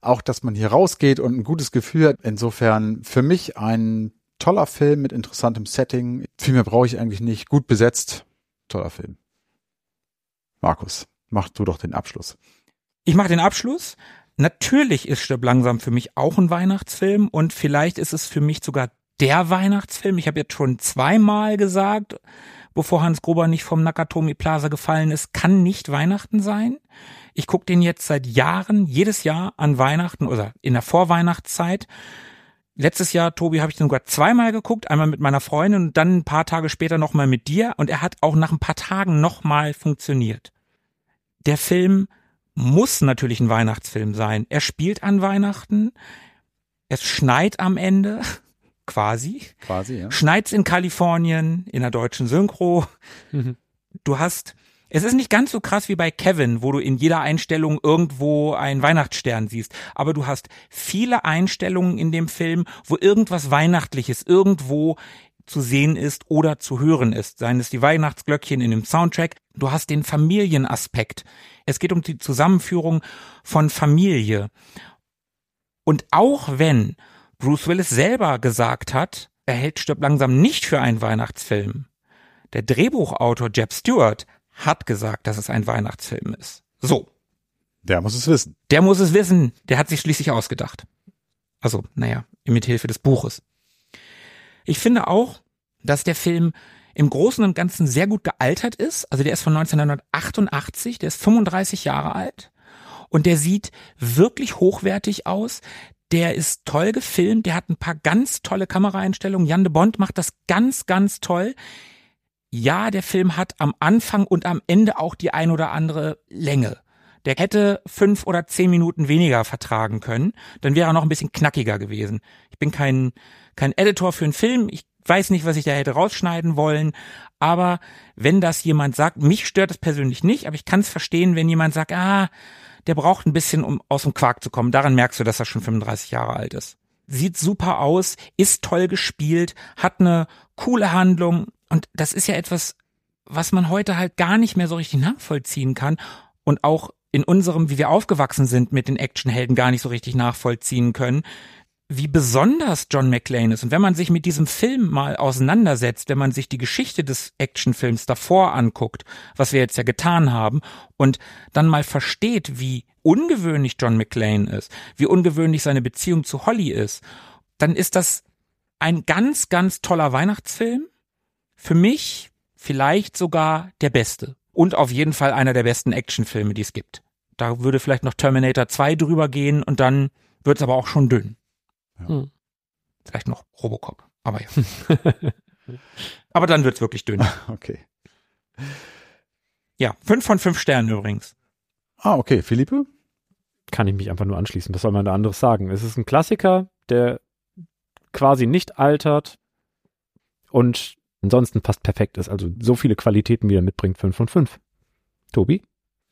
Auch, dass man hier rausgeht und ein gutes Gefühl hat. Insofern für mich ein toller Film mit interessantem Setting. Viel mehr brauche ich eigentlich nicht. Gut besetzt. Toller Film. Markus, mach du doch den Abschluss. Ich mache den Abschluss. Natürlich ist Stirb langsam für mich auch ein Weihnachtsfilm und vielleicht ist es für mich sogar der Weihnachtsfilm. Ich habe jetzt schon zweimal gesagt, bevor Hans Gruber nicht vom Nakatomi Plaza gefallen ist, kann nicht Weihnachten sein. Ich gucke den jetzt seit Jahren, jedes Jahr an Weihnachten oder in der Vorweihnachtszeit. Letztes Jahr, Tobi, habe ich den sogar zweimal geguckt, einmal mit meiner Freundin und dann ein paar Tage später nochmal mit dir und er hat auch nach ein paar Tagen nochmal funktioniert. Der Film muss natürlich ein Weihnachtsfilm sein. Er spielt an Weihnachten, es schneit am Ende, quasi. Quasi, ja. Schneit's in Kalifornien, in der deutschen Synchro. Mhm. Du hast, es ist nicht ganz so krass wie bei Kevin, wo du in jeder Einstellung irgendwo einen Weihnachtsstern siehst. Aber du hast viele Einstellungen in dem Film, wo irgendwas Weihnachtliches irgendwo zu sehen ist oder zu hören ist. Seien es die Weihnachtsglöckchen in dem Soundtrack. Du hast den Familienaspekt. Es geht um die Zusammenführung von Familie. Und auch wenn Bruce Willis selber gesagt hat, er hält Stirb langsam nicht für einen Weihnachtsfilm, der Drehbuchautor Jeb Stewart hat gesagt, dass es ein Weihnachtsfilm ist. So. Der muss es wissen. Der muss es wissen. Der hat sich schließlich ausgedacht. Also, naja, mit Hilfe des Buches. Ich finde auch, dass der Film im Großen und Ganzen sehr gut gealtert ist. Also der ist von 1988, der ist 35 Jahre alt und der sieht wirklich hochwertig aus. Der ist toll gefilmt, der hat ein paar ganz tolle Kameraeinstellungen. Jan de Bond macht das ganz, ganz toll. Ja, der Film hat am Anfang und am Ende auch die ein oder andere Länge. Der hätte fünf oder zehn Minuten weniger vertragen können, dann wäre er noch ein bisschen knackiger gewesen. Ich bin kein, kein Editor für einen Film, ich weiß nicht, was ich da hätte rausschneiden wollen, aber wenn das jemand sagt, mich stört es persönlich nicht, aber ich kann es verstehen, wenn jemand sagt, ah, der braucht ein bisschen, um aus dem Quark zu kommen. Daran merkst du, dass er schon 35 Jahre alt ist. Sieht super aus, ist toll gespielt, hat eine coole Handlung und das ist ja etwas, was man heute halt gar nicht mehr so richtig nachvollziehen kann und auch in unserem, wie wir aufgewachsen sind, mit den Actionhelden gar nicht so richtig nachvollziehen können, wie besonders John McClane ist. Und wenn man sich mit diesem Film mal auseinandersetzt, wenn man sich die Geschichte des Actionfilms davor anguckt, was wir jetzt ja getan haben, und dann mal versteht, wie ungewöhnlich John McClane ist, wie ungewöhnlich seine Beziehung zu Holly ist, dann ist das ein ganz, ganz toller Weihnachtsfilm. Für mich vielleicht sogar der beste. Und auf jeden Fall einer der besten Actionfilme, die es gibt. Da würde vielleicht noch Terminator 2 drüber gehen und dann wird es aber auch schon dünn. Ja. Hm. Vielleicht noch Robocop. Aber ja. aber dann wird's wirklich dünn. Okay. Ja, fünf von fünf Sternen übrigens. Ah, okay. Philippe? Kann ich mich einfach nur anschließen. Was soll man da anderes sagen? Es ist ein Klassiker, der quasi nicht altert und ansonsten fast perfekt ist. Also so viele Qualitäten, wie er mitbringt. Fünf von fünf. Tobi?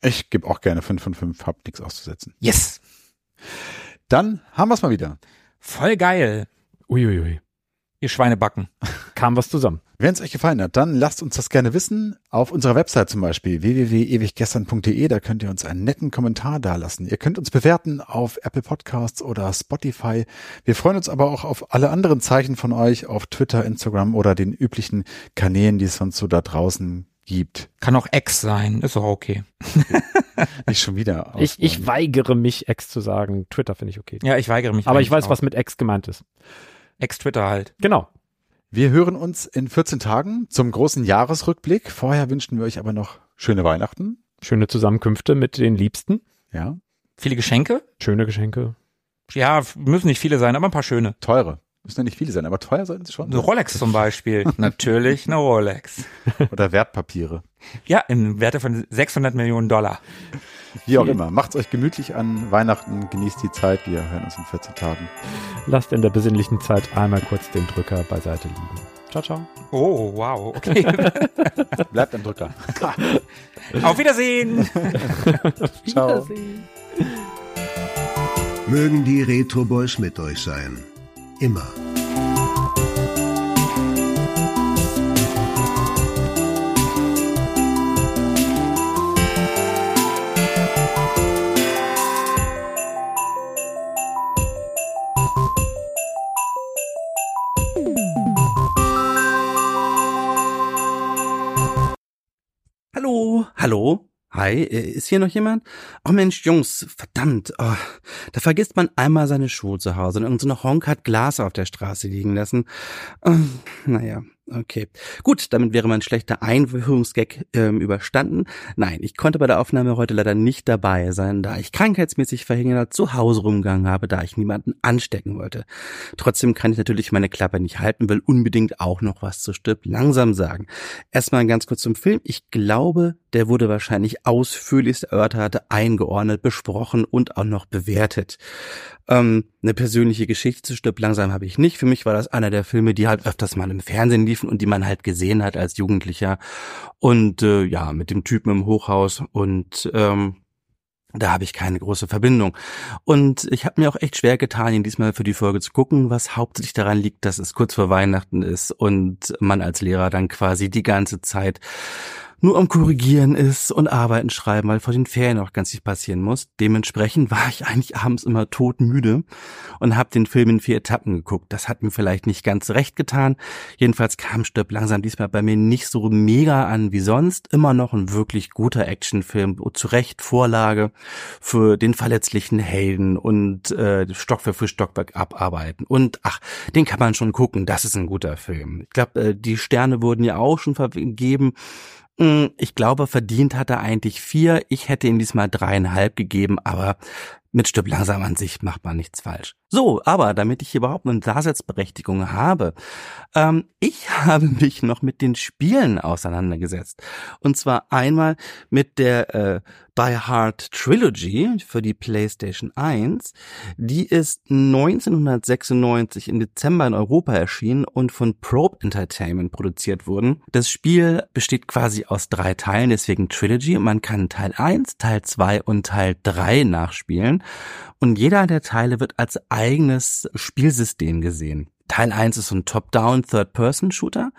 Ich gebe auch gerne fünf von fünf. Hab nichts auszusetzen. Yes. Dann haben wir's mal wieder. Voll geil. Uiuiui. Ihr Schweinebacken. Kam was zusammen. Wenn es euch gefallen hat, dann lasst uns das gerne wissen. Auf unserer Website zum Beispiel www.ewiggestern.de, da könnt ihr uns einen netten Kommentar dalassen. Ihr könnt uns bewerten auf Apple Podcasts oder Spotify. Wir freuen uns aber auch auf alle anderen Zeichen von euch auf Twitter, Instagram oder den üblichen Kanälen, die es sonst so da draußen gibt. Kann auch Ex sein. Ist doch okay. Nicht schon wieder. Ich, ich weigere mich, Ex zu sagen. Twitter finde ich okay. Ja, ich weigere mich. Aber ich weiß, auch. was mit Ex gemeint ist. Ex-Twitter halt. Genau. Wir hören uns in 14 Tagen zum großen Jahresrückblick. Vorher wünschen wir euch aber noch schöne Weihnachten. Schöne Zusammenkünfte mit den Liebsten. Ja, Viele Geschenke? Schöne Geschenke. Ja, müssen nicht viele sein, aber ein paar schöne. teure. Müssen ja nicht viele sein, aber teuer sollten sie schon. Eine Rolex zum Beispiel. Natürlich eine Rolex. Oder Wertpapiere. Ja, im Werte von 600 Millionen Dollar. Wie auch immer. Macht's euch gemütlich an Weihnachten. Genießt die Zeit. Wir hören uns in 14 Tagen. Lasst in der besinnlichen Zeit einmal kurz den Drücker beiseite liegen. Ciao, ciao. Oh, wow, okay. Bleibt am Drücker. Auf Wiedersehen. Ciao. Mögen die Retro Boys mit euch sein. Immer. Hallo, hallo. Hi, äh, ist hier noch jemand? Oh Mensch, Jungs, verdammt. Oh, da vergisst man einmal seine Schuhe zu Hause und irgendeine so Honk hat Glas auf der Straße liegen lassen. Oh, naja, Okay, gut, damit wäre mein schlechter Einführungsgag ähm, überstanden. Nein, ich konnte bei der Aufnahme heute leider nicht dabei sein, da ich krankheitsmäßig verhindert zu Hause rumgegangen habe, da ich niemanden anstecken wollte. Trotzdem kann ich natürlich meine Klappe nicht halten, will unbedingt auch noch was zu Stipp langsam sagen. Erstmal ganz kurz zum Film. Ich glaube, der wurde wahrscheinlich ausführlichst erörtert, eingeordnet, besprochen und auch noch bewertet. Ähm, eine persönliche Geschichte zu Stipp langsam habe ich nicht. Für mich war das einer der Filme, die halt öfters mal im Fernsehen liefen und die man halt gesehen hat als Jugendlicher. Und äh, ja, mit dem Typen im Hochhaus und ähm, da habe ich keine große Verbindung. Und ich habe mir auch echt schwer getan, ihn diesmal für die Folge zu gucken, was hauptsächlich daran liegt, dass es kurz vor Weihnachten ist und man als Lehrer dann quasi die ganze Zeit nur am Korrigieren ist und Arbeiten schreiben, weil vor den Ferien auch ganz viel passieren muss. Dementsprechend war ich eigentlich abends immer todmüde und habe den Film in vier Etappen geguckt. Das hat mir vielleicht nicht ganz recht getan. Jedenfalls kam Stirb langsam diesmal bei mir nicht so mega an wie sonst. Immer noch ein wirklich guter Actionfilm, zu Recht Vorlage für den verletzlichen Helden und äh, Stockwerk für Stockwerk abarbeiten. Und ach, den kann man schon gucken. Das ist ein guter Film. Ich glaube, äh, die Sterne wurden ja auch schon vergeben. Hm, ich glaube, verdient hat er eigentlich vier. Ich hätte ihm diesmal dreieinhalb gegeben, aber mit Stück langsam an sich macht man nichts falsch. So, aber damit ich überhaupt eine Daseinsberechtigung habe, ähm, ich habe mich noch mit den Spielen auseinandergesetzt. Und zwar einmal mit der äh, Die Hard Trilogy für die PlayStation 1. Die ist 1996 im Dezember in Europa erschienen und von Probe Entertainment produziert worden. Das Spiel besteht quasi aus drei Teilen, deswegen Trilogy. Man kann Teil 1, Teil 2 und Teil 3 nachspielen. Und jeder der Teile wird als eigenes Spielsystem gesehen. Teil 1 ist so ein Top-Down Third-Person-Shooter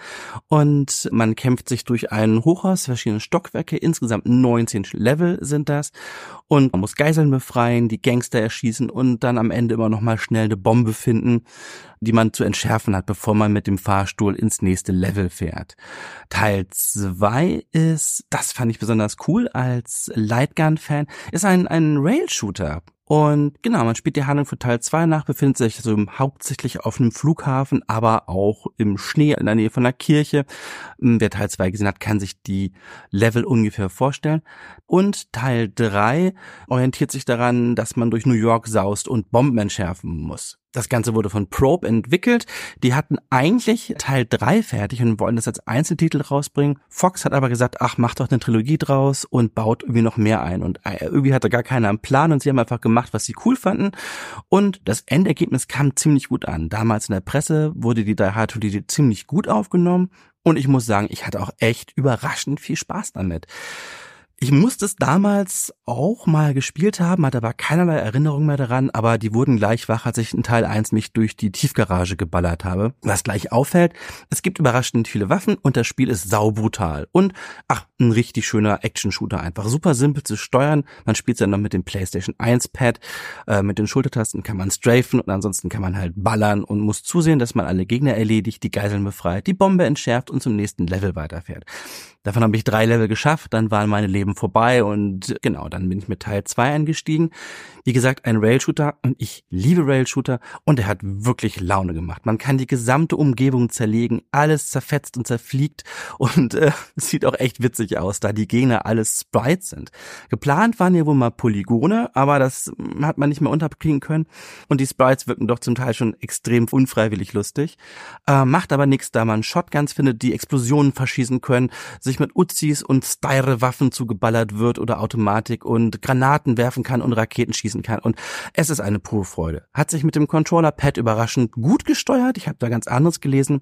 und man kämpft sich durch ein Hochhaus, verschiedene Stockwerke, insgesamt 19 Level sind das und man muss Geiseln befreien, die Gangster erschießen und dann am Ende immer noch mal schnell eine Bombe finden, die man zu entschärfen hat, bevor man mit dem Fahrstuhl ins nächste Level fährt. Teil 2 ist, das fand ich besonders cool als Lightgun-Fan, ist ein, ein Rail-Shooter und genau, man spielt die Handlung für Teil 2 nach, befindet sich also hauptsächlich auf einem Flughafen, aber auch im Schnee in der Nähe von der Kirche. Hm, wer Teil 2 gesehen hat, kann sich die Level ungefähr vorstellen. Und Teil 3 orientiert sich daran, dass man durch New York saust und Bomben entschärfen muss. Das Ganze wurde von Probe entwickelt. Die hatten eigentlich Teil 3 fertig und wollen das als Einzeltitel rausbringen. Fox hat aber gesagt, ach, mach doch eine Trilogie draus und baut irgendwie noch mehr ein. Und äh, irgendwie hatte gar keiner einen Plan und sie haben einfach gemacht, was sie cool fanden. Und das Endergebnis kam ziemlich gut an. Damals in der Presse wurde die Die Hard Trilogie ziemlich gut aufgenommen. Und ich muss sagen, ich hatte auch echt überraschend viel Spaß damit. Ich musste es damals auch mal gespielt haben, hatte aber keinerlei Erinnerung mehr daran, aber die wurden gleich wach, als ich in Teil 1 mich durch die Tiefgarage geballert habe. Was gleich auffällt, es gibt überraschend viele Waffen und das Spiel ist saubrutal. Und, ach, ein richtig schöner Action-Shooter einfach. Super simpel zu steuern. Man spielt es dann noch mit dem PlayStation 1 Pad. Äh, mit den Schultertasten kann man strafen und ansonsten kann man halt ballern und muss zusehen, dass man alle Gegner erledigt, die Geiseln befreit, die Bombe entschärft und zum nächsten Level weiterfährt. Davon habe ich drei Level geschafft, dann waren meine Leben vorbei und genau, dann bin ich mit Teil zwei eingestiegen. Wie gesagt, ein Rail-Shooter und ich liebe Rail-Shooter und er hat wirklich Laune gemacht. Man kann die gesamte Umgebung zerlegen, alles zerfetzt und zerfliegt und äh, sieht auch echt witzig aus, da die Gegner alles Sprites sind. Geplant waren ja wohl mal Polygone, aber das hat man nicht mehr unterkriegen können und die Sprites wirken doch zum Teil schon extrem unfreiwillig lustig. Äh, macht aber nichts, da man Shotguns findet, die Explosionen verschießen können, sich mit Uzis und Styre-Waffen zugeballert wird oder Automatik und Granaten werfen kann und Raketen schießen kann. Und es ist eine pure Freude. Hat sich mit dem Controller-Pad überraschend gut gesteuert. Ich habe da ganz anderes gelesen.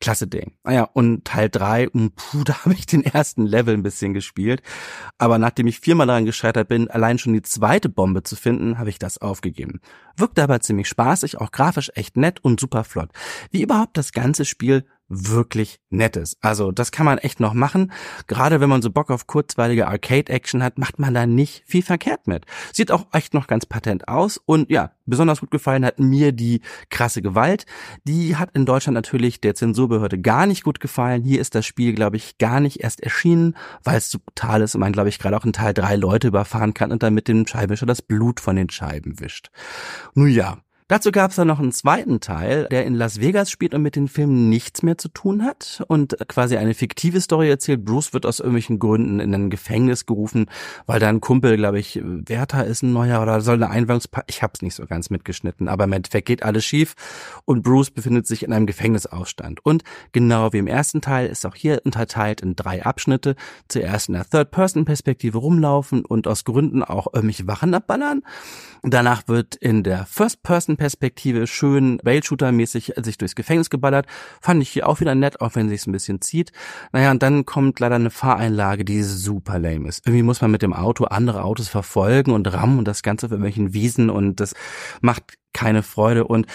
Klasse Ding. Naja, ah und Teil drei, puh, da habe ich den ersten Level ein bisschen gespielt. Aber nachdem ich viermal daran gescheitert bin, allein schon die zweite Bombe zu finden, habe ich das aufgegeben. Wirkt aber ziemlich spaßig, auch grafisch echt nett und super flott. Wie überhaupt das ganze Spiel wirklich nettes. Also das kann man echt noch machen. Gerade wenn man so Bock auf kurzweilige Arcade-Action hat, macht man da nicht viel verkehrt mit. Sieht auch echt noch ganz patent aus und ja, besonders gut gefallen hat mir die krasse Gewalt. Die hat in Deutschland natürlich der Zensurbehörde gar nicht gut gefallen. Hier ist das Spiel, glaube ich, gar nicht erst erschienen, weil es so ist und man, glaube ich, gerade auch in Teil drei Leute überfahren kann und dann mit dem Scheibenwischer das Blut von den Scheiben wischt. Nun ja, Dazu gab es dann noch einen zweiten Teil, der in Las Vegas spielt und mit den Filmen nichts mehr zu tun hat und quasi eine fiktive Story erzählt. Bruce wird aus irgendwelchen Gründen in ein Gefängnis gerufen, weil da ein Kumpel, glaube ich, Werther ist ein neuer oder soll eine Einweihungspa ich habe es nicht so ganz mitgeschnitten, aber im Endeffekt geht alles schief und Bruce befindet sich in einem Gefängnisausstand. Und genau wie im ersten Teil ist auch hier unterteilt in drei Abschnitte. Zuerst in der Third-Person-Perspektive rumlaufen und aus Gründen auch irgendwelche Wachen abballern. Danach wird in der First-Person-Perspektive schön Rail-Shooter-mäßig sich durchs Gefängnis geballert. Fand ich hier auch wieder nett, auch wenn sich's ein bisschen zieht. Naja, und dann kommt leider eine Fahreinlage, die super lame ist. Irgendwie muss man mit dem Auto andere Autos verfolgen und rammen und das Ganze auf irgendwelchen Wiesen und das macht keine Freude und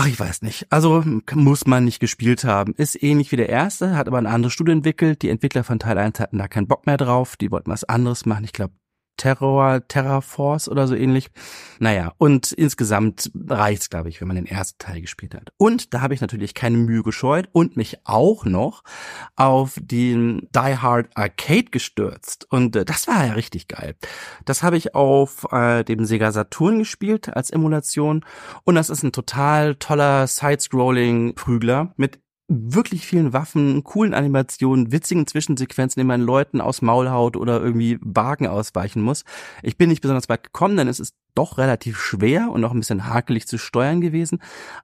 Ach, ich weiß nicht. Also muss man nicht gespielt haben. Ist ähnlich wie der erste, hat aber eine andere Studie entwickelt. Die Entwickler von Teil 1 hatten da keinen Bock mehr drauf. Die wollten was anderes machen. Ich glaube, Terror, Terror Force oder so ähnlich. Naja, und insgesamt reicht's, glaube ich, wenn man den ersten Teil gespielt hat. Und da habe ich natürlich keine Mühe gescheut und mich auch noch auf den Die Hard Arcade gestürzt. Und äh, das war ja richtig geil. Das habe ich auf äh, dem Sega Saturn gespielt als Emulation. Und das ist ein total toller Side-Scrolling-Prügler mit wirklich vielen Waffen, coolen Animationen, witzigen Zwischensequenzen, in man Leuten aus Maul haut oder irgendwie Wagen ausweichen muss. Ich bin nicht besonders weit gekommen, denn es ist doch relativ schwer und auch ein bisschen hakelig zu steuern gewesen.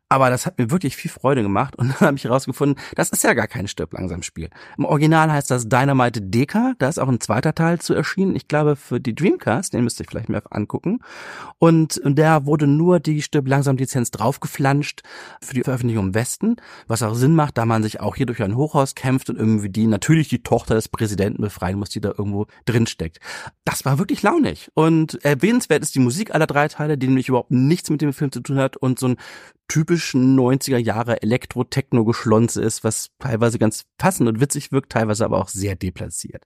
Aber das hat mir wirklich viel Freude gemacht und dann habe ich herausgefunden, das ist ja gar kein Stirb langsam Spiel. Im Original heißt das Dynamite Deka, da ist auch ein zweiter Teil zu erschienen. Ich glaube für die Dreamcast, den müsst ihr vielleicht mehr angucken. Und der wurde nur die Stirb langsam Lizenz draufgeflanscht für die Veröffentlichung im Westen, was auch Sinn macht, da man sich auch hier durch ein Hochhaus kämpft und irgendwie die natürlich die Tochter des Präsidenten befreien muss, die da irgendwo drin steckt. Das war wirklich launig und erwähnenswert ist die Musik aller drei Teile, die nämlich überhaupt nichts mit dem Film zu tun hat und so ein typischen 90er Jahre Elektro-Techno-Geschlonze ist, was teilweise ganz passend und witzig wirkt, teilweise aber auch sehr deplatziert.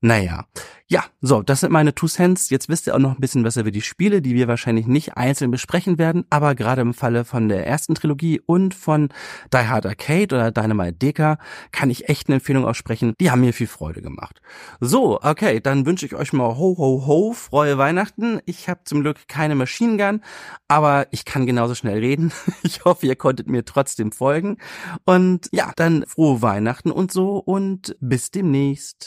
Naja, ja, so, das sind meine Two Cents. Jetzt wisst ihr auch noch ein bisschen was über die Spiele, die wir wahrscheinlich nicht einzeln besprechen werden, aber gerade im Falle von der ersten Trilogie und von Die Hard Arcade oder Dynamite Deka kann ich echt eine Empfehlung aussprechen. Die haben mir viel Freude gemacht. So, okay, dann wünsche ich euch mal ho ho ho, frohe Weihnachten. Ich habe zum Glück keine Machine Gun, aber ich kann genauso schnell reden. Ich hoffe, ihr konntet mir trotzdem folgen. Und ja, dann frohe Weihnachten und so und bis demnächst.